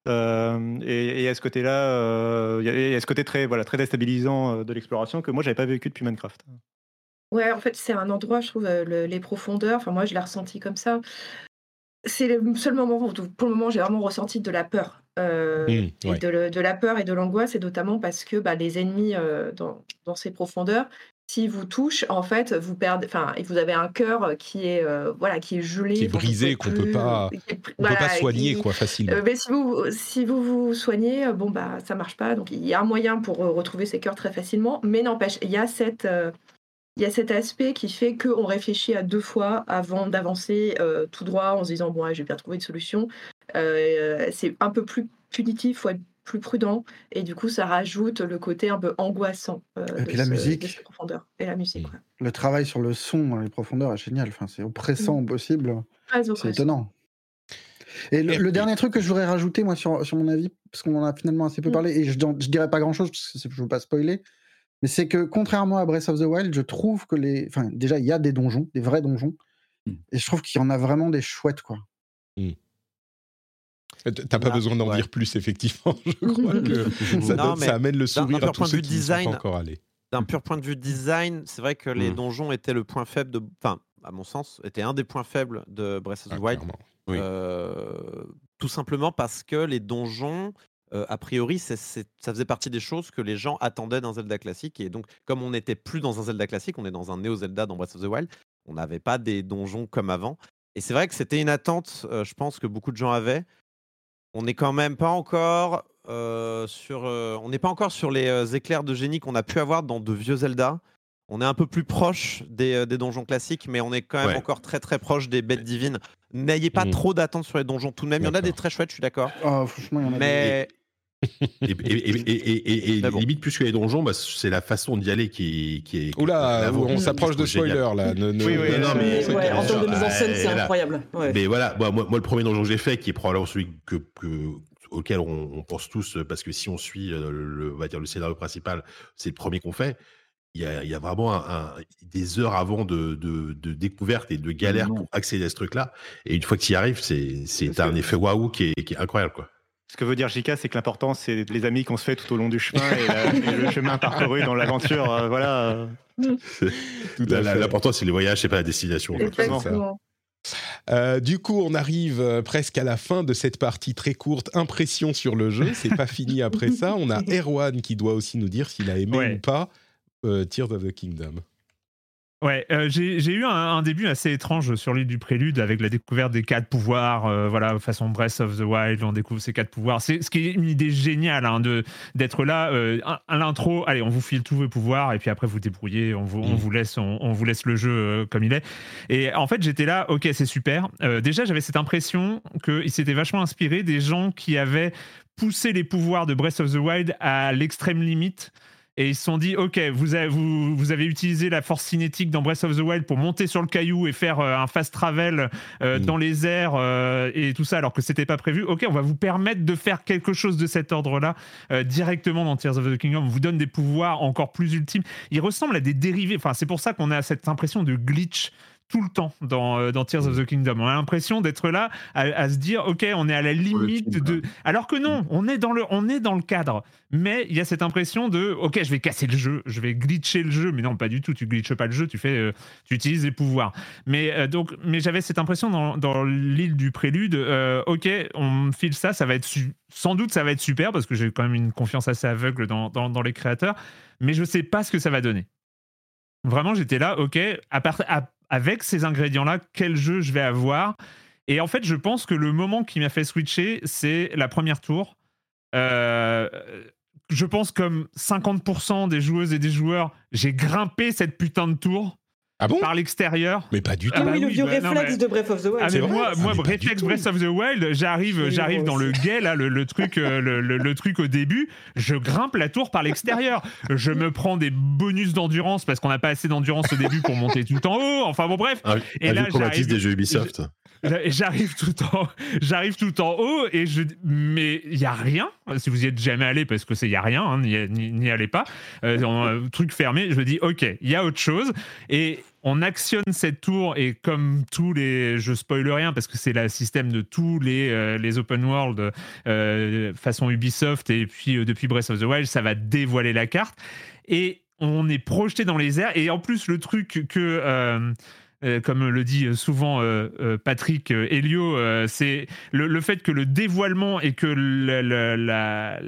Euh, et et a ce côté-là, euh, il y a- il y, a ce côté très, voilà, très déstabilisant euh, de l'exploration que moi, j'avais pas vécu depuis Minecraft. Ouais, en fait, c'est un endroit, je trouve, euh, le- les profondeurs. Enfin, moi, je l'ai ressenti comme ça. C'est le seul moment où, pour le moment, j'ai vraiment ressenti de la peur. Euh, Mm, et de, le- de la peur et de l'angoisse, et notamment parce que bah, les ennemis euh, dans, dans ces profondeurs, s'ils vous touchent, en fait, vous perdez. Enfin, et vous avez un cœur qui est euh, voilà, qui est gelé, Qui est brisé, qu'on peut pas- On peut voilà, pas soigner qui- quoi facilement. euh, mais si vous, si vous vous soignez, euh, bon bah ça marche pas. Donc il y a un moyen pour euh, retrouver ses cœurs très facilement, mais n'empêche, il y a cette, il y a cet aspect qui fait qu'on réfléchit à deux fois avant d'avancer tout droit en se disant bon, ouais, j'ai bien trouvé une solution. C'est un peu plus punitif, faut être plus prudent, et du coup ça rajoute le côté un peu angoissant. euh, Et de puis la ce- musique. de ces profondeurs. et la musique. Mm. ouais. Le travail sur le son dans les profondeurs est génial. Enfin, c'est oppressant au possible. C'est étonnant. Et le, Et le puis- dernier truc que je voudrais rajouter, moi, sur, sur mon avis, parce qu'on en a finalement assez peu Mm. parlé, et je, dirais pas grand-chose, parce que je veux pas spoiler, mais c'est que contrairement à Breath of the Wild, je trouve que les... Enfin, déjà, il y a des donjons, des vrais donjons, Mm. et je trouve qu'il y en a vraiment des chouettes, quoi. T'as pas Là, besoin d'en ouais. dire plus, effectivement. Je crois que ça, Non, donne- mais ça amène le sourire d'un à point tous ceux qui sont design, pas encore allés. D'un pur point de vue design, c'est vrai que les Mm. donjons étaient le point faible de. Enfin, à mon sens, était un des points faibles de Breath of the Ah, Wild. clairement. Oui. Euh, tout simplement parce que les donjons, euh, a priori, ça faisait partie des choses que les gens attendaient d'un Zelda classique. Et donc, comme on n'était plus dans un Zelda classique, on est dans un Neo Zelda dans Breath of the Wild, on n'avait pas des donjons comme avant. Et c'est vrai que c'était une attente, euh, je pense, que beaucoup de gens avaient. On n'est quand même pas encore euh, sur, euh, on n'est pas encore sur les euh, éclairs de génie qu'on a pu avoir dans de vieux Zelda. On est un peu plus proche des, euh, des donjons classiques, mais on est quand même Ouais. encore très très proche des bêtes divines. N'ayez pas Mhm. trop d'attentes sur les donjons tout de même. Il y en a des très chouettes, je suis d'accord. Oh, franchement, il y en a des- Mais et- et- et- et- et Mais bon. limite, plus que les donjons, bah, c'est la façon d'y aller qui est. Qui est qui est Oula, on s'approche de génial. spoiler là. Ne, ne- Oui, oui, ne- non, mais- ne- Ouais, en termes de mise en scène, c'est incroyable. Ouais. Mais voilà, moi, moi, moi, le premier donjon que j'ai fait, qui est probablement celui que, que- auquel on, on pense tous, parce que si on suit euh, le, on va dire, le scénario principal, c'est le premier qu'on fait. Il y a, il y a vraiment un- un- des heures avant de, de, de découverte et de galère Non. pour accéder à ce truc-là. Et une fois que tu y arrives, c'est un effet waouh qui est, qui est incroyable. Quoi. Ce que veut dire Jika, c'est que l'important, c'est les amis qu'on se fait tout au long du chemin et, la- et le chemin parcouru dans l'aventure. euh, voilà. Tout à La- la- fait. L'important, c'est le voyage, c'est pas la destination. Exactement. Euh, du coup, on arrive euh, presque à la fin de cette partie très courte. Impression sur le jeu. C'est pas fini après ça. On a Erwan qui doit aussi nous dire s'il a aimé Ouais. ou pas euh, Tears of the Kingdom. Ouais, euh, j'ai eu un, un début assez étrange sur l'île du Prélude avec la découverte des quatre pouvoirs, euh, voilà, façon Breath of the Wild, on découvre ces quatre pouvoirs. C'est ce qui est une idée géniale hein, de d'être là euh, à, l'intro. Allez, on vous file tous vos pouvoirs et puis après vous débrouillez, on vous, on Mm. vous laisse, on, on vous laisse le jeu euh, comme il est. Et en fait, j'étais là, ok, c'est super. Déjà, j'avais cette impression qu'il s'était vachement inspiré des gens qui avaient poussé les pouvoirs de Breath of the Wild à l'extrême limite. Et ils se sont dit, ok, vous avez, vous, vous avez utilisé la force cinétique dans Breath of the Wild pour monter sur le caillou et faire euh, un fast travel euh, Mm. dans les airs euh, et tout ça, alors que c'était pas prévu. Ok, on va vous permettre de faire quelque chose de cet ordre-là euh, directement dans Tears of the Kingdom. On vous donne des pouvoirs encore plus ultimes. Ils ressemblent à des dérivés. Enfin, c'est pour ça qu'on a cette impression de glitch tout le temps dans, euh, dans Tears of the Kingdom. On a l'impression d'être là à, à se dire, ok, on est à la limite de. Alors que non, on est dans le, on est dans le cadre. Mais il y a cette impression de, ok, je vais casser le jeu, je vais glitcher le jeu. Mais non, pas du tout. Tu glitches pas le jeu, tu fais, euh, tu utilises les pouvoirs. Mais euh, donc, mais j'avais cette impression dans, dans l'île du prélude. euh, ok, on me file ça, ça va être sans doute ça va être super parce que j'ai quand même une confiance assez aveugle dans, dans, dans les créateurs. Mais je sais pas ce que ça va donner. Vraiment, j'étais là, ok, à part, à- avec ces ingrédients-là, quel jeu je vais avoir Et en fait, je pense que le moment qui m'a fait switcher, c'est la première tour. Euh, je pense comme 50% des joueuses et des joueurs, j'ai grimpé cette putain de tour Ah bon? Par l'extérieur. Mais pas du tout. Ah Ah bah oui, le vieux bah réflexe mais- de Breath of the Wild. Ah, mais vrai moi, Ah, réflexe tout. Breath of the Wild, j'arrive, j'arrive dans le guet là, le, le truc, euh, le, le- le truc au début, je grimpe la tour par l'extérieur. Je me prends des bonus d'endurance parce qu'on n'a pas assez d'endurance au début pour monter tout en haut. Enfin bon bref, Un, Et un là, vieux traumatisme j'arrive- des jeux Ubisoft. J'a- J'arrive tout en, j'arrive tout en haut et je, mais il y a rien. Si vous y êtes jamais allé, parce que c'est il y a rien, hein, n'y n'y- n'y allez pas. Euh, un truc fermé, je me dis ok, il y a autre chose et on actionne cette tour et comme tous les, je spoil rien parce que c'est le système de tous les euh, les open world euh, façon Ubisoft et puis euh, depuis Breath of the Wild, ça va dévoiler la carte. Et on est projeté dans les airs. Et en plus le truc que comme le dit souvent Patrick Helio, c'est le, fait que le dévoilement et que la-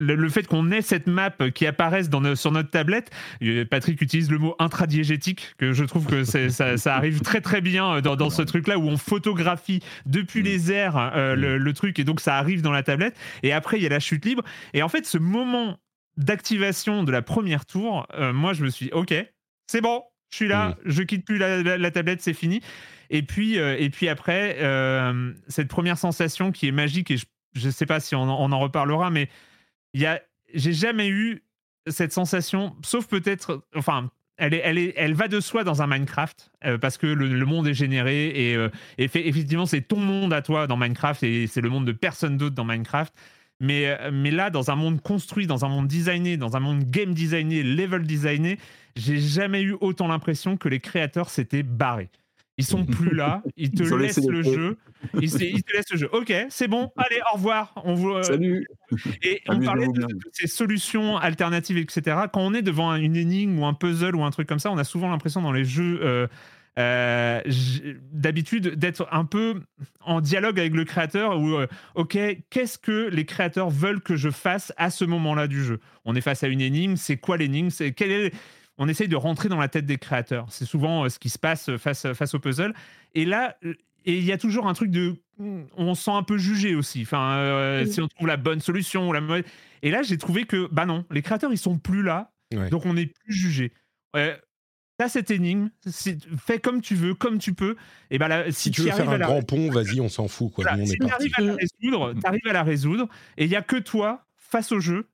le- le fait qu'on ait cette map qui apparaisse dans sur notre tablette, euh, Patrick utilise le mot intradiégétique, que je trouve que ça, ça arrive très très bien dans, dans ce truc-là où on photographie depuis les airs euh, le, le truc et donc ça arrive dans la tablette. Et après, il y a la chute libre. Et en fait, ce moment d'activation de la première tour, euh, moi je me suis dit, ok, c'est bon, je suis là, je quitte plus la, la- la tablette, c'est fini. Et puis, euh, et puis après, euh, cette première sensation qui est magique, et je ne sais pas si on en, on en reparlera, mais y a, j'ai jamais eu cette sensation, sauf peut-être, enfin, elle, est, elle, est, elle va de soi dans un Minecraft euh, parce que le, monde est généré et, euh, et fait- effectivement c'est ton monde à toi dans Minecraft et c'est le monde de personne d'autre dans Minecraft. Mais, euh, mais là, dans un monde construit, dans un monde designé, dans un monde game designé, level designé, j'ai jamais eu autant l'impression que les créateurs s'étaient barrés. Ils sont plus là, ils te Ils laissent le jeu, ils, te laissent le jeu. Ok, c'est bon, allez, au revoir. On vous, euh, Salut. et on parlait de, de ces solutions alternatives, etc. Quand on est devant un- une énigme ou un puzzle ou un truc comme ça, on a souvent l'impression dans les jeux euh, euh, d'habitude d'être un peu en dialogue avec le créateur ou euh, ok qu'est-ce que les créateurs veulent que je fasse à ce moment-là du jeu? On est face à une énigme c'est quoi l'énigme? C'est quel est on essaye de rentrer dans la tête des créateurs c'est souvent euh, ce qui se passe face face au puzzle et là euh, et il y a toujours un truc de on se sent un peu jugé aussi enfin euh, Oui. si on trouve la bonne solution ou la mauvaise et là j'ai trouvé que bah non les créateurs ils sont plus là Ouais. donc on n'est plus jugé Euh, T'as cette énigme, fais comme tu veux, comme tu peux. Et ben là, si, Si tu veux faire un la- grand pont, vas-y, on s'en fout. Quoi. voilà, Nous, on si tu arrives à la résoudre, t'arrives à la résoudre, et il y a que toi face au jeu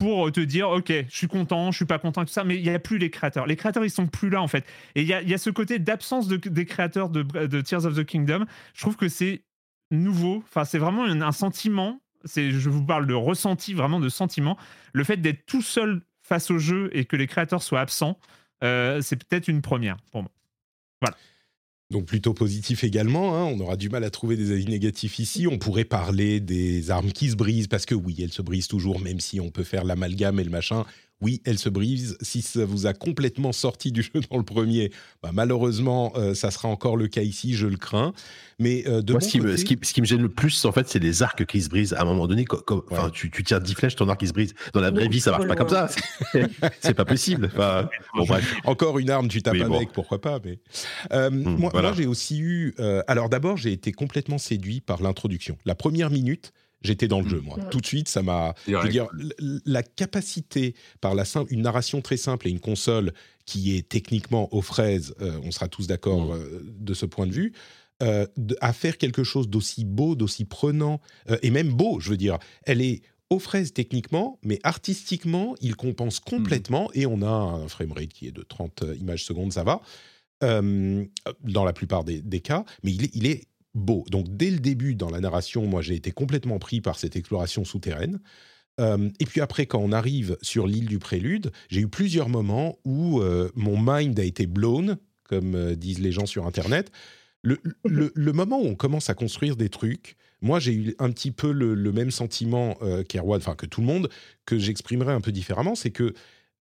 pour te dire ok, je suis content, je suis pas content, tout ça, mais il y a plus les créateurs. Les créateurs, ils sont plus là en fait. Et il y a, y a ce côté d'absence de- des créateurs de, Tears of the Kingdom. Je trouve que c'est nouveau. Enfin, c'est vraiment un, sentiment. C'est, je vous parle de ressenti, vraiment de sentiment. Le fait d'être tout seul face au jeu et que les créateurs soient absents, euh, c'est peut-être une première pour moi. Donc plutôt positif également. hein. On aura du mal à trouver des avis négatifs ici. On pourrait parler des armes qui se brisent parce que oui, elles se brisent toujours, même si on peut faire l'amalgame et le machin. Oui, elles se brisent. Si ça vous a complètement sorti du jeu dans le premier, bah, malheureusement, euh, ça sera encore le cas ici. Je le crains. Mais euh, de Moi, ce qui, me, côté- ce, qui, ce qui me gêne le plus, en fait, c'est les arcs qui se brisent. À un moment donné, Ouais. tu, tu tires 10 flèches, ton arc il se brise. Dans la vraie vie, ça marche pas comme ça. C'est- pas possible. Enfin, bon, bref. Encore une arme, tu tapes Oui, bon. avec, pourquoi pas. Mais Euh, moi, voilà. moi, j'ai aussi eu. euh, alors d'abord, j'ai été complètement séduit par l'introduction. La première minute, j'étais dans le jeu, moi. Mm. Tout de suite, ça m'a. Je veux dire, la capacité par la sim- une narration très simple et une console qui est techniquement aux fraises, euh, on sera tous d'accord Mm. euh, de ce point de vue. euh, de- à faire quelque chose d'aussi beau, d'aussi prenant, et même beau, je veux dire. Elle est aux fraises techniquement, mais artistiquement, il compense complètement, et on a un framerate qui est de 30 images secondes, ça va, dans la plupart des, des cas, mais il est beau. Donc dès le début, dans la narration, moi j'ai été complètement pris par cette exploration souterraine. Euh, et puis après, quand on arrive sur l'île du Prélude, j'ai eu plusieurs moments où euh, mon mind a été blown, comme euh, disent les gens sur Internet. Le, le- le moment où on commence à construire des trucs, moi j'ai eu un petit peu le, le même sentiment qu'Erwan, enfin que tout le monde, que j'exprimerai un peu différemment, c'est que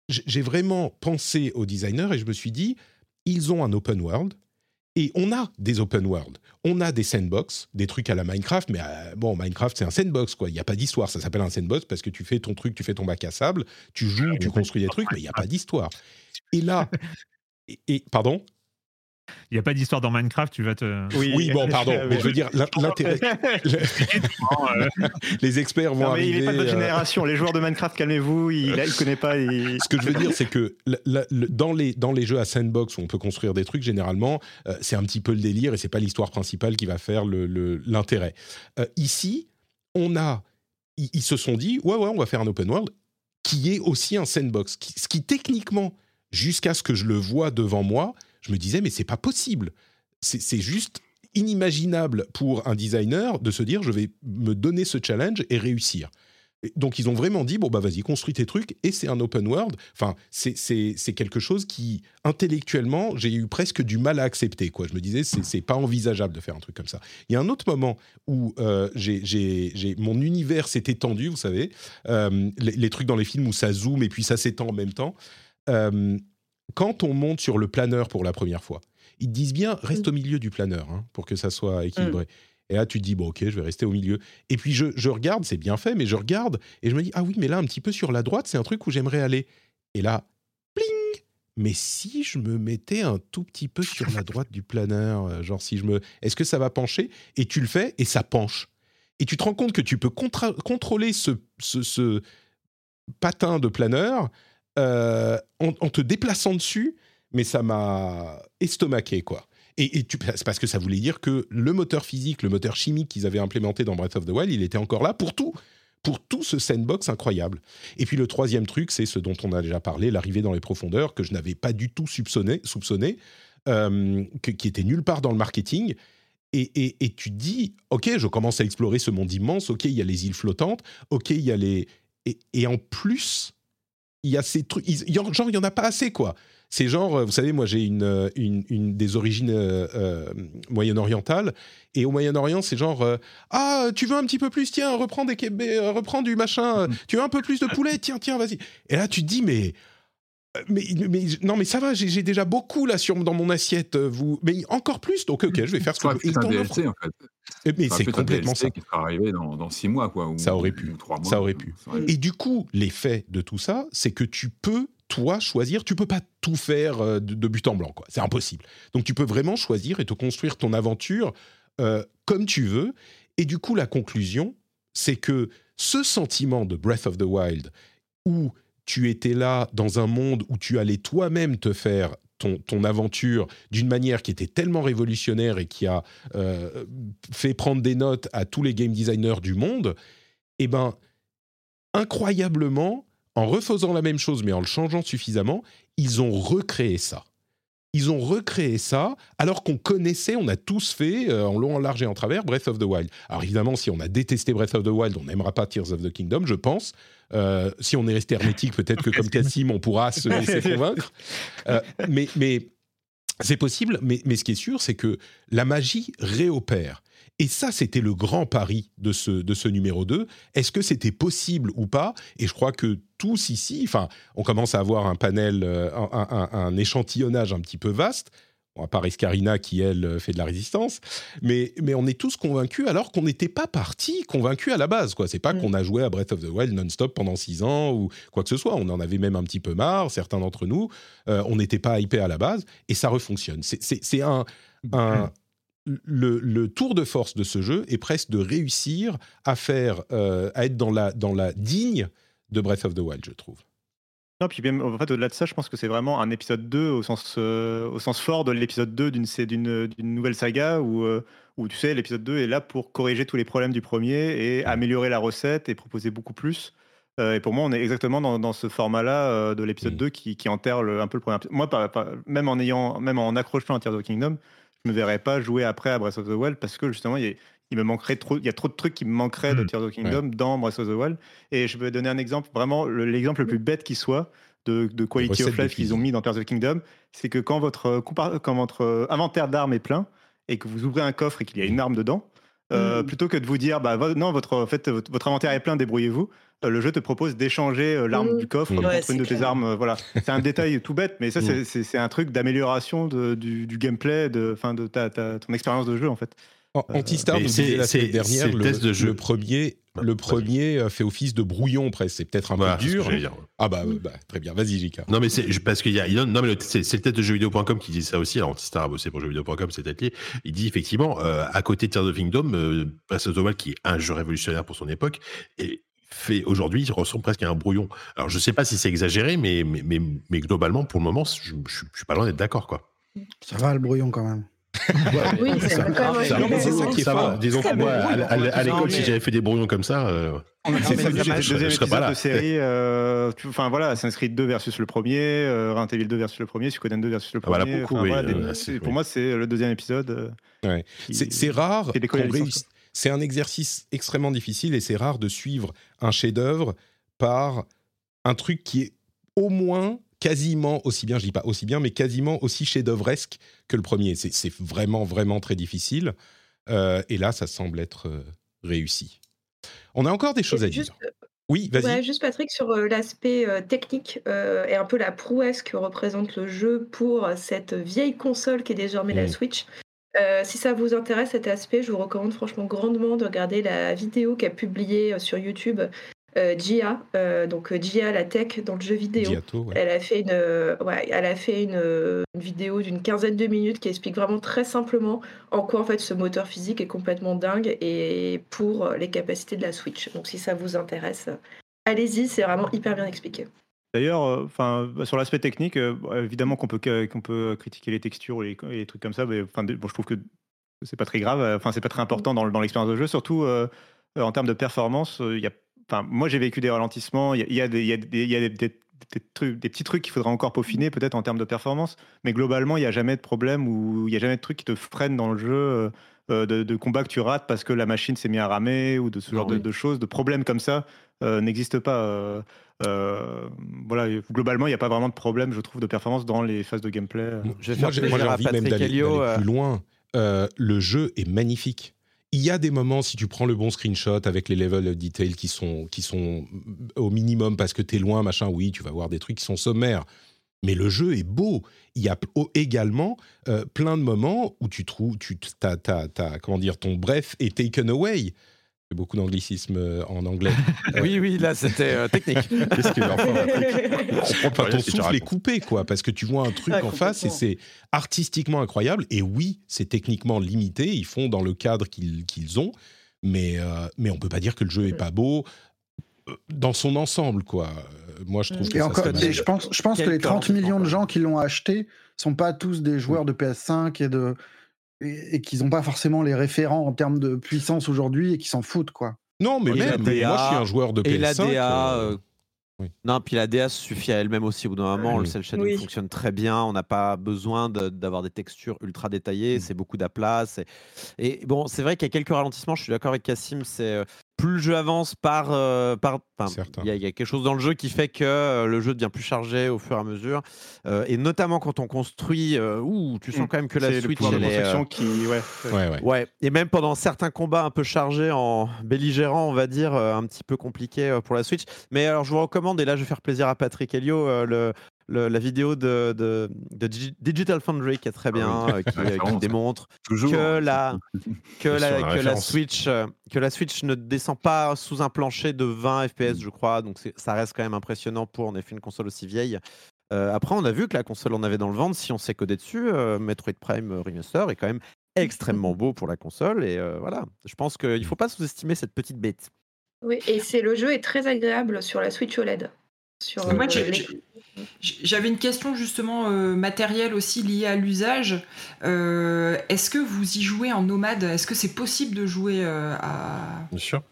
j'ai vraiment pensé aux designers et je me suis dit, ils ont un open world, et on a des open world, on a des sandbox, des trucs à la Minecraft, mais euh, bon, Minecraft c'est un sandbox quoi, il n'y a pas d'histoire, ça s'appelle un sandbox parce que tu fais ton truc, tu fais ton bac à sable, tu joues, tu construis des trucs, mais il n'y a pas d'histoire. Et là, et, et- pardon? Il n'y a pas d'histoire dans Minecraft, tu vas te. Oui, bon, pardon, mais je veux dire, l'in- l'intérêt, les experts vont Non, mais il arriver. n'est pas de votre euh, génération. Les joueurs de Minecraft, calmez-vous. Il ne connaît pas. il- Ce que je veux dire, c'est que la- la- le- dans, les, dans les jeux à sandbox où on peut construire des trucs, généralement, euh, c'est un petit peu le délire et c'est pas l'histoire principale qui va faire le- le- l'intérêt. Euh, ici, on a, ils, ils se sont dit, ouais, ouais, on va faire un open world qui est aussi un sandbox. Qui- ce qui techniquement, jusqu'à ce que je le vois devant moi, je me disais, mais c'est pas possible. C'est juste inimaginable pour un designer de se dire, je vais me donner ce challenge et réussir. Donc ils ont vraiment dit bon bah vas-y construis tes trucs et c'est un open world. Enfin c'est quelque chose qui intellectuellement j'ai eu presque du mal à accepter quoi. Je me disais c'est pas envisageable de faire un truc comme ça. Il y a un autre moment où euh, j'ai mon univers s'est étendu vous savez Euh, les, les trucs dans les films où ça zoome et puis ça s'étend en même temps. Euh, quand on monte sur le planeur pour la première fois, ils te disent bien reste au milieu du planeur hein, pour que ça soit équilibré. Et là, tu te dis, bon, ok, je vais rester au milieu. Et puis, je, je regarde, c'est bien fait, mais je regarde et je me dis, ah oui, mais là, un petit peu sur la droite, c'est un truc où j'aimerais aller. Et là, pling Mais si je me mettais un tout petit peu sur la droite du planeur, euh, genre si je me. Est-ce que ça va pencher? Et tu le fais et ça penche. Et tu te rends compte que tu peux contrôler ce, ce, ce patin de planeur euh, en, te déplaçant dessus, mais ça m'a estomaqué, quoi. Et, c'est parce que ça voulait dire que le moteur physique, le moteur chimique qu'ils avaient implémenté dans Breath of the Wild, il était encore là pour tout. pour tout ce sandbox incroyable. Et puis le troisième truc, c'est ce dont on a déjà parlé, l'arrivée dans les profondeurs, que je n'avais pas du tout soupçonné, euh, qui était nulle part dans le marketing. Et, et- tu dis, ok, je commence à explorer ce monde immense, ok, il y a les îles flottantes, ok, il y a les... Et en plus, il y a ces trucs, il y en- genre, il n'y en a pas assez, quoi. C'est genre, euh, vous savez, moi j'ai une, euh, une, une des origines euh, euh, moyen-orientales, et au Moyen-Orient, c'est genre, euh, ah, tu veux un petit peu plus, tiens, reprends, des, reprends du machin, euh, tu veux un peu plus de poulet, tiens, tiens, vas-y. Et là, tu te dis, mais... Mais, mais non, mais ça va, j'ai déjà beaucoup là sur, dans mon assiette. euh, Vous, mais encore plus. Donc, ok, je vais faire ce que je veux. un. DLC en fait. Eh, Mais c'est complètement DLC ça. qui sera arrivé dans, dans six mois, quoi. ou- Ça aurait pu. ou trois mois. Ça aurait pu. Ça aurait pu. Et du coup, l'effet de tout ça, c'est que tu peux, toi, choisir. Tu peux pas tout faire euh, de, de but en blanc, quoi. C'est impossible. Donc, tu peux vraiment choisir et te construire ton aventure euh, comme tu veux. Et du coup, la conclusion, c'est que ce sentiment de Breath of the Wild, où tu étais là dans un monde où tu allais toi-même te faire ton, aventure d'une manière qui était tellement révolutionnaire et qui a euh, fait prendre des notes à tous les game designers du monde, eh ben, incroyablement, en refaisant la même chose mais en le changeant suffisamment, ils ont recréé ça. Ils ont recréé ça alors qu'on connaissait, on a tous fait euh, en long, en large et en travers Breath of the Wild. Alors évidemment, si on a détesté Breath of the Wild, on n'aimera pas Tears of the Kingdom, je pense. Euh, si on est resté hermétique, peut-être que comme Cassim, on pourra se laisser convaincre. Euh, mais mais c'est possible, mais, mais ce qui est sûr, c'est que la magie réopère. Et ça, c'était le grand pari de ce, de ce numéro 2. Est-ce que c'était possible ou pas? Et je crois que tous ici, enfin, on commence à avoir un panel, euh, un, un- un échantillonnage un petit peu vaste. À part Escarina qui, elle, euh, fait de la résistance. Mais, mais on est tous convaincus alors qu'on n'était pas parti convaincus à la base. quoi. C'est pas Mm. qu'on a joué à Breath of the Wild non-stop pendant six ans ou quoi que ce soit. On en avait même un petit peu marre, certains d'entre nous. Euh, on n'était pas hypé à la base et ça refonctionne. C'est- un, un- le, le tour de force de ce jeu est presque de réussir à faire, euh, à être dans la, dans la digne de Breath of the Wild, je trouve. Non, puis même, en fait, au-delà de ça, je pense que c'est vraiment un épisode 2 au sens, euh, au sens fort de l'épisode 2 d'une sé- d'une d'une nouvelle saga où, euh, où tu sais, l'épisode 2 est là pour corriger tous les problèmes du premier et améliorer la recette et proposer beaucoup plus. Euh, et pour moi, on est exactement dans, dans ce format-là euh, de l'épisode 2 qui, qui enterre le- un peu le premier. Moi, même, en ayant, même en accrochant à Tears of Kingdom, je ne me verrais pas jouer après à Breath of the Wild parce que justement, il, y a- il me manquerait trop, il y a trop de trucs qui me manqueraient de Mm. Tears of the Kingdom dans Breath of the Wild. Et je vais donner un exemple, vraiment le- l'exemple le plus bête qui soit de, de quality of life qu'ils ont mis dans Tears of the Kingdom, c'est que quand votre, euh, quand votre euh, inventaire d'armes est plein et que vous ouvrez un coffre et qu'il y a une arme dedans, euh, Mm. plutôt que de vous dire bah vo- non votre en fait votre, votre inventaire est plein débrouillez-vous le jeu te propose d'échanger euh, l'arme Mm. du coffre Mm. contre Ouais, une de tes armes euh, voilà c'est un détail tout bête mais ça Mm. c'est- un truc d'amélioration du, du gameplay de fin de ta, ta- ton expérience de jeu en fait Antistar c'est- dernière, le test de jeu. le premier, le premier euh, fait office de brouillon presque. C'est peut-être un Voilà, peu dur. Ah bah, bah, très bien, vas-y Jika. Non, mais c'est parce qu'il y a. Non, mais le- c'est le test de jeuxvideo.com qui dit ça aussi. Alors, Antistar a bossé pour jeuxvideo.com, c'est peut-être lié. Il dit effectivement, euh, à côté de Tears of the Kingdom, euh, Breath of the Wild, qui est un jeu révolutionnaire pour son époque, et fait aujourd'hui, il ressemble presque à un brouillon. Alors, je sais pas si c'est exagéré, mais, mais, mais, mais globalement, pour le moment, je, je suis pas loin d'être d'accord, quoi. Ça va le brouillon quand même. Oui, c'est ça- ça- qui est Ça va. fort. Disons que moi, à, à- à l'école, Non, si j'avais fait des brouillons comme ça, euh, c'est ça deuxième marche. je deuxième serais pas épisode là. de série euh, enfin voilà Assassin's Creed 2 versus le premier euh, Resident Evil 2 versus le premier Suikoden 2 versus le Ah, voilà, premier beaucoup, Enfin, oui, voilà, des- euh, c'est- c'est- pour oui. moi c'est le deuxième épisode euh, Ouais. qui- C'est c'est rare. qu'on réussisse- C'est un exercice extrêmement difficile et c'est rare de suivre un chef-d'œuvre par un truc qui est au moins quasiment aussi bien, je dis pas aussi bien, mais quasiment aussi chef-d'œuvresque que le premier. C'est vraiment, vraiment très difficile. Euh, et là, ça semble être euh, réussi. On a encore des choses à Juste, dire. Oui, vas-y. Ouais, juste Patrick, sur euh, l'aspect euh, technique euh, et un peu la prouesse que représente le jeu pour cette vieille console qui est désormais la. Switch. Euh, si ça vous intéresse cet aspect, je vous recommande franchement grandement de regarder la vidéo qu'a publiée euh, sur YouTube euh, Gia, euh, donc Gia la tech dans le jeu vidéo. Giato, ouais. Elle a fait une, euh, ouais, elle a fait une, une vidéo d'une quinzaine de minutes qui explique vraiment très simplement en quoi en fait ce moteur physique est complètement dingue et pour les capacités de la Switch. Donc si ça vous intéresse, allez-y, c'est vraiment hyper bien expliqué. D'ailleurs, euh, enfin, sur l'aspect technique, euh, bon, évidemment qu'on peut que- qu'on peut critiquer les textures et les, trucs comme ça, mais enfin, bon, je trouve que c'est pas très grave. euh, Enfin, c'est pas très important dans, dans l'expérience de jeu, surtout euh, euh, en termes de performance. euh, Il y a enfin, moi j'ai vécu des ralentissements. Il y a, il y a des, il y a des- il y a des- trucs- des petits trucs qu'il faudra encore peaufiner peut-être en termes de performance. Mais globalement, il n'y a jamais de problème ou il n'y a jamais de truc qui te freine dans le jeu. euh, euh, de, de combat que tu rates parce que la machine s'est mise à ramer ou de ce genre de, choses, de problèmes comme ça euh, n'existent pas. euh, euh, voilà, globalement, il n'y a pas vraiment de problème, je trouve, de performance dans les phases de gameplay. Je vais Moi, faire j'ai moi, j'ai envie même d'aller Helio. d'aller euh, plus loin. Euh, le jeu est magnifique. Il y a des moments, si tu prends le bon screenshot avec les levels of detail qui sont, qui sont au minimum parce que tu es loin, machin, oui, tu vas voir des trucs qui sont sommaires. Mais le jeu est beau. Il y a également euh, plein de moments où tu trouves, tu t'as, t'as- t'as- comment dire, ton bref est taken away. Beaucoup d'anglicisme euh, en anglais. Oui, oui, là c'était euh, technique. Qu'est-ce qu'il Enfin, ton que souffle est coupé, quoi, parce que tu vois un truc Ah, en face et c'est artistiquement incroyable. Et oui, c'est techniquement limité, ils font dans le cadre qu'ils qu'ils ont, mais, euh, mais on peut pas dire que le jeu est pas beau euh, dans son ensemble, quoi. Moi, je trouve que Et ça encore, se et je pense, je pense que les Quelques 30 millions de gens qui l'ont acheté sont pas tous des joueurs de PS5 et de et, et qu'ils n'ont pas forcément les référents en termes de puissance aujourd'hui et qui s'en foutent quoi. Non, mais Et même, DA, moi, je suis un joueur de PS5. Et la DA. euh, euh, oui. Non, puis la DA suffit à elle-même aussi au bout d'un moment. Le Oui. cel shading Oui. fonctionne très bien. On n'a pas besoin de- d'avoir des textures ultra détaillées. C'est beaucoup d'aplats. Et bon, c'est vrai qu'il y a quelques ralentissements. Je suis d'accord avec Cassim. C'est euh, plus le jeu avance par. euh, par il y, a- il y a quelque chose dans le jeu qui fait que euh, le jeu devient plus chargé au fur et à mesure. Euh, et notamment quand on construit. euh, ouh, tu sens Mm. quand même que la C'est le Switch. de elle est, euh, construction qui. Ouais, Ouais, ouais. Ouais, et même pendant certains combats un peu chargés en belligérant, on va dire, euh, un petit peu compliqué euh, pour la Switch. Mais alors, je vous recommande, et là, je vais faire plaisir à Patrick Helio, euh, le, le- la vidéo de, de, de Digi- Digital Foundry qui est très bien, Ah oui. qui, démontre Toujours. que la, que Bien la, sûr, la que la référence. Switch, que la Switch ne descend pas sous un plancher de 20 FPS, je crois. Donc, ça reste quand même impressionnant pour en effet une console aussi vieille. Euh, après, on a vu que la console en avait dans le ventre. Si on s'est codé dessus, euh, Metroid Prime Remaster est quand même extrêmement beau pour la console. Et euh, voilà, je pense qu'il ne faut pas sous-estimer cette petite bête. Oui, et c'est le jeu est très agréable sur la Switch OLED. Sur, Moi, euh, J'avais une question justement euh, matérielle aussi liée à l'usage. Euh, Est-ce que vous y jouez en nomade? Est-ce que c'est possible de jouer euh, à... Bien sûr.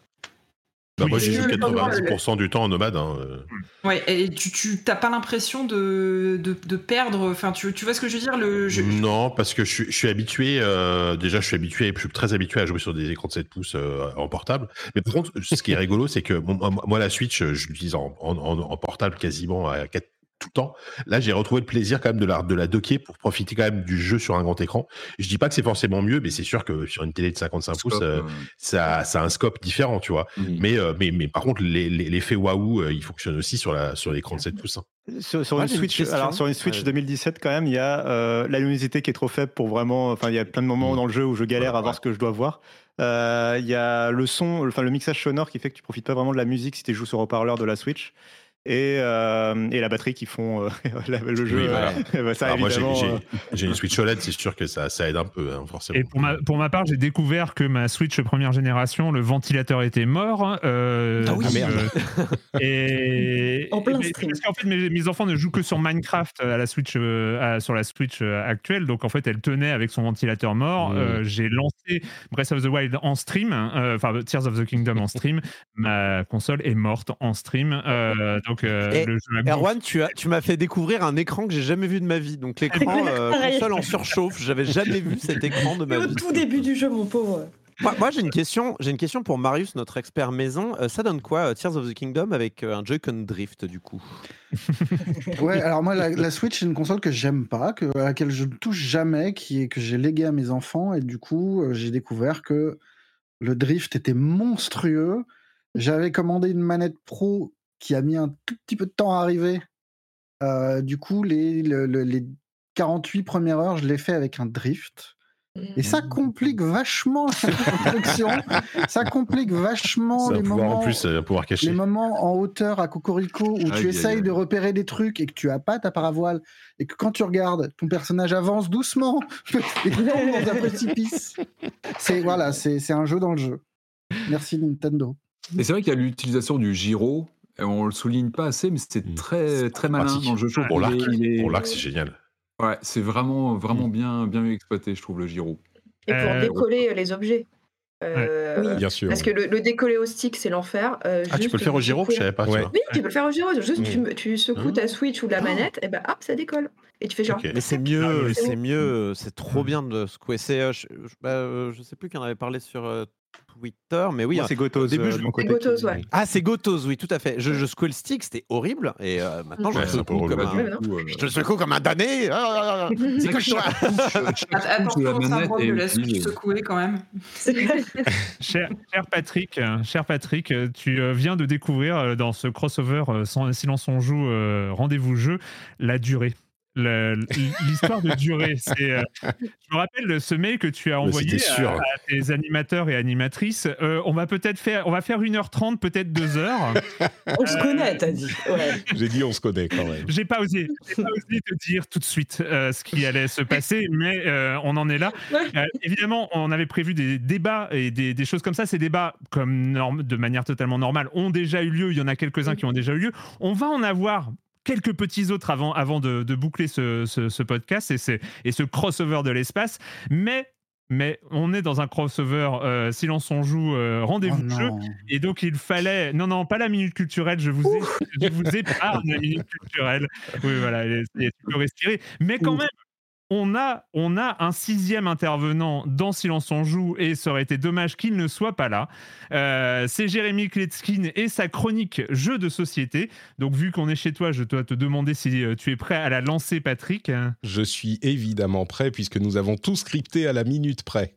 Bah, Oui, moi, j'y joue le- 90% du temps en nomade. hein, euh. Ouais, et tu tu- t'as pas l'impression de, de, de perdre... Enfin, tu, tu vois ce que je veux dire le, je- Non, parce que je suis, je suis habitué. euh, déjà, je suis habitué, je suis très habitué à jouer sur des écrans de 7 pouces euh, en portable. Mais par contre, ce qui est rigolo, c'est que moi, moi, la Switch, je l'utilise en, en, en- en portable quasiment à 4 tout le temps. Là, j'ai retrouvé le plaisir quand même de la, de la docker pour profiter quand même du jeu sur un grand écran. Je dis pas que c'est forcément mieux, mais c'est sûr que sur une télé de 55 pouces, Scope, euh, euh, ça, ça a un scope différent, tu vois. Mais, euh, mais, mais par contre, l'effet waouh, euh, il fonctionne aussi sur la sur l'écran de 7 pouces. hein. Sur, une Switch, alors sur une Switch Ouais. 2017 quand même, il y a euh, la luminosité qui est trop faible pour vraiment. Enfin, il y a plein de moments Mm. dans le jeu où je galère Ouais, à voir ouais. ce que je dois voir. Euh, Il y a le son, enfin le mixage sonore qui fait que tu profites pas vraiment de la musique si tu joues sur haut-parleur de la Switch. Et, euh, et la batterie qui font euh, la- le jeu. Oui, voilà. euh, ça Alors moi, j'ai évidemment. j'ai- j'ai une Switch OLED, c'est sûr que ça, ça aide un peu, hein, forcément. Et pour ma, pour ma part, j'ai découvert que ma Switch première génération, le ventilateur était mort. euh, Ah oui. donc, Ah, merde. et, En plein stream. Parce qu'en fait, mes, mes enfants ne jouent que sur Minecraft à la Switch, à- sur la Switch actuelle. Donc en fait, elle tenait avec son ventilateur mort. Mmh. Euh, j'ai lancé Breath of the Wild en stream, euh, enfin Tears of the Kingdom en stream. Ma console est morte en stream. euh, donc euh, Et le jeu a Erwan, tu, as, tu m'as fait découvrir un écran que j'ai jamais vu de ma vie. Donc l'écran euh, console en surchauffe. J'avais jamais vu cet écran de ma au vie. tout début du jeu, mon pauvre. Moi, moi, j'ai une question. J'ai une question pour Marius, notre expert maison. Euh, ça donne quoi, euh, Tears of the Kingdom avec euh, un Joy-Con drift du coup? Ouais, alors moi, la, la Switch, c'est une console que j'aime pas, que, à laquelle je ne touche jamais, qui est, que j'ai légué à mes enfants, et du coup, euh, j'ai découvert que le drift était monstrueux. J'avais commandé une manette pro qui a mis un tout petit peu de temps à arriver. Euh, du coup, les, le- le- les 48 premières heures, je l'ai fait avec un drift. Et ça complique vachement la construction. ça complique vachement les moments en plus, euh, pouvoir caché. les moments en hauteur à Cocorico où Aïe, tu aïe, essayes aïe. de repérer des trucs et que tu as pas ta paravoile et que quand tu regardes, ton personnage avance doucement et tombe dans un précipice. C'est voilà, c'est c'est un jeu dans le jeu. Merci Nintendo. Et c'est vrai qu'il y a l'utilisation du gyro. On le souligne pas assez, mais c'est Mm. très très malin pratique. dans le jeu. Je trouve Pour l'arc, est- pour l'arc, c'est génial. Ouais, c'est vraiment vraiment bien bien exploité, je trouve le gyro. Et pour Euh, décoller euh, les objets. Euh, Oui. Bien sûr. Parce que le, le décoller au stick, c'est l'enfer. Euh, Ah, tu peux le faire au gyro Je savais pas. Ouais. Oui, tu peux le faire au gyro. Juste, Mm. tu, secoues ta Switch ou la manette, et ben hop, ça décolle. Et tu fais genre. Mais c'est Ah, mieux, oui, c'est mieux, c'est trop bien de secouer. C'est, euh, je, je, bah, je sais plus qui en avait parlé sur euh, Twitter, mais oui. Moi, c'est Gotos. au début, euh, je- de mon côté. C'est Gotos, qui- ouais. Ah, c'est Gotos, oui, tout à fait. Je, je secouais le stick, c'était horrible, et euh, maintenant je Ouais, secoue comme un. coup, euh, Je le secoue comme un damné. Ah, ah, ah, C'est que je la au syndrome de la secouée quand même. Cher, cher Patrick, cher Patrick, tu viens de découvrir dans ce crossover sans silence on joue euh, rendez-vous jeu la durée. L'histoire de durée, c'est. euh, je me rappelle ce mail que tu as envoyé à, à tes animateurs et animatrices. Euh, on va peut-être faire, on va faire 1h30, peut-être 2 heures. On se connaît, t'as dit. Ouais. J'ai dit on se connaît quand même. J'ai pas osé, pas osé te dire tout de suite euh, ce qui allait se passer, mais euh, on en est là. Euh, évidemment, on avait prévu des débats et des, des choses comme ça. Ces débats, comme norme, de manière totalement normale, ont déjà eu lieu. Il y en a quelques-uns qui ont déjà eu lieu. On va en avoir quelques petits autres avant, avant de, de boucler ce, ce- ce podcast et, c'est- et ce crossover de l'espace. Mais, mais on est dans un crossover euh, Silence on joue, euh, Oh rendez-vous de jeu. Et donc, il fallait. Non, non, pas la minute culturelle, je vous, ai... je vous épargne la minute culturelle. Oui, voilà, et- et tu peux respirer. Mais quand même, on a, on a un sixième intervenant dans Silence on joue, et ça aurait été dommage qu'il ne soit pas là. Euh, C'est Jérémy Kletskin et sa chronique Jeux de société. Donc, vu qu'on est chez toi, je dois te demander si euh, tu es prêt à la lancer, Patrick. Je suis évidemment prêt puisque nous avons tout scripté à la minute près.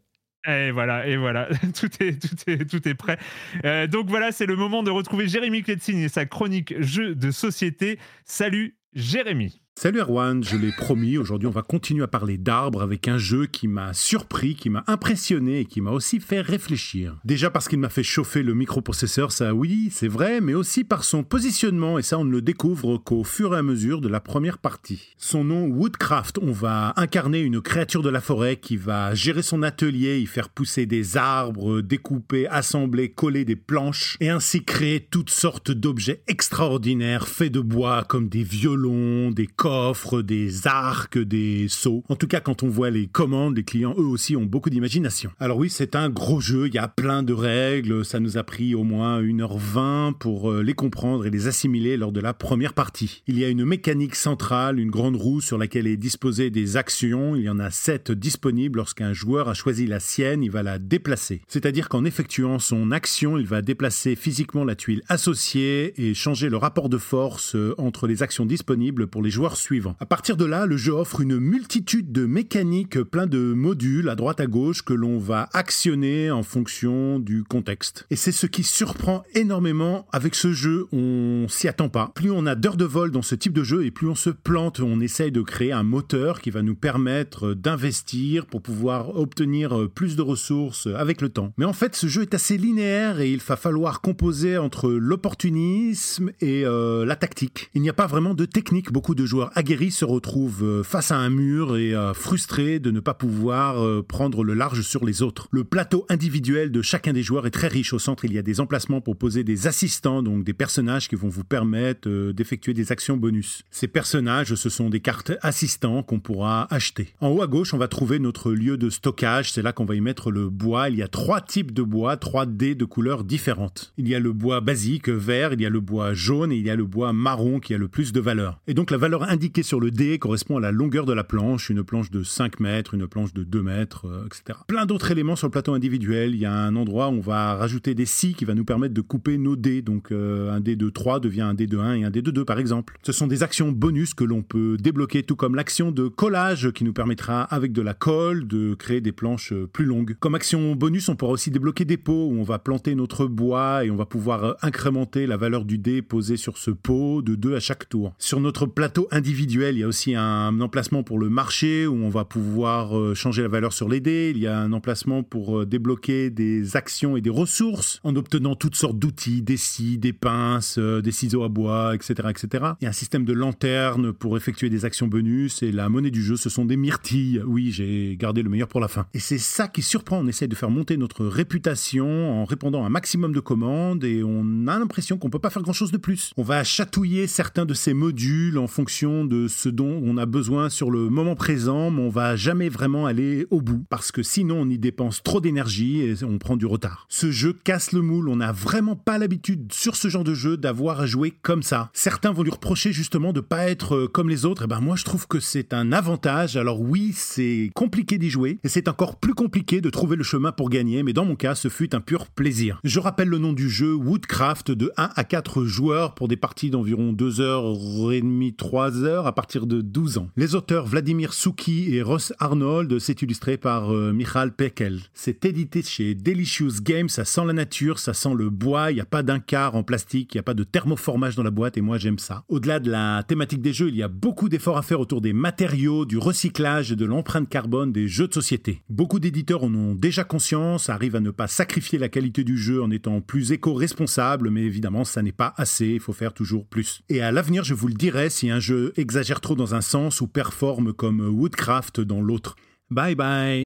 Et voilà, et voilà, tout est, tout est, tout est prêt. Euh, donc voilà, c'est le moment de retrouver Jérémy Kletzin et sa chronique Jeux de société. Salut Jérémy. Salut Erwan, je l'ai promis, aujourd'hui on va continuer à parler d'arbres avec un jeu qui m'a surpris, qui m'a impressionné et qui m'a aussi fait réfléchir. Déjà parce qu'il m'a fait chauffer le microprocesseur, ça oui, c'est vrai, mais aussi par son positionnement et ça on ne le découvre qu'au fur et à mesure de la première partie. Son nom Woodcraft, on va incarner une créature de la forêt qui va gérer son atelier, y faire pousser des arbres, découper, assembler, coller des planches et ainsi créer toutes sortes d'objets extraordinaires faits de bois comme des violons, des coffres, des arcs, des seaux. En tout cas, quand on voit les commandes, les clients eux aussi ont beaucoup d'imagination. Alors oui, c'est un gros jeu, il y a plein de règles, ça nous a pris au moins 1h20 pour euh, les comprendre et les assimiler lors de la première partie. Il y a une mécanique centrale, une grande roue sur laquelle est disposée des actions, il y en a 7 disponibles lorsqu'un joueur a choisi la sienne, il va la déplacer. C'est-à-dire qu'en effectuant son action, il va déplacer physiquement la tuile associée et changer le rapport de force euh, entre les actions disponibles pour les joueurs suivants. À partir de là, le jeu offre une multitude de mécaniques, plein de modules à droite à gauche que l'on va actionner en fonction du contexte. Et c'est ce qui surprend énormément avec ce jeu, on s'y attend pas. Plus on a d'heures de vol dans ce type de jeu et plus on se plante, on essaye de créer un moteur qui va nous permettre d'investir pour pouvoir obtenir plus de ressources avec le temps. Mais en fait, ce jeu est assez linéaire et il va falloir composer entre l'opportunisme et euh, la tactique. Il n'y a pas vraiment de technique. Beaucoup de joueurs aguerris se retrouvent euh, face à un mur et euh, frustrés de ne pas pouvoir euh, prendre le large sur les autres. Le plateau individuel de chacun des joueurs est très riche. Au centre, il y a des emplacements pour poser des assistants, donc des personnages qui vont vous permettre d'effectuer des actions bonus. Ces personnages, ce sont des cartes assistants qu'on pourra acheter. En haut à gauche, on va trouver notre lieu de stockage. C'est là qu'on va y mettre le bois. Il y a trois types de bois, trois dés de couleurs différentes. Il y a le bois basique, vert, il y a le bois jaune et il y a le bois marron qui a le plus de valeur. Et donc la valeur indiquée sur le dé correspond à la longueur de la planche, une planche de 5 mètres, une planche de 2 mètres, euh, etc. Plein d'autres éléments sur le plateau individuel. Il y a un endroit où on va rajouter des scies qui va nous permettre de couper nos dés. Donc euh, un dé de 3 devient un dé de 1 et un dé de 2 par exemple. Ce sont des actions bonus que l'on peut débloquer, tout comme l'action de collage qui nous permettra avec de la colle de créer des planches euh, plus longues. Comme action bonus, on pourra aussi débloquer des pots où on va planter notre bois et on va pouvoir incrémenter la valeur du dé posé sur ce pot de 2 à chaque tour. Sur notre plateau individuel, il y a aussi un emplacement pour le marché où on va pouvoir euh, changer la valeur sur les dés. Il y a un emplacement pour euh, débloquer des actions et des ressources en obtenant toutes sortes d'outils, des scies, des pinces, euh, des ciseaux à bois, etc., etc. Il y a un système de lanterne pour effectuer des actions bonus et la monnaie du jeu, ce sont des myrtilles. Oui, j'ai gardé le meilleur pour la fin. Et c'est ça qui surprend. On essaie de faire monter notre réputation en répondant à un maximum de commandes et on a l'impression qu'on peut pas faire grand chose de plus. On va chatouiller certains de ces modules en fonction de ce dont on a besoin sur le moment présent, mais on va jamais vraiment aller au bout parce que sinon on y dépense trop d'énergie et on prend du retard. Ce jeu casse le moule, on n'a vraiment pas l'habitude sur ce genre de jeu d'avoir à jouer comme ça. Certains vont lui reprocher justement de pas être euh, comme les autres, et ben moi je trouve que c'est un avantage. Alors oui, c'est compliqué d'y jouer et c'est encore plus compliqué de trouver le chemin pour gagner, mais dans mon cas, ce fut un pur plaisir. Je rappelle le nom du jeu Woodcraft de 1 à 4 joueurs pour des parties d'environ 2h30, 3h à partir de 12 ans. Les auteurs Vladimir Souki et Ross Arnold, c'est illustré par euh, Michal Pekel. C'est édité chez Delicious Games, ça sent la nature, ça sent le bois, il n'y a pas d'un quart en plastique, il n'y a pas de thermoformage dans la boîte et moi j'aime ça. Au-delà de la thématique des jeux, il y a beaucoup d'efforts à faire autour des matériaux, du recyclage et de l'empreinte carbone des jeux de société. Beaucoup d'éditeurs en ont déjà conscience, arrivent à ne pas sacrifier la qualité du jeu en étant plus éco-responsable, mais évidemment ça n'est pas assez, il faut faire toujours plus. Et à l'avenir, je vous le dirai si un jeu exagère trop dans un sens ou performe comme Woodcraft dans l'autre. Bye bye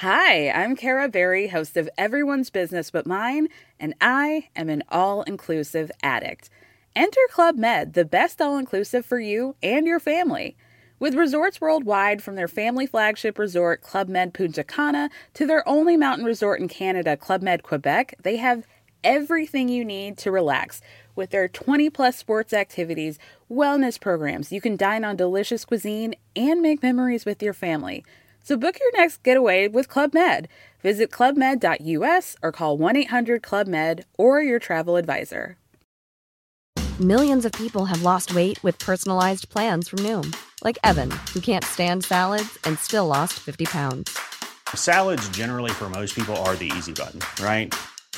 Hi, I'm Kara Berry, host of Everyone's Business But Mine, and I am an all inclusive addict. Enter Club Med, the best all inclusive for you and your family. With resorts worldwide, from their family flagship resort, Club Med Punta Cana, to their only mountain resort in Canada, Club Med Quebec, they have everything you need to relax. With their 20 plus sports activities, wellness programs, you can dine on delicious cuisine and make memories with your family. So book your next getaway with Club Med. Visit clubmed.us or call 1 800 Club Med or your travel advisor. Millions of people have lost weight with personalized plans from Noom, like Evan, who can't stand salads and still lost 50 pounds. Salads, generally, for most people, are the easy button, right?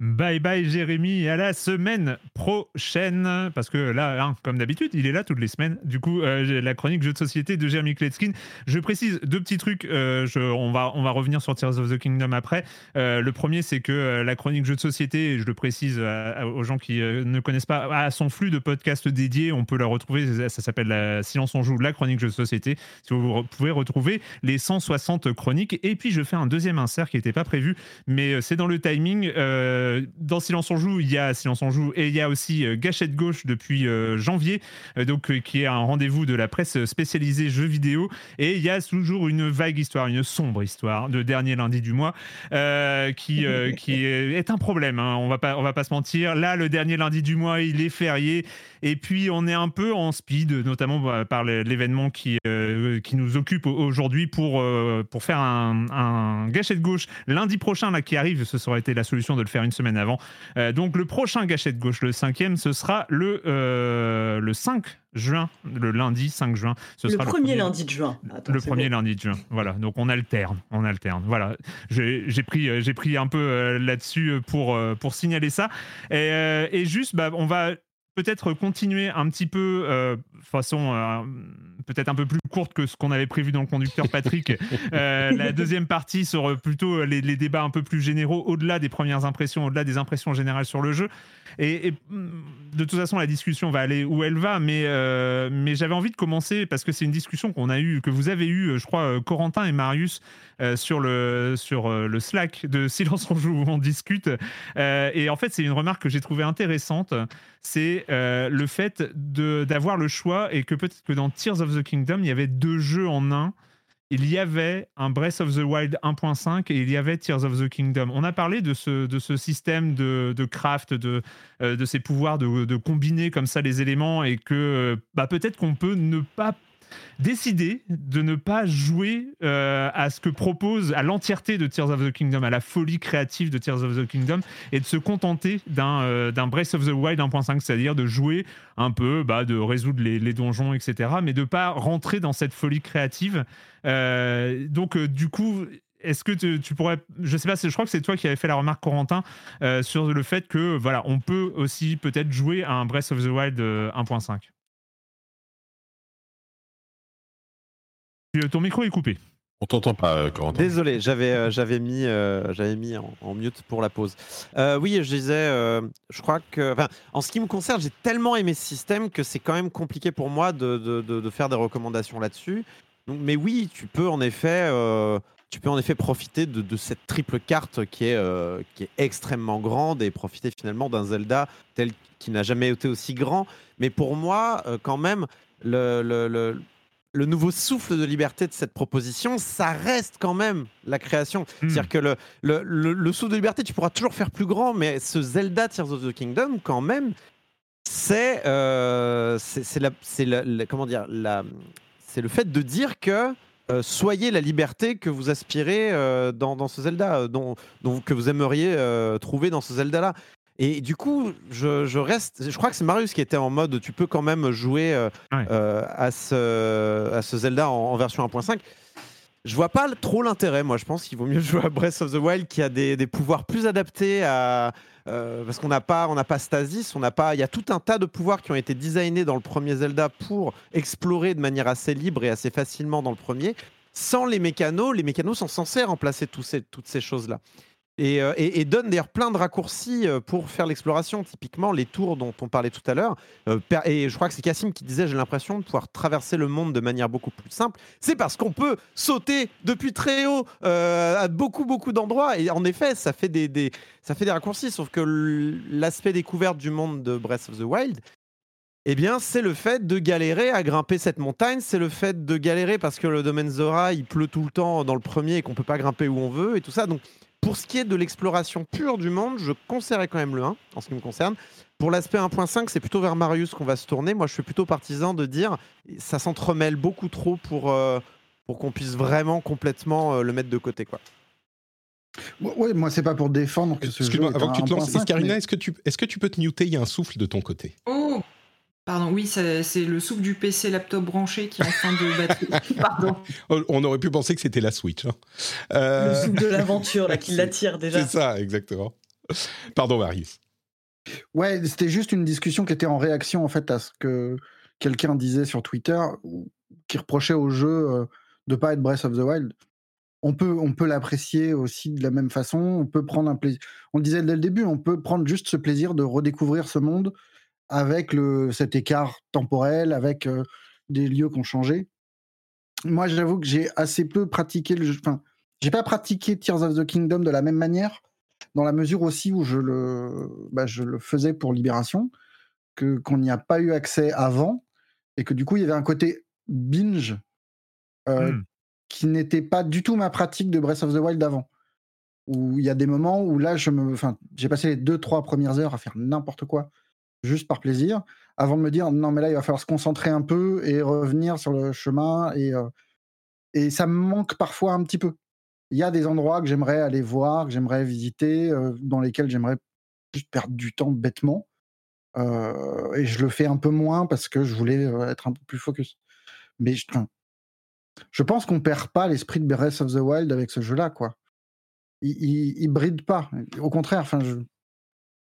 Bye bye Jérémy, à la semaine prochaine. Parce que là, hein, comme d'habitude, il est là toutes les semaines. Du coup, euh, la chronique jeu de société de Jérémy Kletskin. Je précise deux petits trucs. euh, on, va, revenir sur Tears of the Kingdom après. Euh, le premier, c'est que la chronique jeu de société, et je le précise aux gens qui ne connaissent pas, a son flux de podcasts dédiés. On peut la retrouver. Ça, s'appelle Silence on joue, la chronique jeu de société. Si vous pouvez retrouver les 160 chroniques. Et puis, je fais un deuxième insert qui n'était pas prévu, mais c'est dans le timing. Dans Silence on joue, il y a Silence on joue et il y a aussi euh, Gâchette gauche depuis euh, janvier, euh, donc euh, qui est un rendez-vous de la presse spécialisée jeux vidéo. Et il y a toujours une vague histoire, une sombre histoire de dernier lundi du mois euh, qui euh, qui est, est un problème. hein. On va pas on va pas se mentir. Là, le dernier lundi du mois, il est férié et puis on est un peu en speed, notamment bah, par l'événement qui euh, qui nous occupe au- aujourd'hui pour euh, pour faire un, un gâchette gauche lundi prochain là qui arrive. Ce serait été la solution de le faire une semaine avant. Euh, donc le prochain gâchette gauche, le cinquième, ce sera le le 5 juin, le lundi 5 juin. Ce Le sera premier lundi de juin. Attends, le premier bon. lundi de juin. Voilà, donc on alterne, on alterne. Voilà, j'ai pris, j'ai pris un peu là-dessus pour, pour signaler ça. Et, et juste, bah, on va peut-être continuer un petit peu, euh, façon euh, peut-être un peu plus courte que ce qu'on avait prévu dans le conducteur Patrick. Euh, la deuxième partie sera plutôt les, les débats un peu plus généraux, au-delà des premières impressions, au-delà des impressions générales sur le jeu. Et, de toute façon, la discussion va aller où elle va, mais, euh, mais j'avais envie de commencer parce que c'est une discussion qu'on a eue, que vous avez eue, je crois, euh, Corentin et Marius, euh, sur, le, sur le Slack de Silence on joue où on discute. Et en fait, c'est une remarque que j'ai trouvée intéressante. C'est le fait d'avoir le choix et que peut-être que dans Tears of the Kingdom, il y avait deux jeux en un. Il y avait un Breath of the Wild 1.5 et il y avait Tears of the Kingdom. On a parlé de ce, de ce système de, craft, de, euh, de ces pouvoirs de, de combiner comme ça les éléments et que euh, bah, peut-être qu'on peut ne pas décider de ne pas jouer euh, à ce que propose, à l'entièreté de Tears of the Kingdom, à la folie créative de Tears of the Kingdom, et de se contenter d'un euh, Breath of the Wild 1.5, c'est-à-dire de jouer un peu, bah, de résoudre les, donjons, etc., mais de pas rentrer dans cette folie créative. Euh, donc, du coup, est-ce que tu, pourrais, je sais pas, je crois que c'est toi qui avais fait la remarque, Corentin, sur le fait que voilà, on peut aussi peut-être jouer à un Breath of the Wild euh, 1.5. Ton micro est coupé. On t'entend pas, euh, Corentin. Désolé, j'avais euh, j'avais mis euh, j'avais mis en, en mute pour la pause. Euh, oui, je disais, euh, je crois que, enfin, en ce qui me concerne, j'ai tellement aimé ce système que c'est quand même compliqué pour moi de, de- de- de faire des recommandations là-dessus. Mais oui, tu peux en effet, euh, tu peux en effet profiter de, de cette triple carte qui est euh, qui est extrêmement grande et profiter finalement d'un Zelda tel qui n'a jamais été aussi grand. Mais pour moi, euh, quand même, le, le- le- le nouveau souffle de liberté de cette proposition, ça reste quand même la création. C'est-à-dire que le, le, le- le souffle de liberté, tu pourras toujours faire plus grand, mais ce Zelda Tears of the Kingdom, quand même, c'est euh, comment dire c'est le fait de dire que euh, soyez la liberté que vous aspirez euh, dans, dans ce Zelda, dont, dont- que vous aimeriez trouver dans ce Zelda-là. Et du coup, je, je reste. Je crois que c'est Marius qui était en mode tu peux quand même jouer euh, euh, à, ce, à ce Zelda en, en version 1.5. Je vois pas trop l'intérêt, moi. Je pense qu'il vaut mieux jouer à Breath of the Wild qui a des, des pouvoirs plus adaptés à. euh, parce qu'on n'a pas, on n'a pas Stasis, on n'a pas. Il y a tout un tas de pouvoirs qui ont été designés dans le premier Zelda pour explorer de manière assez libre et assez facilement dans le premier. Sans les mécanos, les mécanos sont censés remplacer tous ces, toutes ces choses-là. Et, euh, et, donne d'ailleurs plein de raccourcis euh, pour faire l'exploration. Typiquement, les tours dont on parlait tout à l'heure. euh, et je crois que c'est Cassim qui disait j'ai l'impression de pouvoir traverser le monde de manière beaucoup plus simple. C'est parce qu'on peut sauter depuis très haut à beaucoup, beaucoup d'endroits. Et en effet, ça fait des, des- ça fait des raccourcis. Sauf que l'aspect découverte du monde de Breath of the Wild, eh bien, c'est le fait de galérer à grimper cette montagne, c'est le fait de galérer parce que le domaine Zora, il pleut tout le temps dans le premier et qu'on peut pas grimper où on veut et tout ça. Donc, pour ce qui est de l'exploration pure du monde, je conseillerais quand même le 1, en ce qui me concerne. Pour l'aspect 1.5, c'est plutôt vers Marius qu'on va se tourner. Moi, je suis plutôt partisan de dire ça s'entremêle beaucoup trop pour, euh, pour qu'on puisse vraiment complètement euh, le mettre de côté. Quoi. Ouais, moi, c'est pas pour défendre que ce. Excuse-moi, avant un que tu te lances, 1.5, Escarina, mais- est-ce que, tu, est que tu peux te muter? Il y a un souffle de ton côté. Oh Pardon, oui, c'est le souffle du PC laptop branché qui est en fin de batterie. Pardon. On aurait pu penser que c'était la Switch. hein. Euh, Le souffle de l'aventure, là, qui l'attire déjà. C'est ça, exactement. Pardon, Marius. Ouais, c'était juste une discussion qui était en réaction en fait à ce que quelqu'un disait sur Twitter, qui reprochait au jeu euh, de pas être Breath of the Wild. On peut, on peut l'apprécier aussi de la même façon. On peut prendre un plaisir. On le disait dès le début, on peut prendre juste ce plaisir de redécouvrir ce monde avec le, cet écart temporel, avec euh, des lieux qui ont changé. Moi, j'avoue que j'ai assez peu pratiqué le jeu. Enfin, j'ai pas pratiqué Tears of the Kingdom de la même manière, dans la mesure aussi où je le, bah, je le faisais pour Libération, que qu'on n'y a pas eu accès avant, et que du coup, il y avait un côté binge euh, qui n'était pas du tout ma pratique de Breath of the Wild d'avant. Où il y a des moments où là, je me, enfin, j'ai passé les deux, trois premières heures à faire n'importe quoi, juste par plaisir, avant de me dire non, mais là, il va falloir se concentrer un peu et revenir sur le chemin. Et, euh, et ça me manque parfois un petit peu. Il y a des endroits que j'aimerais aller voir, que j'aimerais visiter, euh, dans lesquels j'aimerais juste perdre du temps bêtement. Euh, et je le fais un peu moins parce que je voulais être un peu plus focus. Mais je, je pense qu'on perd pas l'esprit de Breath of the Wild avec ce jeu-là, quoi. Il, il, il bride pas. Au contraire, enfin, je...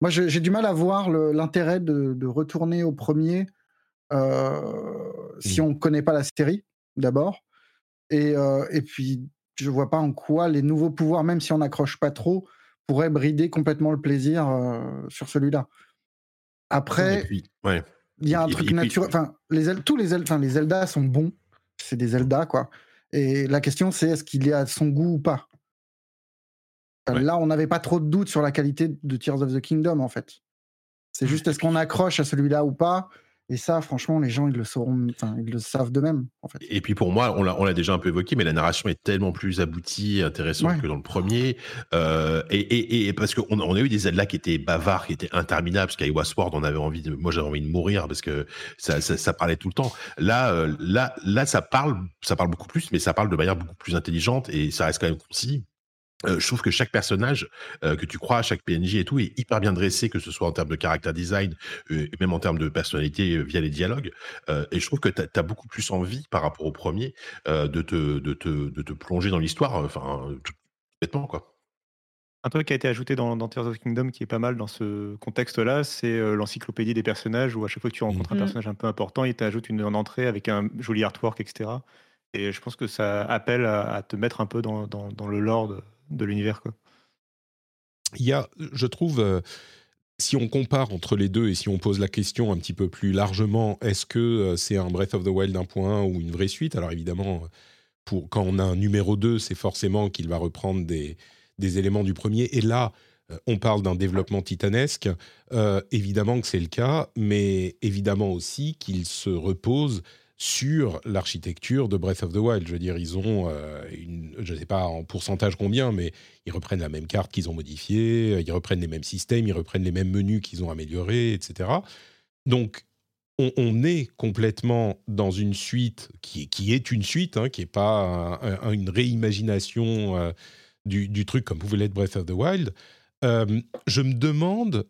moi, j'ai du mal à voir l'intérêt de, de retourner au premier euh, si on connaît pas la série, d'abord. Et, euh, et puis, je vois pas en quoi les nouveaux pouvoirs, même si on n'accroche pas trop, pourraient brider complètement le plaisir euh, sur celui-là. Après, ouais. il y a un Et- truc naturel. Enfin, les tous les enfin, les Zelda sont bons. C'est des Zelda, quoi. Et la question, c'est est-ce qu'il est à son goût ou pas? Là, on n'avait pas trop de doutes sur la qualité de Tears of the Kingdom, en fait. C'est juste est-ce qu'on accroche à celui-là ou pas? Et ça, franchement, les gens, ils le sauront, enfin, ils le savent d'eux-mêmes, en fait. Et puis pour moi, on l'a, déjà un peu évoqué, mais la narration est tellement plus aboutie, intéressante Ouais. que dans le premier. Euh, et, et, et parce qu'on on a eu des Zelda qui étaient bavards, qui étaient interminables, parce qu'à Sword, on avait envie de, moi j'avais envie de mourir parce que ça, ça, ça parlait tout le temps. Là, euh, là, là, ça parle, ça parle beaucoup plus, mais ça parle de manière beaucoup plus intelligente et ça reste quand même concis. Euh, je trouve que chaque personnage euh, que tu crois, chaque PNJ et tout, est hyper bien dressé, que ce soit en termes de character design, euh, même en termes de personnalité euh, via les dialogues. Euh, et je trouve que tu as, beaucoup plus envie par rapport au premier euh, de, te, de, te, de te plonger dans l'histoire, enfin, tout bêtement, quoi. Un truc qui a été ajouté dans, dans Tears of the Kingdom qui est pas mal dans ce contexte-là, c'est euh, l'encyclopédie des personnages où à chaque fois que tu rencontres un personnage un peu important, il t'ajoute une, une entrée avec un joli artwork, etc. Et je pense que ça appelle à, à te mettre un peu dans, dans, dans le lore de, l'univers. il y a, je trouve, euh, si on compare entre les deux et si on pose la question un petit peu plus largement, est-ce que euh, c'est un Breath of the Wild 1.1 ou une vraie suite? Alors évidemment, pour, quand on a un numéro 2, c'est forcément qu'il va reprendre des, éléments du premier. Et là, euh, on parle d'un développement titanesque. Euh, évidemment que c'est le cas, mais évidemment aussi qu'il se repose sur l'architecture de Breath of the Wild. Je veux dire, ils ont, euh, je ne sais pas en pourcentage combien, mais ils reprennent la même carte qu'ils ont modifiée, ils reprennent les mêmes systèmes, ils reprennent les mêmes menus qu'ils ont améliorés, etc. Donc, on, est complètement dans une suite qui, est une suite, hein, qui n'est pas un- un- une réimagination euh, du, truc comme pouvait l'être Breath of the Wild. Euh, je me demande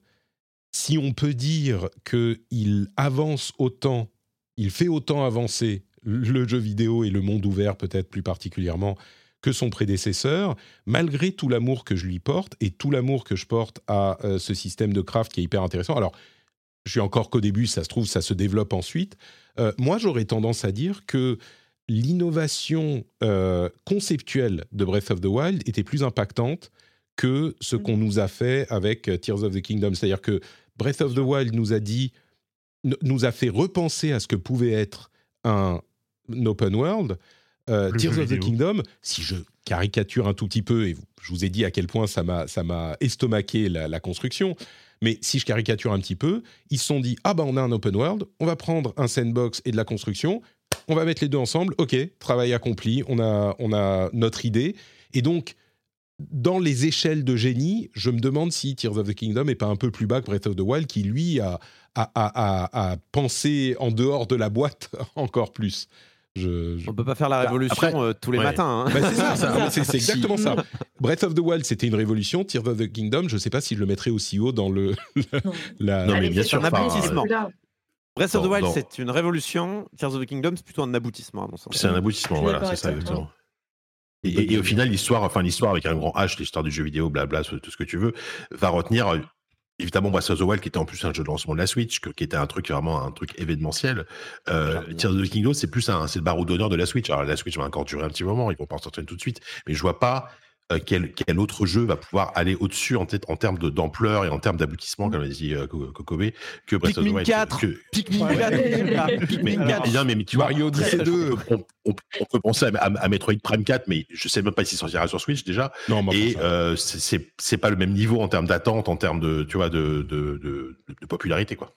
si on peut dire qu'il avance autant, il fait autant avancer le jeu vidéo et le monde ouvert peut-être plus particulièrement que son prédécesseur, malgré tout l'amour que je lui porte et tout l'amour que je porte à euh, ce système de craft qui est hyper intéressant. Alors, je suis encore qu'au début, ça se trouve, ça se développe ensuite. Euh, moi, j'aurais tendance à dire que l'innovation euh, conceptuelle de Breath of the Wild était plus impactante que ce qu'on nous a fait avec Tears of the Kingdom. C'est-à-dire que Breath of the Wild nous a dit, nous a fait repenser à ce que pouvait être un, un open world. Euh, Tears of the. Kingdom, si je caricature un tout petit peu, et je vous ai dit à quel point ça m'a ça m'a estomaqué la, la construction, mais si je caricature un petit peu, ils se sont dit ah bah on a un open world, on va prendre un sandbox et de la construction, on va mettre les deux ensemble, ok, travail accompli, on a on a notre idée, et donc dans les échelles de génie, je me demande si Tears of the Kingdom est pas un peu plus bas que Breath of the Wild, qui lui a, a pensé en dehors de la boîte encore plus. Je, je- On peut pas faire la révolution Après- euh, tous les Ouais. matins. hein. Bah, c'est ça, ça, c'est c'est Si. exactement ça. Breath of the Wild, c'était une révolution. Tears of the Kingdom, je ne sais pas si je le mettrais aussi haut dans le. la, Non, mais bien sûr, un aboutissement. Breath of the Wild, c'est une révolution. Tears of the Kingdom, c'est plutôt un aboutissement, à mon sens. C'est un aboutissement, voilà, c'est ça exactement. Et, et- et au final, l'histoire, enfin l'histoire avec un grand H, l'histoire du jeu vidéo, blabla, tout ce que tu veux, va retenir évidemment Breath of the Wild, qui était en plus un jeu de lancement de la Switch, que- qui était un truc vraiment un truc événementiel. Euh, Tears of the Kingdom, c'est plus un, c'est le barreau d'honneur de la Switch. Alors la Switch va encore durer un petit moment, ils vont pas en sortir tout de suite, mais je vois pas. Euh, quel, quel autre jeu va pouvoir aller au-dessus en, en termes d'ampleur et en termes d'aboutissement, comme l'a dit euh, Kokobé, que Breath of the Wild. 4, que- Pikmin 4, Pikmin mais, 4. non, mais, mais tu Mario Odyssey on- 2. On, on- on peut penser à, à- à Metroid Prime 4, mais je sais même pas s'il sortira sur Switch déjà. Non, Et euh, c'est- pas le même niveau en termes d'attente, en termes de, tu vois, de, de, de, de popularité, quoi.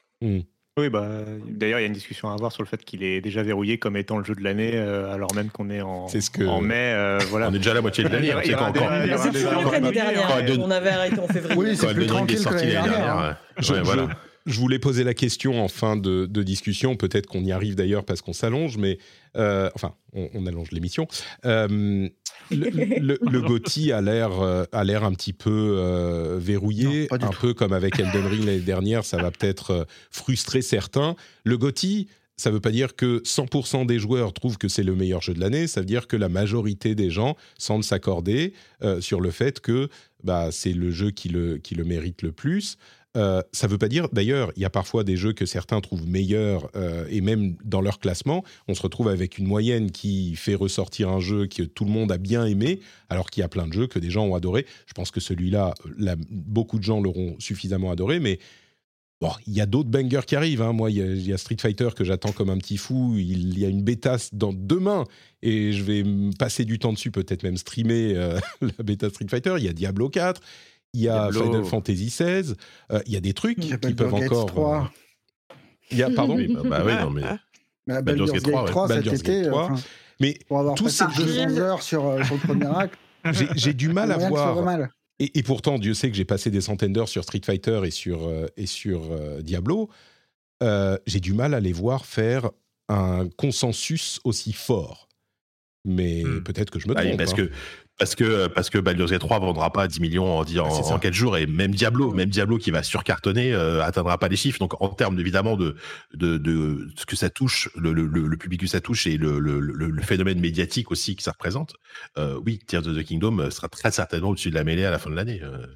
Oui, bah, d'ailleurs, il y a une discussion à avoir sur le fait qu'il est déjà verrouillé comme étant le jeu de l'année, euh, alors même qu'on est en, C'est ce que- en mai. euh, voilà. On est déjà à la moitié de l'année. hein, c'est quand encore. l'année dernière. On avait arrêté en février. Oui, c'est plus tranquille que sorti l'année dernière. dernière. Je, ouais, je- voilà. Je voulais poser la question en fin de, de discussion. Peut-être qu'on y arrive d'ailleurs parce qu'on s'allonge, mais euh, enfin, on, on allonge l'émission. Euh, le, le, le GOTY a l'air euh, a l'air un petit peu euh, verrouillé, Non, un tout. peu comme avec Elden Ring l'année dernière. Ça va peut-être frustrer certains. Le GOTY, ça ne veut pas dire que 100% des joueurs trouvent que c'est le meilleur jeu de l'année. Ça veut dire que la majorité des gens semblent s'accorder euh, sur le fait que bah, c'est le jeu qui le, qui le mérite le plus. Euh, ça ne veut pas dire, d'ailleurs, il y a parfois des jeux que certains trouvent meilleurs, euh, et même dans leur classement, on se retrouve avec une moyenne qui fait ressortir un jeu que tout le monde a bien aimé, alors qu'il y a plein de jeux que des gens ont adoré. Je pense que celui-là, la- beaucoup de gens l'auront suffisamment adoré, mais bon, il y a d'autres bangers qui arrivent. hein. Moi, il y, a- Street Fighter que j'attends comme un petit fou. Il y a une bêta dans demain, et je vais passer du temps dessus, peut-être même streamer euh, la bêta Street Fighter. Il y a Diablo 4. Il y a Diablo. Final Fantasy XVI, euh, il y a des trucs Il y a qui peuvent encore. 3. euh, il y a, pardon Oui, bah, bah oui, non, mais. Mais Baldur's Baldur's Gate Gate 3, ouais. 3 cet été, 3. enfin, Mais pour avoir tous ces jeux- 200 heures sur, euh, sur le premier acte, j'ai du mal à voir. mal. Et, et pourtant, Dieu sait que j'ai passé des centaines d'heures sur Street Fighter et sur, euh, et sur euh, Diablo. Euh, j'ai du mal à les voir faire un consensus aussi fort. Mais Hmm. peut-être que je me Ah trompe. oui, parce hein. que parce que parce que Baldur's Gate 3 vendra pas 10 millions en, en, Ah, c'est en 4 jours et même Diablo même Diablo qui va surcartonner euh, atteindra pas les chiffres donc en termes évidemment de de, de ce que ça touche le, le, public que ça touche et le, le, le, le phénomène médiatique aussi que ça représente euh, oui Tears of the Kingdom sera très certainement au-dessus de la mêlée à la fin de l'année euh.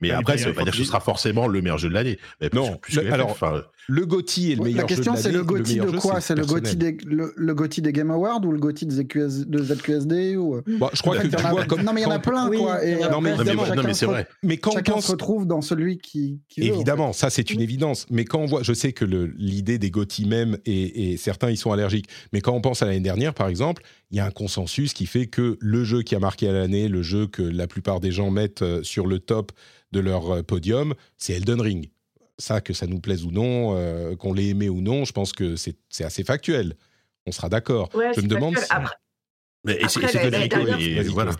Mais Ah, après, ça veut pas dire que ce sera forcément le meilleur jeu de l'année. Plus- Non, plus alors, enfin, Le GOTY est le meilleur La question, jeu de c'est l'année. le GOTY de quoi? C'est le GOTY des, le, le GOTY des Game Awards ou le GOTY des de ZQSD ou... Bon, je crois En que tu vois comme Non, mais il y en a plein, Oui, quoi. il y Et en a Non, mais non, mais c'est vrai. Mais quand on Chacun pense se retrouve dans celui qui, qui veut, en Évidemment, ça c'est une évidence. Mais quand on voit, je sais que l'idée des GOTY même, et, et certains y sont allergiques, mais quand on pense à l'année dernière, par exemple, il y a un consensus qui fait que le jeu qui a marqué à l'année, le jeu que la plupart des gens mettent euh, sur le top de leur euh, podium, c'est Elden Ring. Ça, que ça nous plaise ou non, euh, qu'on l'ait aimé ou non, je pense que c'est assez factuel. On sera d'accord. Ouais, je me demande si... Après,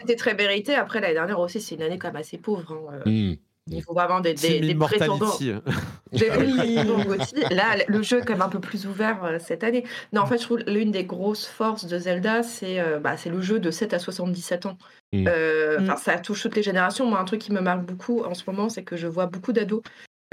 C'était très mérité. Après, l'année dernière aussi, c'est une année quand même assez pauvre. hein. Hmm. Il faut vraiment des, C'est des, des prétendants. Des Gauthier. Là, le jeu est quand même un peu plus ouvert euh, cette année. Non, en fait, je trouve l'une des grosses forces de Zelda, c'est euh, bah, c'est le jeu de 7 à 77 ans. Mm. Euh, Mm. enfin, Ça touche toutes les générations. Moi, un truc qui me marque beaucoup en ce moment, c'est que je vois beaucoup d'ados.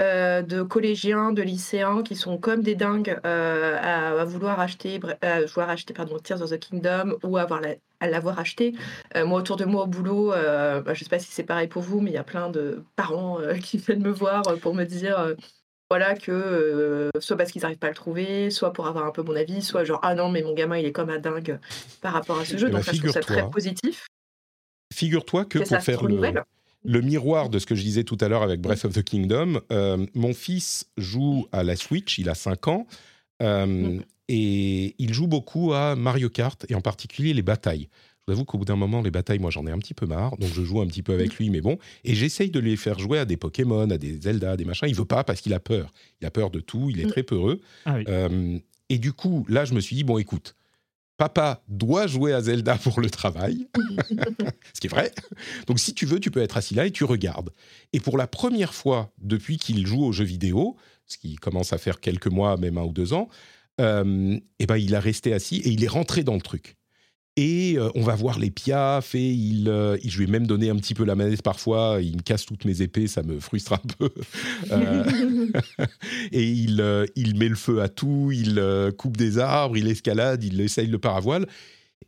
Euh, de collégiens, de lycéens qui sont comme des dingues euh, à, à vouloir acheter, à vouloir acheter pardon, Tears of the Kingdom ou à, avoir la- à l'avoir acheté. Euh, moi, autour de moi au boulot, bah, je ne sais pas si c'est pareil pour vous, mais il y a plein de parents qui viennent me voir pour me dire voilà que euh, soit parce qu'ils n'arrivent pas à le trouver, soit pour avoir un peu mon avis, soit genre ah non mais mon gamin il est comme un dingue par rapport à ce jeu. Eh ben, Donc ça, je trouve ça très positif. Figure-toi que pour faire le. Le miroir de ce que je disais tout à l'heure avec Breath of the Kingdom, euh, mon fils joue à la Switch, il a 5 ans, euh, Mm. et il joue beaucoup à Mario Kart, et en particulier les batailles. Je vous avoue qu'au bout d'un moment, les batailles, moi j'en ai un petit peu marre, donc je joue un petit peu avec lui, mais bon, et j'essaye de les faire jouer à des Pokémon, à des Zelda, à des machins. Il veut pas parce qu'il a peur. Il a peur de tout, il est Mm. très peureux. Ah oui. Euh, et du coup, là, je me suis dit, bon, écoute, papa doit jouer à Zelda pour le travail, ce qui est vrai. Donc, si tu veux, tu peux être assis là et tu regardes. Et pour la première fois depuis qu'il joue aux jeux vidéo, ce qui commence à faire quelques mois, même un ou deux ans, euh, eh ben, il a resté assis et il est rentré dans le truc. Et euh, on va voir les piafs et il, euh, je lui ai même donné un petit peu la manette parfois. Il me casse toutes mes épées, ça me frustre un peu. Euh, et il, il met le feu à tout, il coupe des arbres, il escalade, il essaye le paravoile.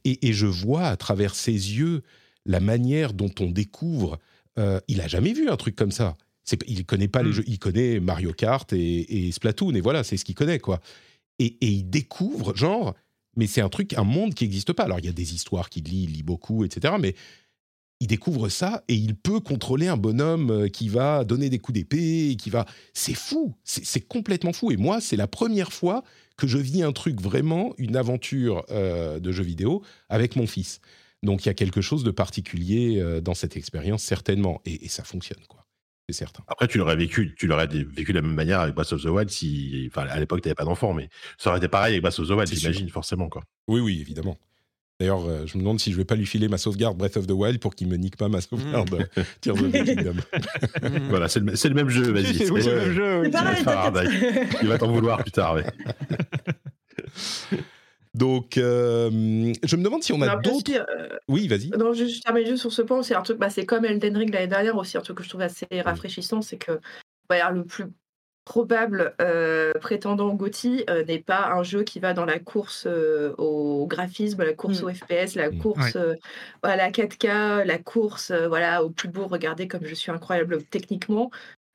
Et, et je vois à travers ses yeux la manière dont on découvre. il a jamais vu un truc comme ça. C'est, il connaît pas les Mm. jeux, il connaît Mario Kart et, et Splatoon et voilà, c'est ce qu'il connaît quoi. Et, et il découvre genre, mais c'est un truc, un monde qui n'existe pas. Alors il y a des histoires qu'il lit, il lit beaucoup, etc. Mais il découvre ça et il peut contrôler un bonhomme euh, qui va donner des coups d'épée, qui va. C'est fou, c'est c'est complètement fou. Et moi, c'est la première fois que je vis un truc vraiment, une aventure euh, de jeu vidéo avec mon fils. Donc il y a quelque chose de particulier euh, dans cette expérience, certainement. Et, et ça fonctionne, quoi. C'est certain. Après, tu l'aurais vécu, tu l'aurais vécu de la même manière avec Breath of the Wild si, enfin, à l'époque, tu n'avais pas d'enfant, mais ça aurait été pareil avec Breath of the Wild, j'imagine, forcément, quoi. Oui, oui, évidemment. D'ailleurs, euh, je me demande si je vais pas lui filer ma sauvegarde Breath of the Wild pour qu'il me nique pas ma sauvegarde euh, Tears of the Kingdom. voilà, c'est le, même jeu, vas-y. Oui, c'est le même jeu. oui. C'est pareil, Il va t'en vouloir plus tard, ouais. Donc, euh, je me demande si on a d'autres. euh, Oui, vas-y. Non, je, je termine juste sur ce point. C'est un truc, bah, c'est comme Elden Ring l'année dernière aussi, un truc que je trouve assez rafraîchissant, c'est que bah, le plus probable euh, prétendant Gotti n'est pas un jeu qui va dans la course euh, au graphisme, la course Mm. au FPS, la Mm. course Ouais. euh, à la 4K, la course euh, voilà au plus beau. Regardez comme je suis incroyable techniquement.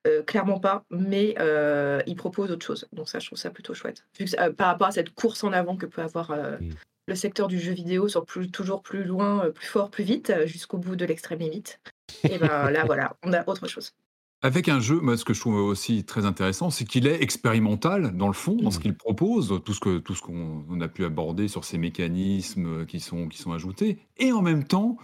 Euh, clairement pas, mais euh, il propose autre chose. Donc ça, je trouve ça plutôt chouette. Vu que, euh, par rapport à cette course en avant que peut avoir euh, Mm. le secteur du jeu vidéo sur plus, toujours plus loin, plus fort, plus vite, jusqu'au bout de l'extrême limite. Et ben là, voilà, on a autre chose. Avec un jeu, moi, ce que je trouve aussi très intéressant, c'est qu'il est expérimental dans le fond, dans ce Mhm. qu'il propose, tout ce que tout ce qu'on on a pu aborder sur ces mécanismes qui sont qui sont ajoutés, et en même temps,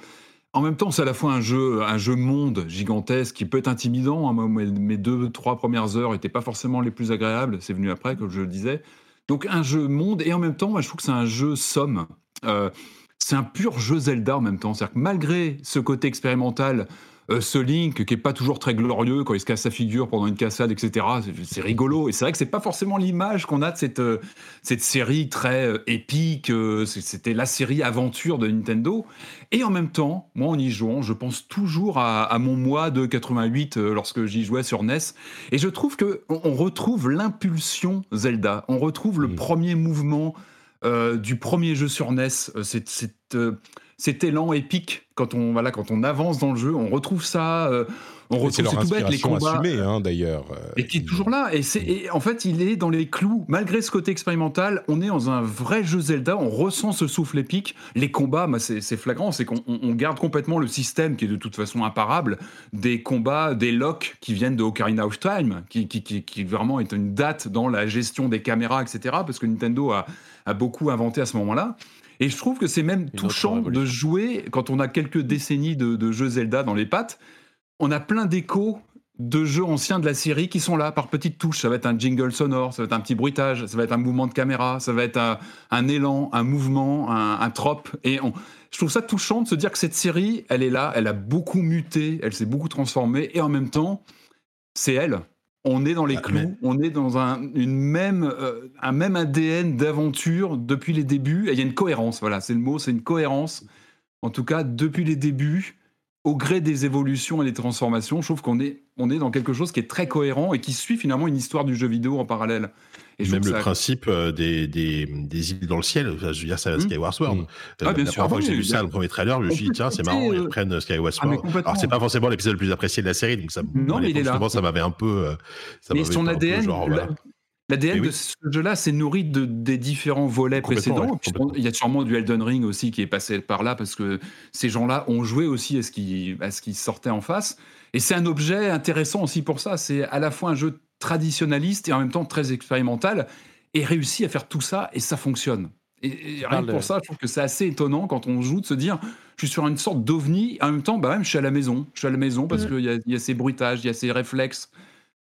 en même temps, c'est à la fois un jeu un jeu monde gigantesque qui peut être intimidant. hein. Mes deux trois premières heures n'étaient pas forcément les plus agréables. C'est venu après, comme je le disais. Donc un jeu monde et en même temps, moi, je trouve que c'est un jeu somme. Euh, c'est un pur jeu Zelda en même temps. C'est-à-dire que malgré ce côté expérimental, euh, ce Link qui est pas toujours très glorieux quand il se casse sa figure pendant une cassade, etc. C'est- rigolo. Et c'est vrai que c'est pas forcément l'image qu'on a de cette, euh, cette série très euh, épique. C'était la série aventure de Nintendo. Et en même temps, moi en y jouant, je pense toujours à, à mon mois de 88 euh, lorsque j'y jouais sur NES. Et je trouve que on, on retrouve l'impulsion Zelda. On retrouve le premier mouvement du premier jeu sur NES. C'est, cet élan épique quand on, voilà, quand on avance dans le jeu. On retrouve ça. euh, on retrouve, c'est tout bête, les combats. assumée, hein, d'ailleurs. euh, Et qui est toujours là. Et, c'est, et en fait, il est dans les clous. Malgré ce côté expérimental, on est dans un vrai jeu Zelda. On ressent ce souffle épique. Les combats, bah, c'est, c'est flagrant. C'est qu'on on- on garde complètement le système qui est de toute façon imparable des combats, des locks qui viennent de Ocarina of Time, qui, qui, qui, qui vraiment est une date dans la gestion des caméras, etc. Parce que Nintendo a, a beaucoup inventé à ce moment-là. Et je trouve que c'est même touchant de jouer quand on a quelques décennies de, de jeux Zelda dans les pattes. On a plein d'échos de jeux anciens de la série qui sont là par petites touches. Ça va être un jingle sonore, ça va être un petit bruitage, ça va être un mouvement de caméra, ça va être un, un élan, un mouvement, un, un trope. Et on- je trouve ça touchant de se dire que cette série, elle est là, elle a beaucoup muté, elle s'est beaucoup transformée, et en même temps, c'est elle. On est dans les clous, on est dans un, une même, euh, un même ADN d'aventure depuis les débuts. Et il y a une cohérence, voilà, c'est le mot, c'est une cohérence. En tout cas, depuis les débuts, au gré des évolutions et des transformations, je trouve qu'on est, on est dans quelque chose qui est très cohérent et qui suit finalement une histoire du jeu vidéo en parallèle. Et je Même le ça- principe euh, des, des, des îles dans le ciel, je veux dire, ça, Skyward Sword. Mm. Euh, Ah, bien la sûr, première fois que j'ai vu ça, le premier trailer, je me suis dit, tiens, c'est marrant, ils euh, reprennent Skyward ah, Sword. complètement. Alors, c'est pas forcément l'épisode le plus apprécié de la série, donc ça, Non, mais il est là. ça m'avait un peu. ça Mais son ADN, genre, la- voilà. l'ADN de ce jeu-là, c'est nourri de, des différents volets précédents. ouais, Il y a sûrement du Elden Ring aussi qui est passé par là parce que ces gens-là ont joué aussi à ce qui, à ce qui sortait en face. Et c'est un objet intéressant aussi pour ça. C'est à la fois un jeu traditionnaliste et en même temps très expérimental et réussi à faire tout ça et ça fonctionne. Et, et rien que pour ça, je trouve que c'est assez étonnant quand on joue de se dire je suis sur une sorte d'ovni, en même temps, bah même, je suis à la maison. Je suis à la maison parce Mm. qu'il y a ces bruitages, il y a ces réflexes.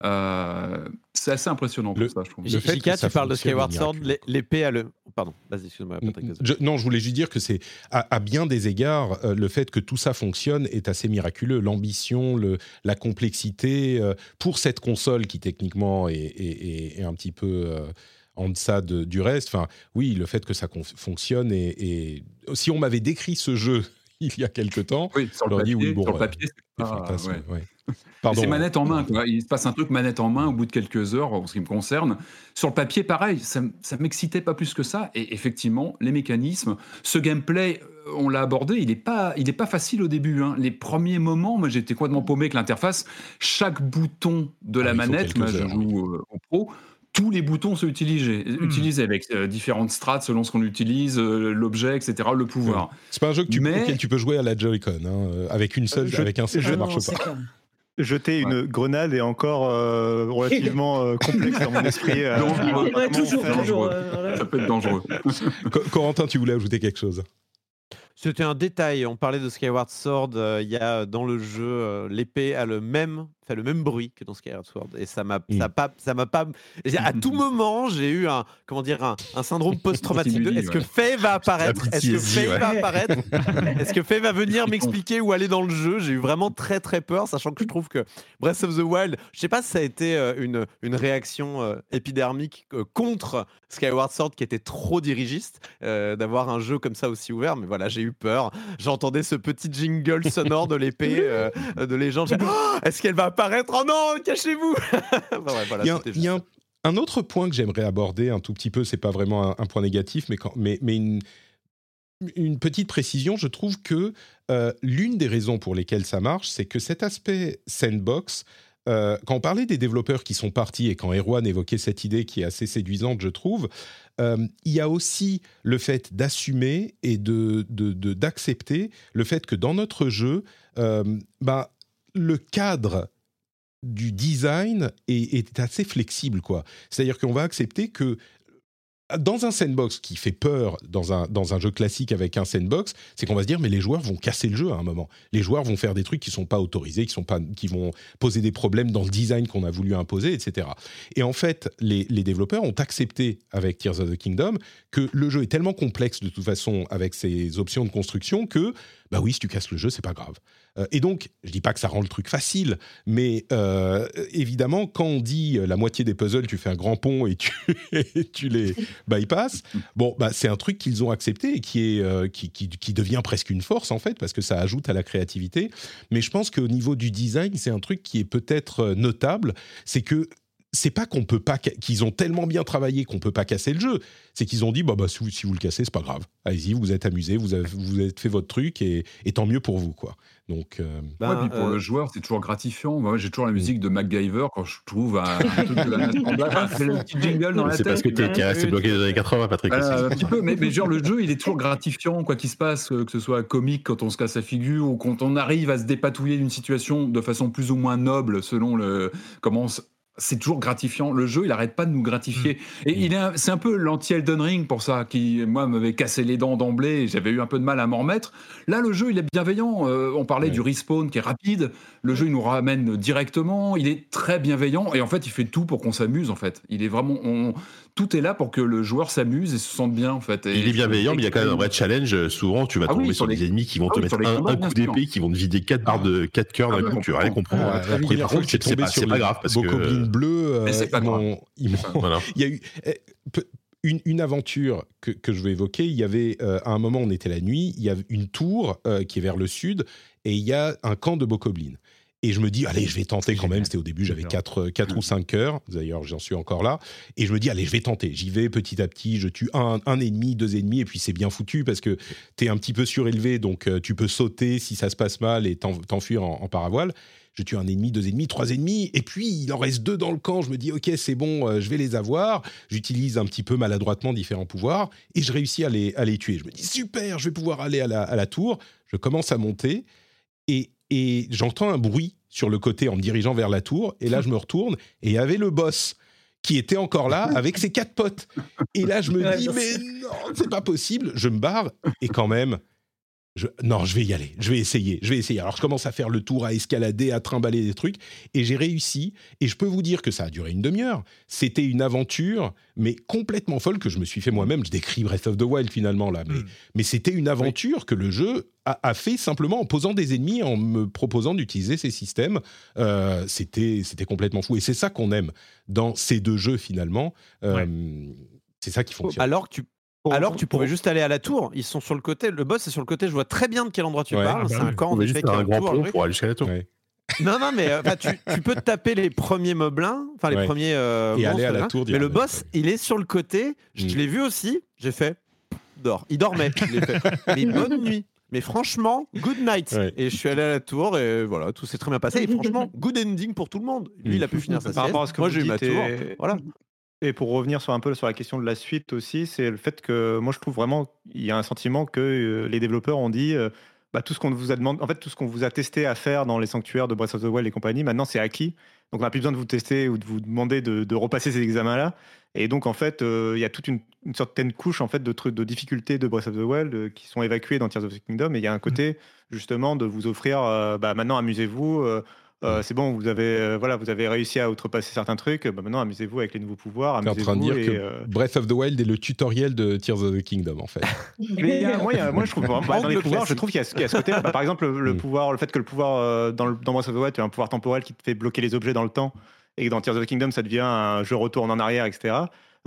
Euh, c'est assez impressionnant pour ça, je trouve. le fait Jika, que ça tu parles de Skyward Sword, l'é- l'épée à le. Pardon, vas-y, excuse-moi, Patrick. désolé. Je- non, je voulais juste dire que c'est à, à bien des égards euh, le fait que tout ça fonctionne est assez miraculeux. L'ambition, le, la complexité euh, pour cette console qui techniquement est, est- est- est un petit peu euh, en deçà de- du reste. Enfin, oui, le fait que ça fonctionne et, et si on m'avait décrit ce jeu il y a quelque temps, Oui, sur le j'aurais dit papier, oui, bon, sur le papier, c'est c'est pas- fantasme, ouais. ouais. C'est manette en main. quoi. Il se passe un truc manette en main au bout de quelques heures, en ce qui me concerne. Sur le papier, pareil, ça, ça m'excitait pas plus que ça. Et effectivement, les mécanismes, ce gameplay, euh, on l'a abordé, il n'est pas, il est pas facile au début. hein. Les premiers moments, moi j'étais complètement paumé avec l'interface. Chaque bouton de la Ah, faut manette, moi je joue euh, au pro. Tous les boutons sont utilisés, utilisés avec euh, différentes strates selon ce qu'on utilise, euh, l'objet, etc., le pouvoir. C'est pas un jeu que tu, Mais- auquel tu peux jouer à la Joy-Con. hein, euh, Avec une seule, Je- avec un seul, ça non, marche pas. Jeter une grenade est encore euh, relativement euh, complexe dans mon esprit. euh, Dangereux. comment Ouais, toujours, euh. Ça peut être dangereux. Co- Corentin, tu voulais ajouter quelque chose? C'était un détail. On parlait de Skyward Sword. euh, Il y a dans le jeu euh, l'épée a le même fait le même bruit que dans Skyward Sword et ça m'a Mm. ça pas ça m'a pas à tout moment j'ai eu un comment dire un, un syndrome post-traumatique de est-ce que. Faye va apparaître? Est-ce que Faye ouais. va apparaître? Est-ce que Faye va venir m'expliquer où aller dans le jeu? J'ai eu vraiment très très peur sachant que je trouve que Breath of the Wild je sais pas si ça a été euh, une une réaction euh, épidermique euh, contre Skyward Sword qui était trop dirigiste euh, d'avoir un jeu comme ça aussi ouvert mais voilà j'ai eu peur j'entendais ce petit jingle sonore de l'épée euh, de légende J'ai- Oh, est-ce qu'elle va apparaître. Oh non cachez-vous. Bon, ouais, voilà, il y a, y un, un autre point que j'aimerais aborder un tout petit peu, c'est pas vraiment un, un point négatif, mais, quand, mais, mais une, une petite précision, je trouve que euh, l'une des raisons pour lesquelles ça marche, c'est que cet aspect sandbox, euh, quand on parlait des développeurs qui sont partis et quand Erwan évoquait cette idée qui est assez séduisante, je trouve, euh, il y a aussi le fait d'assumer et de, de- de- d'accepter le fait que dans notre jeu, euh, ben, le cadre du design est, est assez flexible, quoi. C'est-à-dire qu'on va accepter que dans un sandbox qui fait peur dans un, dans un jeu classique avec un sandbox, c'est qu'on va se dire mais les joueurs vont casser le jeu à un moment. Les joueurs vont faire des trucs qui sont pas autorisés, qui sont pas, qui vont poser des problèmes dans le design qu'on a voulu imposer, etc. Et en fait, les, les développeurs ont accepté avec Tears of the Kingdom que le jeu est tellement complexe de toute façon avec ses options de construction que bah oui, si tu casses le jeu, c'est pas grave. Euh, et donc, je dis pas que ça rend le truc facile, mais euh, évidemment, quand on dit euh, la moitié des puzzles, tu fais un grand pont et tu, les bypass, bon, bah, c'est un truc qu'ils ont accepté et qui, est, qui, devient presque une force, en fait, parce que ça ajoute à la créativité. Mais je pense qu'au niveau du design, c'est un truc qui est peut-être notable, c'est que c'est pas qu'on peut pas, qu'ils ont tellement bien travaillé qu'on peut pas casser le jeu. C'est qu'ils ont dit, bah, bah si, vous, si vous le cassez, c'est pas grave. Allez-y, vous êtes amusé, vous avez, vous avez fait votre truc et, et tant mieux pour vous, quoi. Donc, euh, Ben, Ouais, puis pour euh, le joueur, c'est toujours gratifiant. Moi, j'ai toujours la musique de MacGyver quand je trouve un, un truc de la c'est le petit jingle dans la C'est tête. parce que t'es resté bloqué dans les années 80, Patrick. Un petit peu, mais, mais genre le jeu, il est toujours gratifiant, quoi qu'il se passe, euh, que ce soit comique quand on se casse la figure ou quand on arrive à se dépatouiller d'une situation de façon plus ou moins noble selon le comment on c'est toujours gratifiant. Le jeu, il arrête pas de nous gratifier. Et il est, c'est un peu l'anti-Elden Ring pour ça, qui, moi, m'avait cassé les dents d'emblée j'avais eu un peu de mal à m'en remettre. Là, le jeu, il est bienveillant. Euh, on parlait du respawn qui est rapide. Le jeu, il nous ramène directement. Il est très bienveillant et en fait, il fait tout pour qu'on s'amuse, en fait. Il est vraiment, on- tout est là pour que le joueur s'amuse et se sente bien, en fait. Et Il est bienveillant, mais il y a quand même un vrai challenge. Souvent, tu vas Ah oui, tomber sur sur des les- ennemis qui vont Ah te oui, mettre un, combats, un bien coup d'épée, qui vont te vider quatre barres de quatre cœurs Ah d'un ouais, coup, tu vas rien comprendre. Et première par contre, j'ai c'est tombé pas, pas grave parce que. Euh, c'est pas Voilà. Il y a eu euh, pe- une, une aventure que, que je vais évoquer. Il y avait, euh, à un moment, on était la nuit, il y a une tour euh, qui est vers le sud et il y a un camp de Bokoblin. Et je me dis, allez, je vais tenter quand même. C'était au début, j'avais 4, quatre ou 5 heures. D'ailleurs, j'en suis encore là. Et je me dis, allez, je vais tenter. J'y vais petit à petit. Je tue un, un ennemi, deux ennemis. Et puis, c'est bien foutu parce que tu es un petit peu surélevé. Donc, euh, tu peux sauter si ça se passe mal et t'en- t'enfuir en, en paravoile. Je tue un ennemi, deux ennemis, trois ennemis. Et puis, il en reste deux dans le camp. Je me dis, OK, c'est bon, euh, je vais les avoir. J'utilise un petit peu maladroitement différents pouvoirs. Et je réussis à les, à les tuer. Je me dis, super, je vais pouvoir aller à la, à la tour. Je commence à monter. Et, et j'entends un bruit sur le côté en me dirigeant vers la tour. Et là, je me retourne et il y avait le boss qui était encore là avec ses quatre potes. Et là, je me dis, mais non, c'est pas possible. Je me barre et quand même, je- non, je vais y aller. Je vais essayer. Je vais essayer. Alors, je commence à faire le tour, à escalader, à trimballer des trucs. Et j'ai réussi. Et je peux vous dire que ça a duré une demi-heure. C'était une aventure, mais complètement folle que je me suis fait moi-même. Je décris Breath of the Wild finalement là. Mais, mais c'était une aventure que le jeu a, a fait simplement en posant des ennemis, en me proposant d'utiliser ces systèmes. Euh, c'était, c'était complètement fou. Et c'est ça qu'on aime dans ces deux jeux finalement. Euh, C'est ça qui fonctionne. Alors que tu alors que tu pouvais juste aller à la tour, ils sont sur le côté, le boss est sur le côté, je vois très bien de quel endroit tu Ouais. parles, Ah bah c'est oui. un camp faire a un grand tour, pour aller jusqu'à la tour. Ouais. Non, non, mais euh, enfin, tu, tu peux te taper les premiers moblins, enfin les Ouais. premiers. euh, Et aller à la là. tour Mais le boss, il est sur le côté. Je Mm. l'ai vu aussi. J'ai fait. Dors. Il dormait. fait. Mais bonne nuit. Mais franchement, good night. Ouais. Et je suis allé à la tour et voilà, tout s'est très bien passé. Et franchement, good ending pour tout le monde. Lui, il a pu finir sa Par rapport à ce sieste. que Moi, j'ai eu ma tour. et- Voilà. Et pour revenir sur un peu sur la question de la suite aussi, c'est le fait que moi je trouve vraiment il y a un sentiment que euh, les développeurs ont dit euh, bah, tout ce qu'on vous a demandé, en fait tout ce qu'on vous a testé à faire dans les sanctuaires de Breath of the Wild et compagnie, maintenant c'est acquis. Donc on n'a plus besoin de vous tester ou de vous demander de, de repasser ces examens-là. Et donc en fait euh, il y a toute une, une certaine couche en fait de trucs de difficultés de Breath of the Wild qui sont évacuées dans Tears of the Kingdom. Et il y a un côté justement de vous offrir bah, maintenant amusez-vous. Euh, c'est bon, vous avez, euh, voilà, vous avez réussi à outrepasser certains trucs. Bah, maintenant, amusez-vous avec les nouveaux pouvoirs. T'es en train de amusez-vous dire et, que euh, Breath of the Wild est le tutoriel de Tears of the Kingdom, en fait. Mais il y a- moi, il y a- moi, je trouve bah, dans les Angle pouvoirs, je trouve qu'il y, a ce- qu'il y a ce côté. bah, par exemple, le, Mm. pouvoir, le fait que le pouvoir euh, dans, le, dans Breath of the Wild, tu as un pouvoir temporel qui te fait bloquer les objets dans le temps, et que dans Tears of the Kingdom, ça devient un jeu retourne en arrière, etc.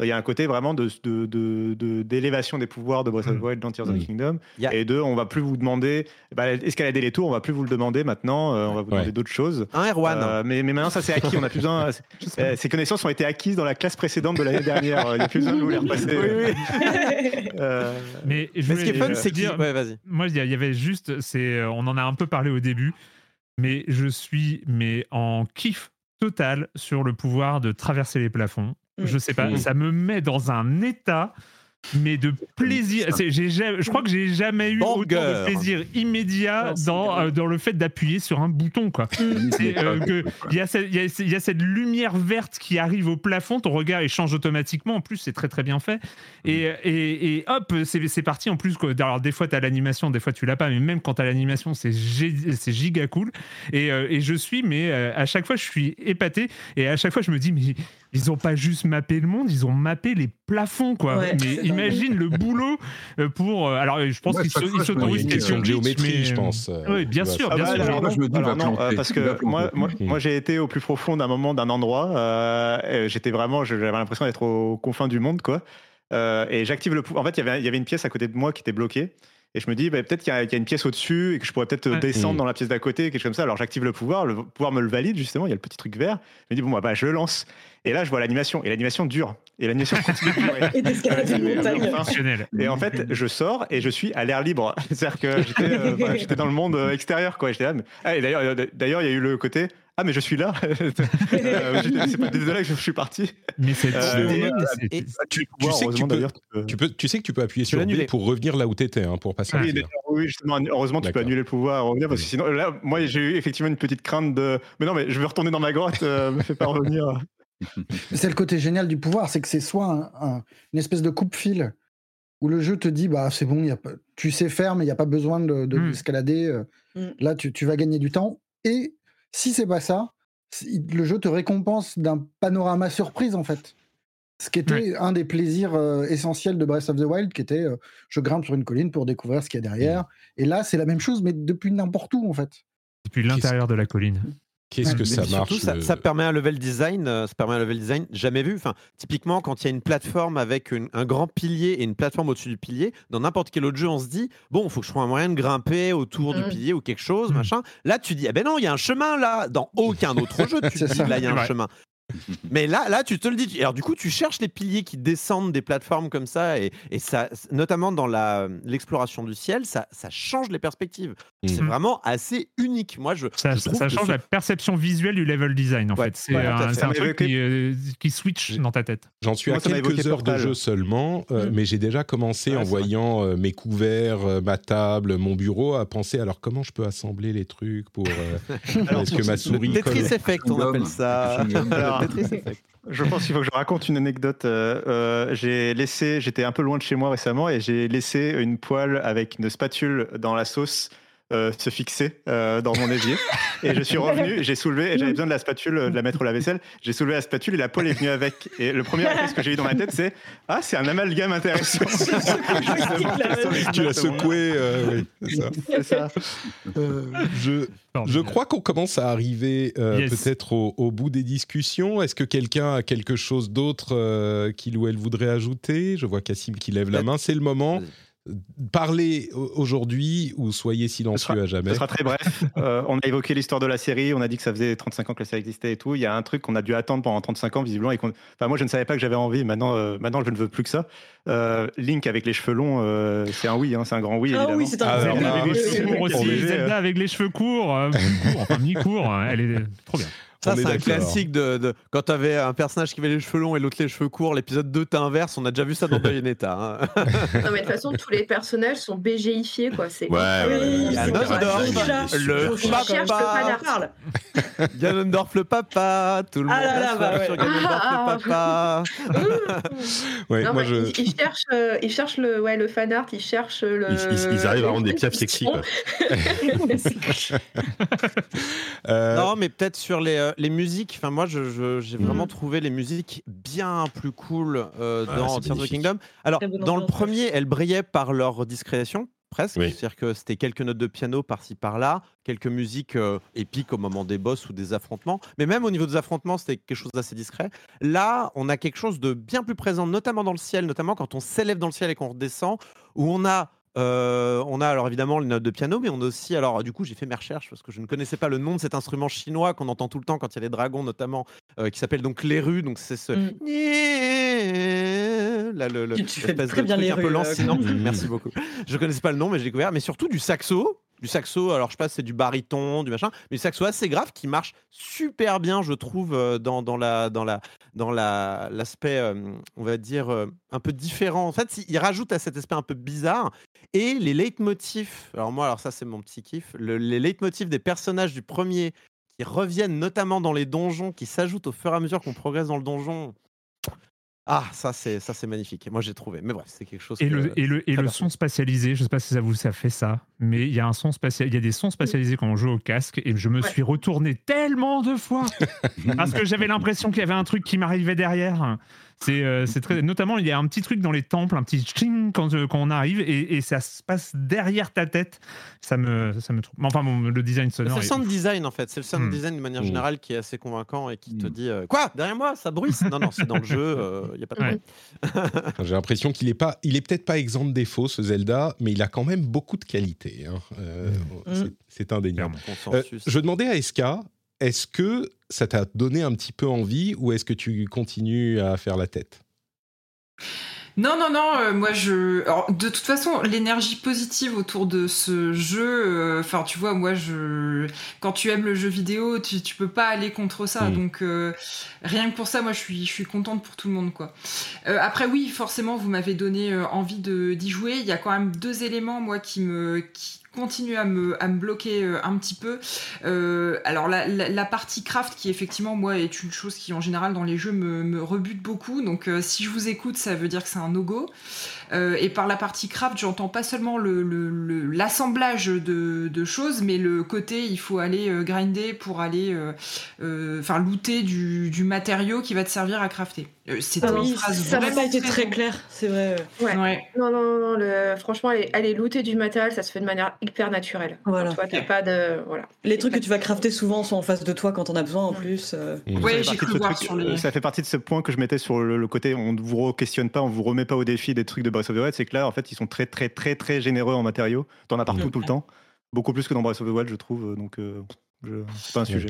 Il y a un côté vraiment de, de- de- de- d'élévation des pouvoirs de Breath of the Wild dans Tears of the Kingdom. Y a- Et deux, on va plus vous demander bah, escalader les tours, on va plus vous le demander maintenant, euh, on va vous Ouais. demander d'autres choses. Un Erwan. Euh, mais, mais maintenant, ça c'est acquis, on a plus besoin. euh, ces connaissances ont été acquises dans la classe précédente de l'année dernière. Il n'y a plus besoin de vous les repasser. Oui, oui. Euh, Mais, je Mais ce qui est fun, c'est dire-. Ouais, vas-y. Moi, il y avait juste, on en a un peu parlé au début, mais je suis mais en kiff total sur le pouvoir de traverser les plafonds. Mm. Je sais pas, Mm. ça me met dans un état. Mais de plaisir, je crois que j'ai jamais eu autant de Banger. plaisir immédiat c'est dans, euh, dans le fait d'appuyer sur un bouton. Quoi. Euh, il y, a cette- il y a- il y a cette lumière verte qui arrive au plafond, ton regard il change automatiquement. En plus, c'est très très bien fait. Et, et, et hop, c'est parti. En plus, quoi. alors des fois tu as l'animation, des fois tu l'as pas, mais même quand tu as l'animation, c'est giga cool. Et, euh, et je suis, mais euh, à chaque fois, je suis épaté. Et à chaque fois, je me dis, mais ils ont pas juste mappé le monde, ils ont mappé les plafonds, quoi. Ouais, mais imagine le boulot euh, pour. euh, alors, je pense Moi, qu'ils s'autorisent question de glitches, géométrie, mais- je pense. euh, Oui, bien sûr, bien sûr. euh, parce que moi, planter. moi, moi, j'ai été au plus profond d'un moment d'un endroit. euh, J'étais vraiment, j'avais l'impression d'être aux confins du monde, quoi. Euh, et j'active le pouvoir. En fait, il y avait- une pièce à côté de moi qui était bloquée. Et je me dis, bah, peut-être qu'il y, a- qu'il y a une pièce au-dessus et que je pourrais peut-être euh, Ouais. descendre Mm. dans la pièce d'à côté, quelque chose comme ça. Alors j'active le pouvoir, le pouvoir me le valide justement, il y a le petit truc vert. Je me dis, bon, bah, bah, je le lance. Et là, je vois l'animation. Et l'animation dure. Et l'animation continue de durer. Et d'escalader une Ouais, montagne. enfin, Exceptionnel. Et en fait, je sors et je suis à l'air libre. C'est-à-dire que j'étais euh, bah, j'étais dans le monde euh, extérieur. Quoi. J'étais là, mais- Ah, et d'ailleurs, euh, d'ailleurs, il y a eu le côté Ah, mais je suis là. Euh, C'est pas désolé que je suis parti. Mais c'est Euh, euh, Tu, tu sais que tu peux, d'ailleurs, tu peux- tu, peux, tu sais que tu peux appuyer sur B pour revenir là où tu étais, hein, pour pas Oui, oui, justement, heureusement, tu peux annuler le pouvoir revenir parce que sinon, là, moi, j'ai eu effectivement une petite crainte de. Mais non, mais je veux retourner dans ma grotte, euh, me fais pas revenir. C'est le côté génial du pouvoir, c'est que c'est soit un- un- une espèce de coupe-fil où le jeu te dit bah c'est bon, y a pas, tu sais faire, mais il n'y a pas besoin de, de- Mm. d'escalader. euh, Mm. Là, tu, tu vas gagner du temps. Et si c'est pas ça, le jeu te récompense d'un panorama surprise en fait. Ce qui était un des plaisirs euh, essentiels de Breath of the Wild, qui était euh, je grimpe sur une colline pour découvrir ce qu'il y a derrière. Et là, c'est la même chose, mais depuis n'importe où en fait. depuis l'intérieur de la colline. Qu'est-ce que ça surtout, marche ça, le- ça permet un level design, euh, ça permet un level design jamais vu. Enfin, typiquement, quand il y a une plateforme avec une- un grand pilier et une plateforme au-dessus du pilier, dans n'importe quel autre jeu, on se dit bon, il faut que je trouve un moyen de grimper autour du Mm. pilier ou quelque chose, Mm. machin. Là, tu dis ah ben non, il y a un chemin là. Dans aucun autre jeu, tu dis ça. là, il y a un chemin. Mais là, là, tu te le dis. Alors du coup, tu cherches les piliers qui descendent des plateformes comme ça, et, et ça, notamment dans l'exploration du ciel, ça, ça change les perspectives. C'est Mm. vraiment assez unique. Moi, je, Ça, je ça- trouve ça que change ce- la perception visuelle du level design en Ouais, fait. C'est ouais, un, c'est truc qui, euh, qui switch dans ta tête. J'en suis Moi, à quelques heures de jeu seulement, euh, Mm. mais j'ai déjà commencé Ouais, en c'est voyant euh, mes couverts, euh, ma table, mon bureau, à penser alors comment je peux assembler les trucs pour euh, Alors, est-ce que ma souris Tetris Effect, on appelle ça. Alors, Je pense qu'il faut que je raconte une anecdote. Euh, euh, j'ai laissé, j'étais un peu loin de chez moi récemment et j'ai laissé une poêle avec une spatule dans la sauce euh, se fixer euh, dans mon évier. Et je suis revenu, j'ai soulevé, et j'avais besoin de la spatule, euh, de la mettre au lave-vaisselle. J'ai soulevé la spatule et la poêle est venue avec. Et le premier réflexe que j'ai eu dans ma tête, c'est Ah, c'est un amalgame intéressant. Tu l'as secoué, euh, oui, c'est ça. C'est ça. Euh, je, je crois qu'on commence à arriver euh, Yes. peut-être au, au bout des discussions. Est-ce que quelqu'un a quelque chose d'autre euh, qu'il ou elle voudrait ajouter? Je vois Cassim qui lève la main. C'est le moment. Parlez au- aujourd'hui ou soyez silencieux à jamais. Ce sera très bref. Euh, on a évoqué l'histoire de la série, on a dit que ça faisait 35 ans que la série existait et tout. Il y a un truc qu'on a dû attendre pendant 35 ans, visiblement. Et enfin, moi, je ne savais pas que j'avais envie. Maintenant, euh, maintenant, je ne veux plus que ça. Euh, Link avec les cheveux longs, euh, c'est un oui, hein, c'est un grand oui, Ah évidemment. oui, c'est un Ah, grand alors oui. là, avec les Oui, cheveux oui, courts Zelda euh. avec les cheveux courts, euh, courts, enfin mi-courts, hein, elle est trop bien. Ça, est c'est un classique de, de- quand tu avais un personnage qui avait les cheveux longs et l'autre les cheveux courts. L'épisode 2 t'inverse. On a déjà vu ça dans Bayonetta. hein. Non, mais de toute façon, tous les personnages sont BGifiés, quoi. C'est Ouais, Nodorf, incroyable. le Je cherche le papa. Ganondorf le papa. Tout le Ah monde bah ouais. sur Ganondorf Ah, le papa. Ouais, Non, moi, je... ils, ils cherchent, euh, ils cherchent le, ouais, le fan art, ils cherchent le. Ils, ils- ils arrivent à rendre des piafs sexy. Quoi. Euh, Non, mais peut-être sur les, euh, les musiques. Enfin, moi, je- je- j'ai Mhm. vraiment trouvé les musiques bien plus cool euh, Ah, dans Tears of the. Kingdom. Alors, dans le premier, elles brillaient par leur discrétion, presque. Oui. C'est-à-dire que c'était quelques notes de piano par-ci par-là, quelques musiques euh, épiques au moment des boss ou des affrontements. Mais même au niveau des affrontements, c'était quelque chose d'assez discret. Là, on a quelque chose de bien plus présent, notamment dans le ciel, notamment quand on s'élève dans le ciel et qu'on redescend, où on a. euh, on a alors évidemment les notes de piano, mais on a aussi, alors du coup j'ai fait mes recherches parce que je ne connaissais pas le nom de cet instrument chinois qu'on entend tout le temps quand il y a les dragons notamment, euh, qui s'appelle donc l'érue, donc c'est ce... Mm. Là, le, le- Tu- fais très de bien les un peu rues, euh, lancinant. Cool. Merci beaucoup. Je connaissais pas le nom, mais j'ai découvert. Mais surtout du saxo. Du saxo, alors je sais pas si c'est du baryton, du machin, mais du saxo assez grave qui marche super bien, je trouve, euh, dans, dans la dans la dans la l'aspect, euh, on va dire euh, un peu différent. En fait, il rajoute à cet aspect un peu bizarre et les leitmotifs. Alors moi, alors ça c'est mon petit kiff. le- les leitmotifs des personnages du premier qui reviennent notamment dans les donjons, qui s'ajoutent au fur et à mesure qu'on progresse dans le donjon. Ah, ça c'est ça c'est magnifique. Moi j'ai trouvé. Mais bref, c'est quelque chose. Et que- le, et le, et le son spatialisé, je sais pas si ça vous ça fait ça, mais il y a un son spatial, il y a des sons spatialisés quand on joue au casque et je me suis retourné tellement de fois parce que j'avais l'impression qu'il y avait un truc qui m'arrivait derrière. C'est euh, c'est très notamment il y a un petit truc dans les temples, un petit ching quand, euh, quand on arrive et, et ça se passe derrière ta tête. Ça me ça me trouve. Enfin bon, le design C'est sonore. le est sound design en fait, c'est le sound Hmm. design de manière Hmm. générale qui est assez convaincant et qui te dit euh, quoi? Derrière moi ça bruisse? Non non c'est dans le jeu, il y a pas de Ouais. problème. J'ai l'impression qu'il est pas, il est peut-être pas exempt de défauts ce Zelda, mais il a quand même beaucoup de qualités. hein. Euh, c'est- C'est indéniable. Euh, Consensus. je demandais à SK, est-ce que ça t'a donné un petit peu envie ou est-ce que tu continues à faire la tête? Non, non, non, euh, moi je. Alors, de toute façon, l'énergie positive autour de ce jeu, euh, enfin, tu vois, moi je. Quand tu aimes le jeu vidéo, tu, tu peux pas aller contre ça. Mm. Donc, euh, rien que pour ça, moi je suis, je suis contente pour tout le monde, quoi. Après, oui, forcément, vous m'avez donné envie d'y jouer. Il y a quand même deux éléments, moi, qui me. Qui continuent à me, bloquer euh, un petit peu. Euh, alors la, partie craft qui effectivement moi est une chose qui en général dans les jeux me, rebute beaucoup. Donc euh, si je vous écoute ça veut dire que c'est un no-go. Et par la partie craft j'entends pas seulement le- le- le- l'assemblage de, choses mais le côté il faut aller grinder pour aller enfin looter du matériau qui va te servir à crafter. Euh, c'est Ah une oui, phrase ça n'a pas été très clair, c'est vrai. Ouais. Ouais. Non, non, non, le... franchement, aller, aller looter du matériel, ça se fait de manière hyper naturelle. Voilà. Toi, pas de. Voilà. Les trucs que tu vas crafter souvent sont en face de toi quand on a besoin en plus. euh. Ouais, Ça j'ai fait cru partie de ce voir truc- sur les- euh, Ça fait partie de ce point que je mettais sur le, le côté on ne vous questionne pas, on vous remet pas au défi des trucs de Breath of the Wild. C'est que là, en fait, ils sont très, très, très, très généreux en matériaux. T'en as partout Mhm. tout le temps. Beaucoup plus que dans Breath of the Wild, je trouve. Donc, euh, je... c'est pas un sujet.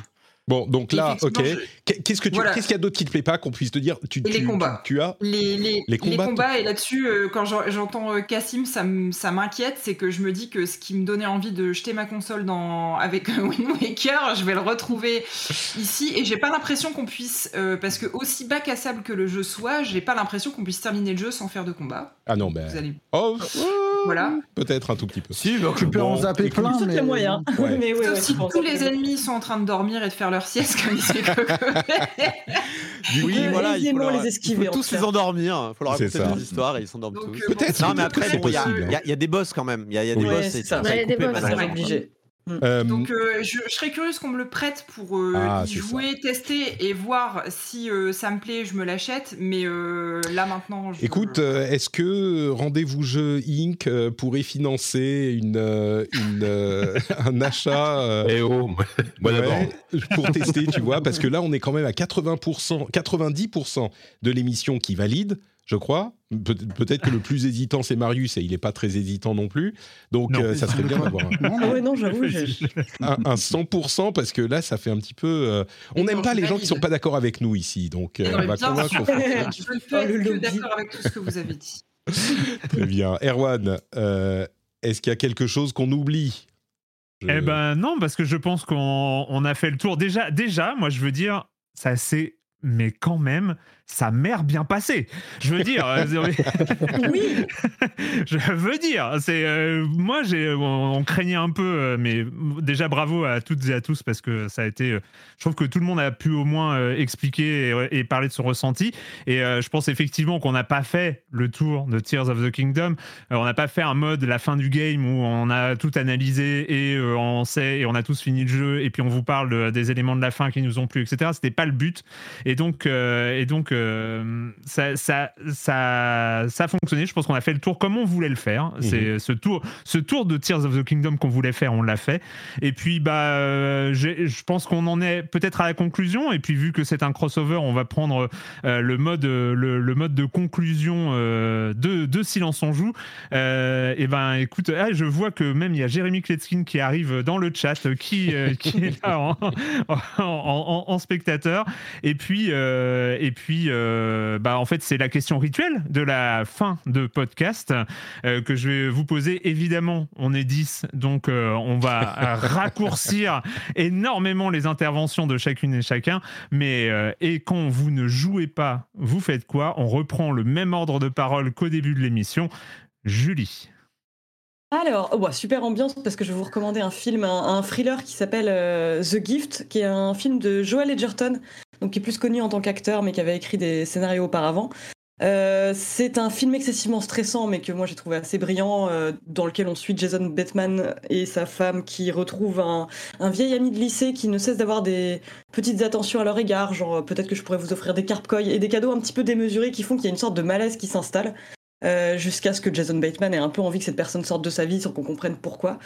Bon, donc là, ok. Qu'est-ce que tu, Voilà. qu'est-ce qu'il y a d'autre qui te plaît pas qu'on puisse te dire? Tu, Et les tu- combats. Tu, tu as Les, les, Les combats, et là-dessus, euh, quand j'en- j'entends euh, Cassim, ça m- ça m'inquiète, c'est que je me dis que ce qui me donnait envie de jeter ma console dans, avec euh, Wind Waker, je vais le retrouver ici, et j'ai pas l'impression qu'on puisse, euh, parce que aussi bac à sable que le jeu soit, j'ai pas l'impression qu'on puisse terminer le jeu sans faire de combat. Ah non, ben. Vous allez- Oh, Voilà. peut-être un tout petit peu. Si, Tu peux en zapper plein, mais... les moyens. Ouais. mais oui, Sauf ouais, si tu tous les ennemis sont en train de dormir et de faire leur sieste comme disait Coco. Oui, voilà, il faut, leur- les esquiver, il faut tous les endormir. Il faut leur raconter des histoires et ils s'endorment tous. euh, Peut-être, Non, mais après, il y, a- possible. il y a- il y a des boss quand même. Il y a, il y a des boss. C'est et ça. ça Ouais, il y a des couper, boss, parce c'est obligé. Euh, Donc euh, je, je serais curieuse qu'on me le prête pour euh, Ah, y ça. jouer, tester et voir si euh, ça me plaît, je me l'achète. Mais euh, là maintenant, je... Écoute, euh, est-ce que Rendez-vous Jeu Inc. pourrait financer une, une, un achat euh, Eh oh, moi, moi d'abord. ouais, pour tester, tu vois Parce que là, on est quand même à 80%, 90% de l'émission qui valide, je crois. Peut- Peut-être que le plus hésitant, c'est Marius, et il n'est pas très hésitant non plus. Donc, Non. euh, ça serait bien d'avoir un, Non, Ah non. ouais, non, j'avoue, un- un 100%, parce que là, ça fait un petit peu... euh, on n'aime non, pas je les gens qui valide. sont pas d'accord avec nous ici. Donc, euh, on va bien convaincre... Je ne peux Oh, être d'accord avec tout ce que vous avez dit. Très bien. Erwan, euh, est-ce qu'il y a quelque chose qu'on oublie? Je- Eh ben non, parce que je pense qu'on on a fait le tour. Déjà, déjà, moi je veux dire, ça c'est, mais quand même, sa mère bien passé. Je veux dire, euh, Oui, je veux dire, c'est euh, moi j'ai, on, on craignait un peu, euh, mais déjà bravo à toutes et à tous parce que ça a été, je trouve que tout le monde a pu au moins expliquer et, et parler de son ressenti. Et euh, je pense effectivement qu'on n'a pas fait le tour de Tears of the Kingdom. Euh, on n'a pas fait un mode la fin du game où on a tout analysé et on sait et on a tous fini le jeu et puis on vous parle de- des éléments de la fin qui nous ont plu, etc. C'était pas le but. Et donc, et donc euh, ça, ça, ça, ça a fonctionné. Je pense qu'on a fait le tour comme on voulait le faire. C'est ce tour, ce tour de Tears of the Kingdom qu'on voulait faire, on l'a fait. Et puis, bah, euh, je pense qu'on en est peut-être à la conclusion. Et puis, vu que c'est un crossover, on va prendre euh, le mode, euh, le, le mode de conclusion euh, de, de Silence on joue. Euh, et ben, écoute, ah, je vois que même il y a Jérémy Kletskin qui arrive dans le chat, euh, qui, euh, qui est là en, en- en- en spectateur. Et puis, euh, et puis, euh, bah, en fait, c'est la question rituelle de la fin de podcast euh, que je vais vous poser. Évidemment, on est 10, donc euh, on va raccourcir énormément les interventions de chacune et chacun. Mais euh, et quand vous ne jouez pas, vous faites quoi? On reprend le même ordre de parole qu'au début de l'émission. Julie. Alors, oh, bah, super ambiance parce que je vais vous recommander un film, un, un thriller qui s'appelle euh, The Gift, qui est un film de Joel Edgerton, donc qui est plus connu en tant qu'acteur, mais qui avait écrit des scénarios auparavant. Euh, c'est un film excessivement stressant, mais que moi j'ai trouvé assez brillant, euh, dans lequel on suit Jason Bateman et sa femme qui retrouvent un, vieil ami de lycée qui ne cesse d'avoir des petites attentions à leur égard, genre euh, peut-être que je pourrais vous offrir des carpe et des cadeaux un petit peu démesurés qui font qu'il y a une sorte de malaise qui s'installe. jusqu'à ce que Jason Bateman ait un peu envie que cette personne sorte de sa vie sans qu'on comprenne pourquoi.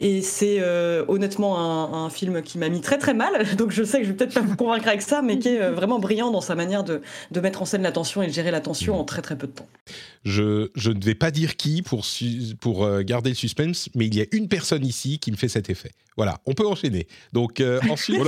Et c'est euh, honnêtement un, un film qui m'a mis très très mal, donc je sais que je vais peut-être pas vous convaincre avec ça, mais qui est euh, vraiment brillant dans sa manière de, de mettre en scène la tension et de gérer la tension en très très peu de temps. Je, je ne vais pas dire qui pour, euh, garder le suspense, mais il y a une personne ici qui me fait cet effet. Voilà, on peut enchaîner. Donc euh, ensuite,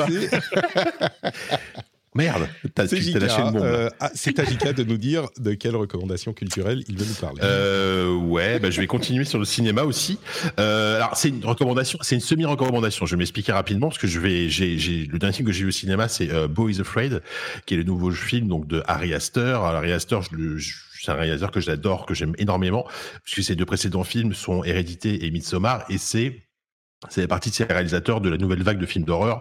Merde, t'as c'est tu Jika, lâché le bon. euh, ah, c'est à Jika de nous dire de quelle recommandation culturelle il veut nous parler. Euh, ouais, bah, je vais continuer sur le cinéma aussi. Euh, alors c'est une recommandation, c'est une semi-recommandation. Je vais m'expliquer rapidement parce que je vais, j'ai, le dernier film que j'ai vu au cinéma, c'est Boy is Afraid, qui est le nouveau film donc de Harry Astor. Alors, Harry Astor, je le- je- c'est un réalisateur que j'adore, que j'aime énormément, puisque ses deux précédents films sont Hérédité et Midsommar, et c'est c'est partie de ces réalisateurs de la nouvelle vague de films d'horreur,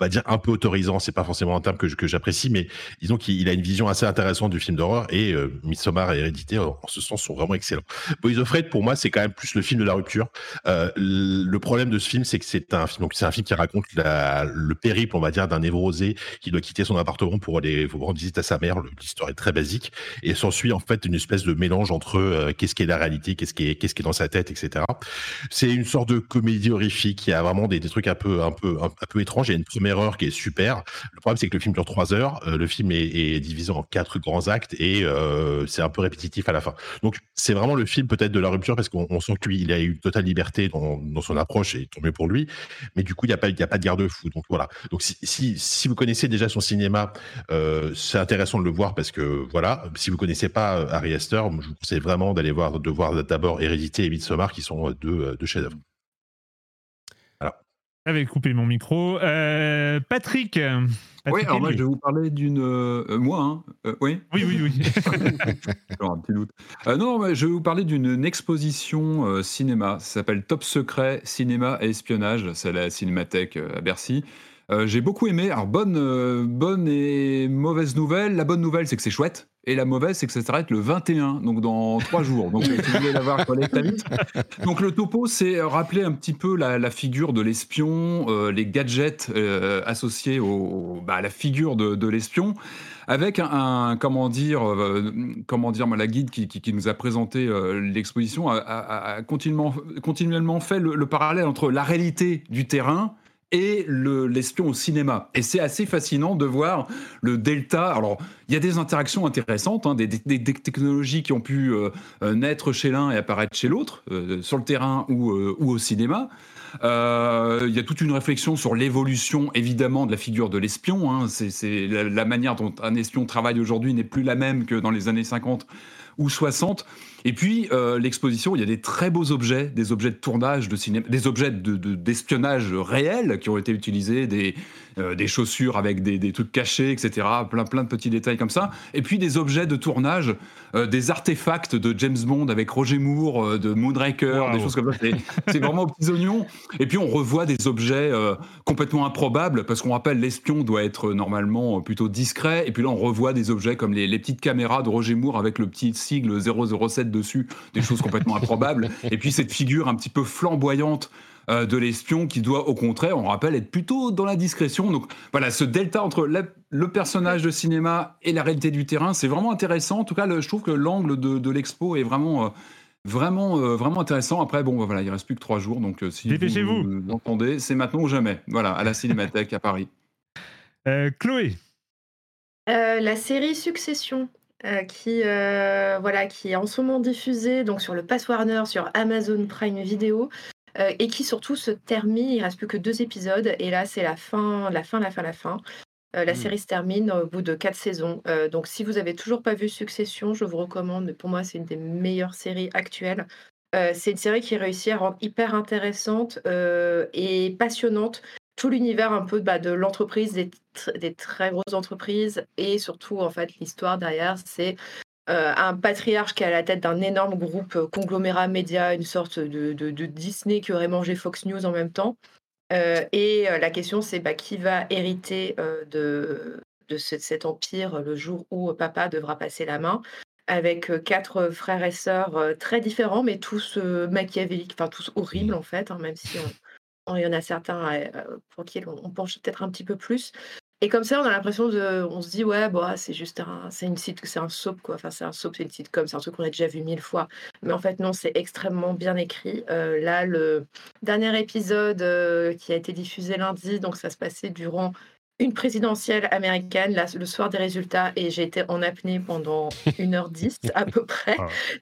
on va dire un peu autorisant, c'est pas forcément un terme que, j'apprécie, mais disons qu'il il a une vision assez intéressante du film d'horreur et euh, et Hérédité en, ce sens sont vraiment excellents. Boys of Fred pour moi c'est quand même plus le film de la rupture. Euh, le problème de ce film c'est que c'est un un film qui raconte la- le périple on va dire d'un névrosé qui doit quitter son appartement pour aller pour rendre visite à sa mère. L'histoire est très basique et s'ensuit en fait une espèce de mélange entre euh, qu'est-ce qui est la réalité, qu'est-ce qui est dans sa tête, etc. C'est une sorte de comédie horrifique qui a vraiment des, trucs un peu étranges. Il y a une première heure qui est super. Le problème, c'est que le film dure trois heures. Euh, le film est, divisé en quatre grands actes et euh, c'est un peu répétitif à la fin. Donc, c'est vraiment le film peut-être de la rupture parce qu'on on sent qu'il a eu totale liberté dans, son approche et tant mieux pour lui. Mais du coup, il n'y a pas, pas de garde-fou. Donc voilà. Donc si, vous connaissez déjà son cinéma, euh, c'est intéressant de le voir parce que voilà. Si vous connaissez pas Harry Astor, je vous conseille vraiment d'aller voir, voir d'abord Hérédité et Midsommar qui sont deux chefs-d'œuvre. J'avais coupé mon micro. Euh, Patrick. Oui, alors moi je vais vous parler d'une. euh, moi, hein euh, Oui Oui, oui, oui. Alors, un petit doute. Non, mais je vais vous parler d'une une exposition cinéma. Ça s'appelle Top Secret Cinéma et Espionnage. C'est la Cinémathèque à Bercy. Euh, J'ai beaucoup aimé. Alors, bonne, euh, bonne et mauvaise nouvelle. La bonne nouvelle, c'est que c'est chouette. Et la mauvaise, c'est que ça s'arrête le 21, donc dans trois jours. Donc, le topo, c'est euh, rappeler un petit peu la, figure de l'espion, les gadgets associés bah, à la figure de, l'espion avec un, comment dire comment dire la guide qui, nous a présenté l'exposition a, continuellement fait le parallèle entre la réalité du terrain et le- l'espion au cinéma. Et c'est assez fascinant de voir le delta. Alors, il y a des interactions intéressantes, hein, des, technologies qui ont pu euh, euh, naître chez l'un et apparaître chez l'autre, euh, sur le terrain ou, au cinéma. Il y a toute une réflexion sur l'évolution, évidemment, de la figure de l'espion. hein. C'est la manière dont un espion travaille aujourd'hui n'est plus la même que dans les années 50 ou 60. Et puis, euh, l'exposition, il y a des très beaux objets, des objets de tournage de cinéma, des objets de- de- d'espionnage réels qui ont été utilisés, des, euh, des chaussures avec des, des trucs cachés, etc. Plein, plein de petits détails comme ça. Et puis, des objets de tournage, euh, des artefacts de James Bond avec Roger Moore, de Moonraker, Wow. des choses comme ça. C'est- vraiment aux petits oignons. Et puis, on revoit des objets complètement improbables, parce qu'on rappelle, l'espion doit être normalement plutôt discret. Et puis là, on revoit des objets comme les, les petites caméras de Roger Moore avec le petit sigle 007 dessus, des choses complètement improbables. Et puis, cette figure un petit peu flamboyante euh, de l'espion qui doit au contraire, on rappelle, être plutôt dans la discrétion. Donc voilà, ce delta entre la- le personnage de cinéma et la réalité du terrain, c'est vraiment intéressant. En tout cas, le- je trouve que l'angle de, de l'expo est vraiment... euh, Vraiment, euh, vraiment intéressant. Après, bon, bah, voilà, il reste plus que trois jours, donc euh, si Dépêchez-vous. vous l'entendez, c'est maintenant ou jamais. Voilà, à la Cinémathèque à Paris. Euh, Chloé. Euh, la série Succession, euh, qui, euh, voilà, qui est en ce moment diffusée donc sur le Pass Warner, sur Amazon Prime Video, euh, et qui surtout se termine. Il reste plus que deux épisodes, et là c'est la fin, la fin, la fin, la fin. La Mm. série se termine au bout de quatre saisons. Donc si vous avez toujours pas vu Succession, je vous recommande. mais Pour moi, c'est une des meilleures séries actuelles. C'est une série qui réussit à rendre hyper intéressante et passionnante tout l'univers un peu bah, de l'entreprise, des, tr- des très grosses entreprises et surtout en fait l'histoire derrière, c'est euh, un patriarche qui est à la tête d'un énorme groupe euh, conglomérat média, une sorte de, de- de Disney qui aurait mangé Fox News en même temps. Euh, et la question c'est bah, qui va hériter euh, de, de ce- cet empire le jour où papa devra passer la main. avec quatre frères et sœurs très différents, mais tous machiavéliques, enfin tous horribles en fait, hein, même si on- il y en a certains euh, pour qui on, on penche peut-être un petit peu plus. Et comme ça, on a l'impression de, on se dit ouais, bah, c'est juste un, c'est une site, c'est un soap quoi. Enfin, c'est un soap, c'est une sitcom, c'est un truc qu'on a déjà vu mille fois. Mais en fait, non, c'est extrêmement bien écrit. Euh, là, le dernier épisode euh, qui a été diffusé lundi, donc ça se passait durant une présidentielle américaine, là, le soir des résultats, et j'ai été en apnée pendant 1h10 à peu près.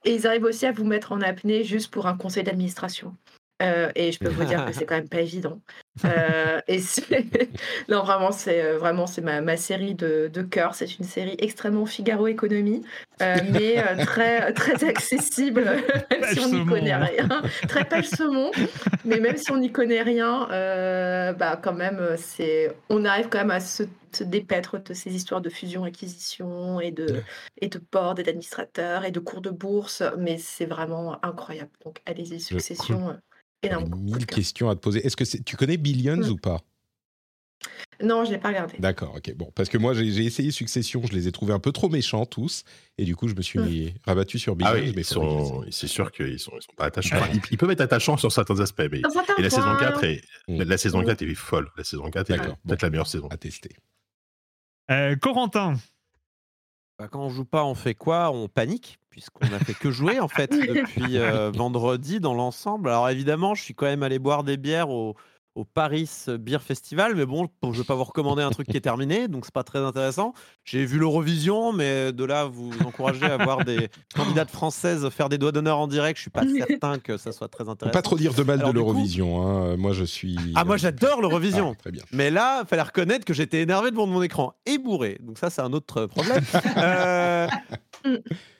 Et ils arrivent aussi à vous mettre en apnée juste pour un conseil d'administration. Euh, et je peux vous dire que c'est quand même pas évident. Euh, et non, vraiment, c'est euh, vraiment c'est ma, ma série de, de cœur. C'est une série extrêmement Figaro économie, euh, mais très très accessible, même si on n'y connaît rien. Très pêche saumon, mais même si on n'y connaît rien, bah quand même, c'est on arrive quand même à se, se dépaître de ces histoires de fusion-acquisition et de et de board et d'administrateurs et de cours de bourse. Mais c'est vraiment incroyable. Donc allez-y, Succession. Énorme. Mille questions à te poser. Est-ce que tu connais Billions Mm. ou pas? Non, je l'ai pas regardé. D'accord, ok. Bon, parce que moi, j'ai essayé Succession, je les ai trouvés un peu trop méchants tous, et du coup, je me suis Mm. rabattu sur Billions. Ah oui, mais sont, c'est sûr qu'ils sont, ils sont pas attachants. Enfin, ils, ils peuvent être attachants sur certains aspects, mais et la saison points, 4 est, Mm. la saison Mm. 4 est folle. La saison 4 est D'accord. peut-être la meilleure saison. À tester. Euh, Corentin, Bah, quand on joue pas, on fait quoi? On panique, puisqu'on a fait que jouer en fait depuis euh, vendredi dans l'ensemble. Alors évidemment, je suis quand même allé boire des bières au, au Paris Beer Festival, mais bon, je vais pas vous recommander un truc qui est terminé, donc c'est pas très intéressant. J'ai vu l'Eurovision, mais de là vous encourager à voir des candidates françaises faire des doigts d'honneur en direct, je suis pas certain que ça soit très Faut intéressant. pas trop dire de mal Alors, de coup- l'Eurovision. hein. Moi, je suis. Ah, moi j'adore l'Eurovision. Ah, très bien. Mais là, fallait reconnaître que j'étais énervé devant mon écran et bourré. Donc ça, c'est un autre problème. Euh,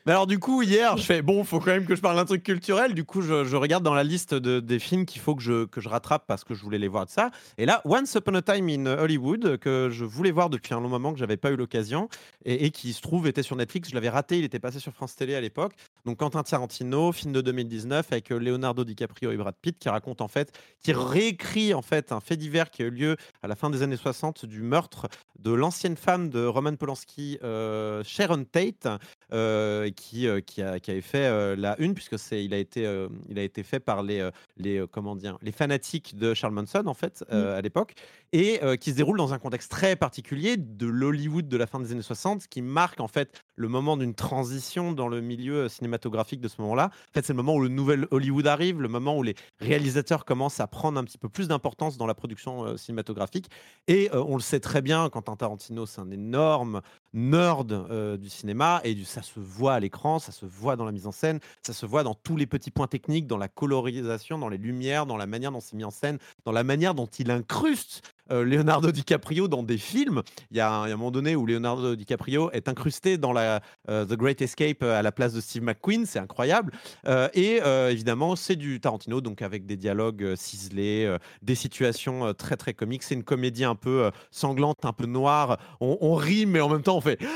Mais alors du coup, hier, je fais bon, faut quand même que je parle d'un truc culturel. Du coup, je, regarde dans la liste de- des films qu'il faut que je, que je rattrape parce que je voulais les voir de ça. Et là, Once Upon a Time in Hollywood, que je voulais voir depuis un long moment, que j'avais pas eu l'occasion, et, et qui se trouve était sur Netflix. Je l'avais raté, il était passé sur France Télé à l'époque. Donc Quentin Tarantino, film de 2019 avec euh, Leonardo DiCaprio et Brad Pitt, qui raconte en fait, qui réécrit en fait un fait divers qui a eu lieu à la fin des années 60 du meurtre de l'ancienne femme de Roman Polanski, euh, Sharon Tate, euh, qui, euh, qui, a, qui avait fait euh, la une, puisque c'est, il, a été, il a été fait par les, les, comment dire, les fanatiques de Charles Manson, en fait, euh, à l'époque, et qui se déroule dans un contexte très particulier de l'Hollywood de la fin des années 60, qui marque en fait le moment d'une transition dans le milieu cinématographique de ce moment-là. En fait, c'est le moment où le nouvel Hollywood arrive, le moment où les réalisateurs commencent à prendre un petit peu plus d'importance dans la production euh, cinématographique. Et euh, on le sait très bien, Quentin Tarantino, c'est un énorme nerd euh, du cinéma et du, ça se voit à l'écran, ça se voit dans la mise en scène, ça se voit dans tous les petits points techniques, dans la colorisation, dans les lumières, dans la manière dont c'est mis en scène, dans la manière dont il incruste Leonardo DiCaprio dans des films. Il y, a un, moment donné où Leonardo DiCaprio est incrusté dans la euh, The Great Escape euh, à la place de Steve McQueen, c'est incroyable. Euh, et euh, évidemment, c'est du Tarantino, donc avec des dialogues euh, ciselés, euh, des situations euh, très très comiques. C'est une comédie un peu euh, sanglante, un peu noire. On, rit, mais en même temps, on fait.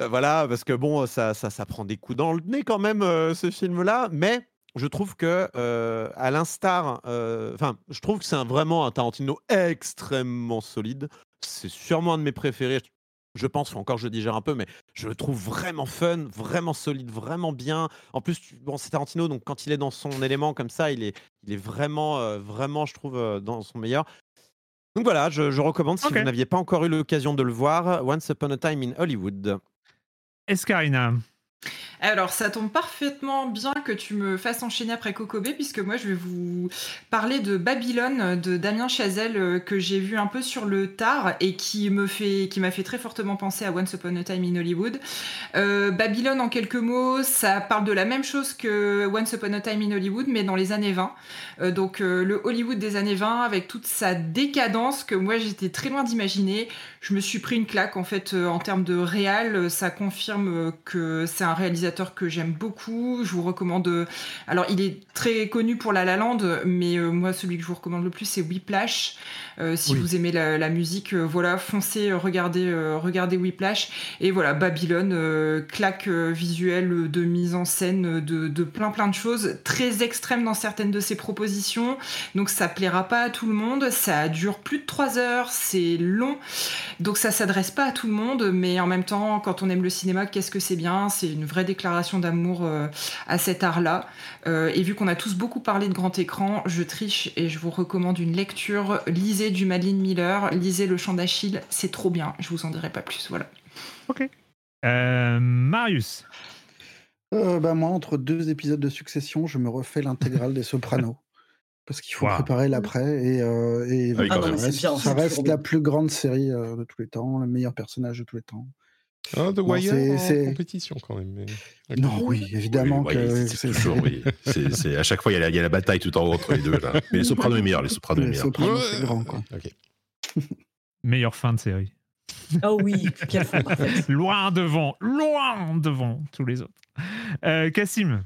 Euh, voilà, parce que bon, ça, ça, ça prend des coups dans le nez quand même, euh, ce film-là. Mais je trouve que, euh, à l'instar, euh, enfin, je trouve que c'est vraiment un Tarantino extrêmement solide. C'est sûrement un de mes préférés. Je pense, encore je digère un peu, mais je le trouve vraiment fun, vraiment solide, vraiment bien. En plus, tu- bon, c'est Tarantino, donc quand il est dans son élément comme ça, il est, il est vraiment, euh, vraiment, je trouve, dans son meilleur. Donc voilà, je, je recommande si vous n'aviez pas encore eu l'occasion de le voir, Once Upon a Time in Hollywood. Escarina. Alors, ça tombe parfaitement bien que tu me fasses enchaîner après Kokobé, puisque moi, je vais vous parler de Babylone de Damien Chazelle, euh, que j'ai vu un peu sur le tard et qui me fait, qui m'a fait très fortement penser à Once Upon a Time in Hollywood. Euh, Babylone, en quelques mots, ça parle de la même chose que Once Upon a Time in Hollywood, mais dans les années 20. Euh, donc, le Hollywood des années 20, avec toute sa décadence que moi, j'étais très loin d'imaginer. Je me suis pris une claque, en fait, en termes de réal. Ça confirme que c'est un réalisateur que j'aime beaucoup. Je vous recommande. euh, Alors, il est très connu pour La La Land, mais euh, moi, celui que je vous recommande le plus, c'est Whiplash. Euh, si Oui. vous aimez la, la musique, voilà, foncez, regardez, regardez Whiplash. Et voilà, Babylone, claque visuelle de mise en scène de, de plein plein de choses, très extrême dans certaines de ses propositions. Donc ça plaira pas à tout le monde. Ça dure plus de trois heures, c'est long. Donc ça s'adresse pas à tout le monde, mais en même temps, quand on aime le cinéma, qu'est-ce que c'est bien? C'est une vraie déclaration d'amour euh, à cet art-là. Euh, et vu qu'on a tous beaucoup parlé de grand écran, je triche et je vous recommande une lecture. Lisez du Madeleine Miller, lisez Le Chant d'Achille, c'est trop bien. Je vous en dirai pas plus. Voilà. Ok. Euh, Marius. Euh, bah, moi, entre deux épisodes de succession, je me refais l'intégrale des Sopranos. Parce qu'il faut Wow. préparer l'après. Et, euh, et Ah oui, ça reste, ça la plus grande série euh, de tous les temps, le meilleur personnage de tous les temps. Ah, The Wire en compétition quand même. mais-. Non, oui, évidemment Oui, que c'est toujours, oui. C'est- c'est- à chaque fois, il y, a la- il y a la bataille tout en haut entre les deux. Là. Mais les Sopranos est meilleur. Les Sopranos est les meilleur. Sopranos, c'est grand. Quoi. Ok. Meilleure fin de série. Oh oui, quelle fin. Loin devant, loin devant tous les autres. Euh, Cassim.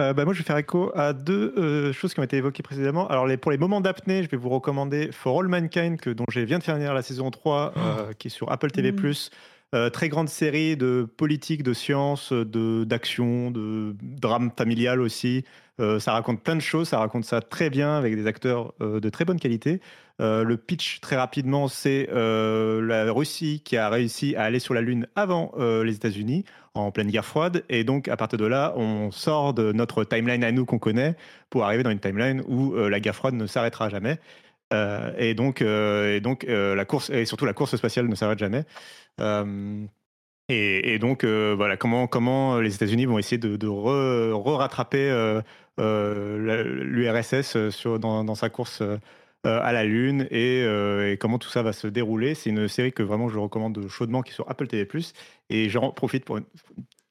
Euh, bah, moi, je vais faire écho à deux euh, choses qui ont été évoquées précédemment. Alors, les, pour les moments d'apnée, je vais vous recommander For All Mankind, que, dont j'ai viens de finir la saison 3, euh, qui est sur Apple TV. Mm. Euh, très grande série de politique, de science, de, d'action, de drame familial aussi. Euh, ça raconte plein de choses, ça raconte ça très bien avec des acteurs euh, de très bonne qualité. Le pitch, très rapidement, c'est la Russie qui a réussi à aller sur la Lune avant les États-Unis en pleine guerre froide. Et donc, à partir de là, on sort de notre timeline à nous qu'on connaît pour arriver dans une timeline où la guerre froide ne s'arrêtera jamais. Et donc, et donc la course, et surtout la course spatiale ne s'arrête jamais. Euh, et, donc, euh, voilà, comment, les États-Unis vont essayer de, de re- re-rattraper euh, l'URSS dans, sa course à la Lune et, comment tout ça va se dérouler. C'est une série que vraiment je recommande chaudement qui est sur Apple TV+. Et j'en profite pour une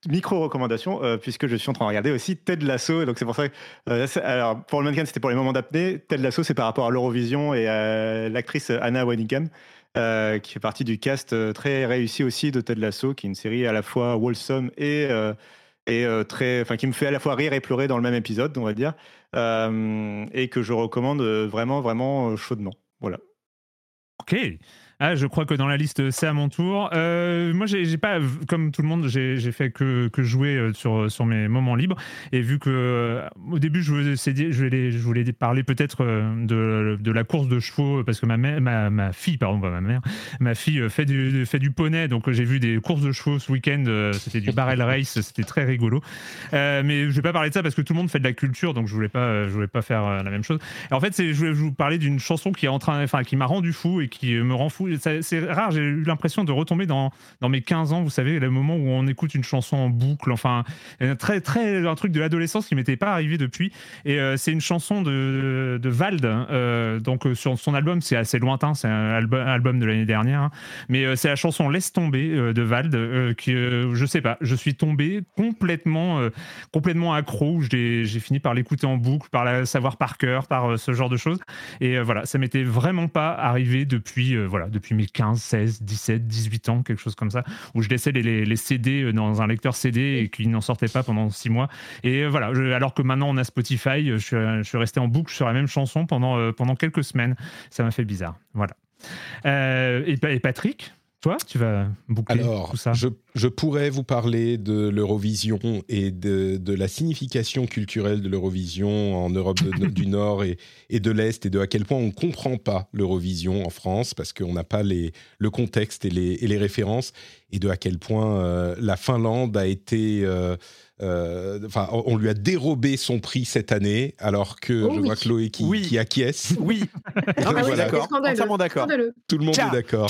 micro-recommandation puisque je suis en train de regarder aussi Ted Lasso. Donc c'est pour ça que, alors, pour le mannequin, c'était pour les moments d'apnée. Ted Lasso, c'est par rapport à l'Eurovision et à l'actrice Anna Waddingham. Euh, qui fait partie du cast euh, très réussi aussi de Ted Lasso, qui est une série à la fois wholesome et, euh, et très, enfin qui me fait à la fois rire et pleurer dans le même épisode, on va dire, et que je recommande vraiment, vraiment chaudement. Voilà. Ok. Ah, je crois que dans la liste, c'est à mon tour. Euh, moi, j'ai pas, comme tout le monde, j'ai fait que, que jouer euh, sur, sur mes moments libres. Et vu que euh, au début, je voulais, je voulais, parler peut-être de, de la course de chevaux, parce que ma, mère, ma, ma fille, pardon, pas ma mère, ma fille fait du, fait du poney. Donc, j'ai vu des courses de chevaux ce week-end. C'était du barrel race, c'était très rigolo. Mais je vais pas parler de ça parce que tout le monde fait de la culture, donc je voulais pas, je voulais pas faire la même chose. Et en fait, je voulais vous parler d'une chanson qui est en train, enfin, qui m'a rendu fou et qui me rend fou. C'est rare, j'ai eu l'impression de retomber dans, mes 15 ans, vous savez, le moment où on écoute une chanson en boucle. Enfin, très, très, un truc de l'adolescence qui m'était pas arrivé depuis. Et euh, c'est une chanson de, Vald. euh, donc, euh, sur son album, c'est assez lointain, c'est un album, de l'année dernière. hein. mais c'est la chanson Laisse tomber de Vald, qui, je sais pas, je suis tombé complètement, complètement accro. J'ai fini par l'écouter en boucle, par la savoir par cœur, par ce genre de choses. Et voilà, ça m'était vraiment pas arrivé depuis, voilà, depuis mes 15, 16, 17, 18 ans, quelque chose comme ça, où je laissais les, les- les CD dans un lecteur CD et qui n'en sortait pas pendant 6 mois. Et euh, voilà, je- alors que maintenant on a Spotify, je suis, je suis resté en boucle sur la même chanson pendant, euh, pendant quelques semaines. Ça m'a fait bizarre. Voilà. Euh, et Patrick, toi, tu vas boucler Alors, tout ça? je, je pourrais vous parler de l'Eurovision et de, de la signification culturelle de l'Eurovision en Europe de- du Nord et, et de l'Est et de à quel point on ne comprend pas l'Eurovision en France parce qu'on n'a pas les, le contexte et les, et les références et de à quel point euh, la Finlande a été... euh, euh, Enfin, on on lui a dérobé son prix cette année, alors que Oh je oui. vois Chloé qui, Oui. qui acquiesce. Oui. Non, mais Voilà. d'accord. Entièrement. Tout le monde Tcha, est d'accord.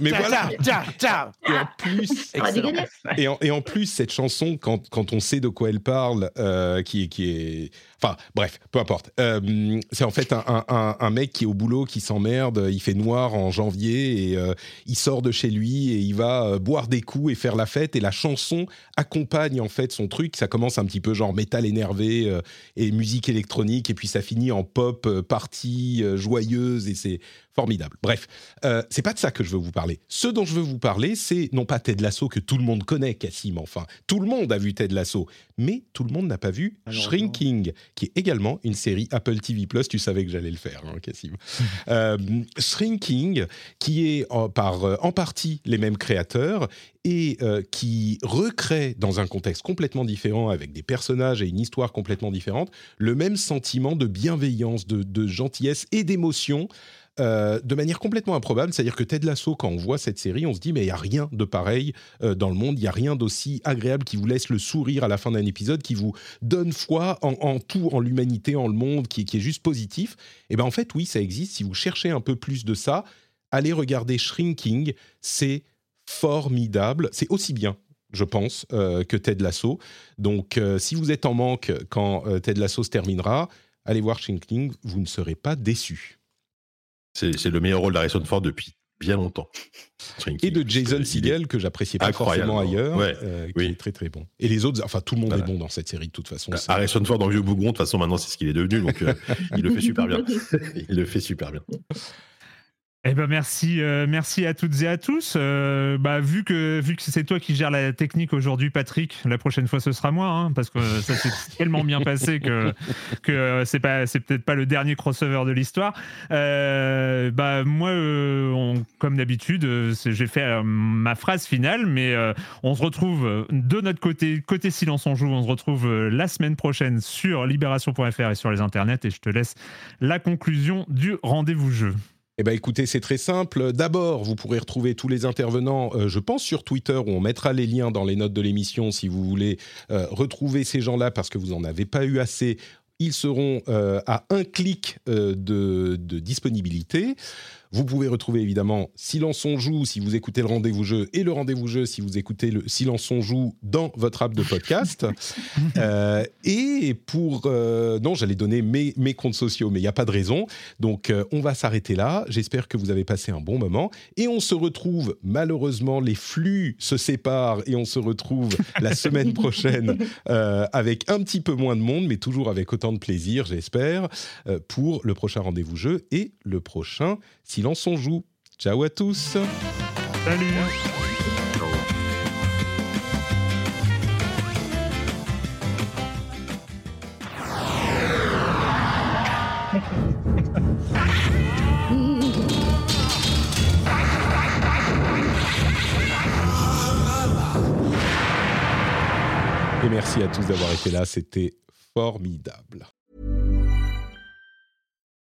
Mais voilà. tcha. Et en plus. Et en, et en plus, cette chanson, quand, quand on sait de quoi elle parle, euh, qui, est- qui est... Enfin, bref, peu importe. Euh, c'est en fait un, un- un- mec qui est au boulot, qui s'emmerde, il fait noir en janvier, et euh, il sort de chez lui, et il va euh, boire des coups et faire la fête, et la chanson accompagne en fait son truc. Ça commence un petit peu genre métal énervé euh, et musique électronique, et puis ça finit en pop euh, party euh, joyeuse, et c'est formidable. Bref, euh, c'est pas de ça que je veux vous parler. Ce dont je veux vous parler, c'est non pas Ted Lasso que tout le monde connaît, Cassim, enfin, tout le monde a vu Ted Lasso, mais tout le monde n'a pas vu. Shrinking, qui est également une série Apple TV+. Tu savais que j'allais le faire, hein, Cassim. Euh, Shrinking, qui est en, par euh, en partie les mêmes créateurs et euh, qui recrée dans un contexte complètement différent, avec des personnages et une histoire complètement différente, le même sentiment de bienveillance, de, de gentillesse et d'émotion euh, de manière complètement improbable. C'est-à-dire que Ted Lasso, quand on voit cette série, on se dit mais il n'y a rien de pareil euh, dans le monde, il n'y a rien d'aussi agréable qui vous laisse le sourire à la fin d'un épisode, qui vous donne foi en, tout, en l'humanité, en le monde, qui, est juste positif. Et bien en fait, oui, ça existe. Si vous cherchez un peu plus de ça, allez regarder Shrinking, c'est formidable. C'est aussi bien je pense, euh, que Ted Lasso. Donc, si vous êtes en manque quand Ted Lasso se terminera, allez voir Shrinking, vous ne serez pas déçus. C'est le meilleur rôle d'Harrison Ford depuis bien longtemps. et de Jason Segel que j'appréciais pas forcément ailleurs, euh, qui est très très bon. Et les autres, enfin tout le monde est bon dans cette série de toute façon. Harrison Ford dans Vieux Bougon, de toute façon maintenant c'est ce qu'il est devenu, donc euh, il le fait super bien. il le fait super bien. Eh ben merci, euh, merci à toutes et à tous. Euh, bah, vu que vu que c'est toi qui gères la technique aujourd'hui, Patrick, la prochaine fois ce sera moi, hein, parce que ça s'est tellement bien passé que que c'est pas c'est peut-être pas le dernier crossover de l'histoire. Euh, bah moi, comme d'habitude, j'ai fait ma phrase finale, mais on se retrouve de notre côté côté silence on joue. On se retrouve la semaine prochaine sur libération.fr et sur les internets, et je te laisse la conclusion du rendez-vous jeu. Eh bien, écoutez, c'est très simple. D'abord, vous pourrez retrouver tous les intervenants, euh, je pense, sur Twitter, où on mettra les liens dans les notes de l'émission si vous voulez euh, retrouver ces gens-là parce que vous n'en avez pas eu assez. Ils seront euh, à un clic de, de disponibilité. Vous pouvez retrouver évidemment Silence on joue si vous écoutez le rendez-vous jeu et le rendez-vous jeu si vous écoutez le Silence on joue dans votre app de podcast. Euh, et pour... Euh, non, j'allais donner mes, mes, comptes sociaux, mais il n'y a pas de raison. Donc euh, on va s'arrêter là. J'espère que vous avez passé un bon moment. Et on se retrouve, malheureusement, les flux se séparent et on se retrouve la semaine prochaine avec un petit peu moins de monde, mais toujours avec autant de plaisir, j'espère, pour le prochain rendez-vous jeu et le prochain Silence on joue. Ciao à tous. Salut. Et merci à tous d'avoir été là, c'était formidable.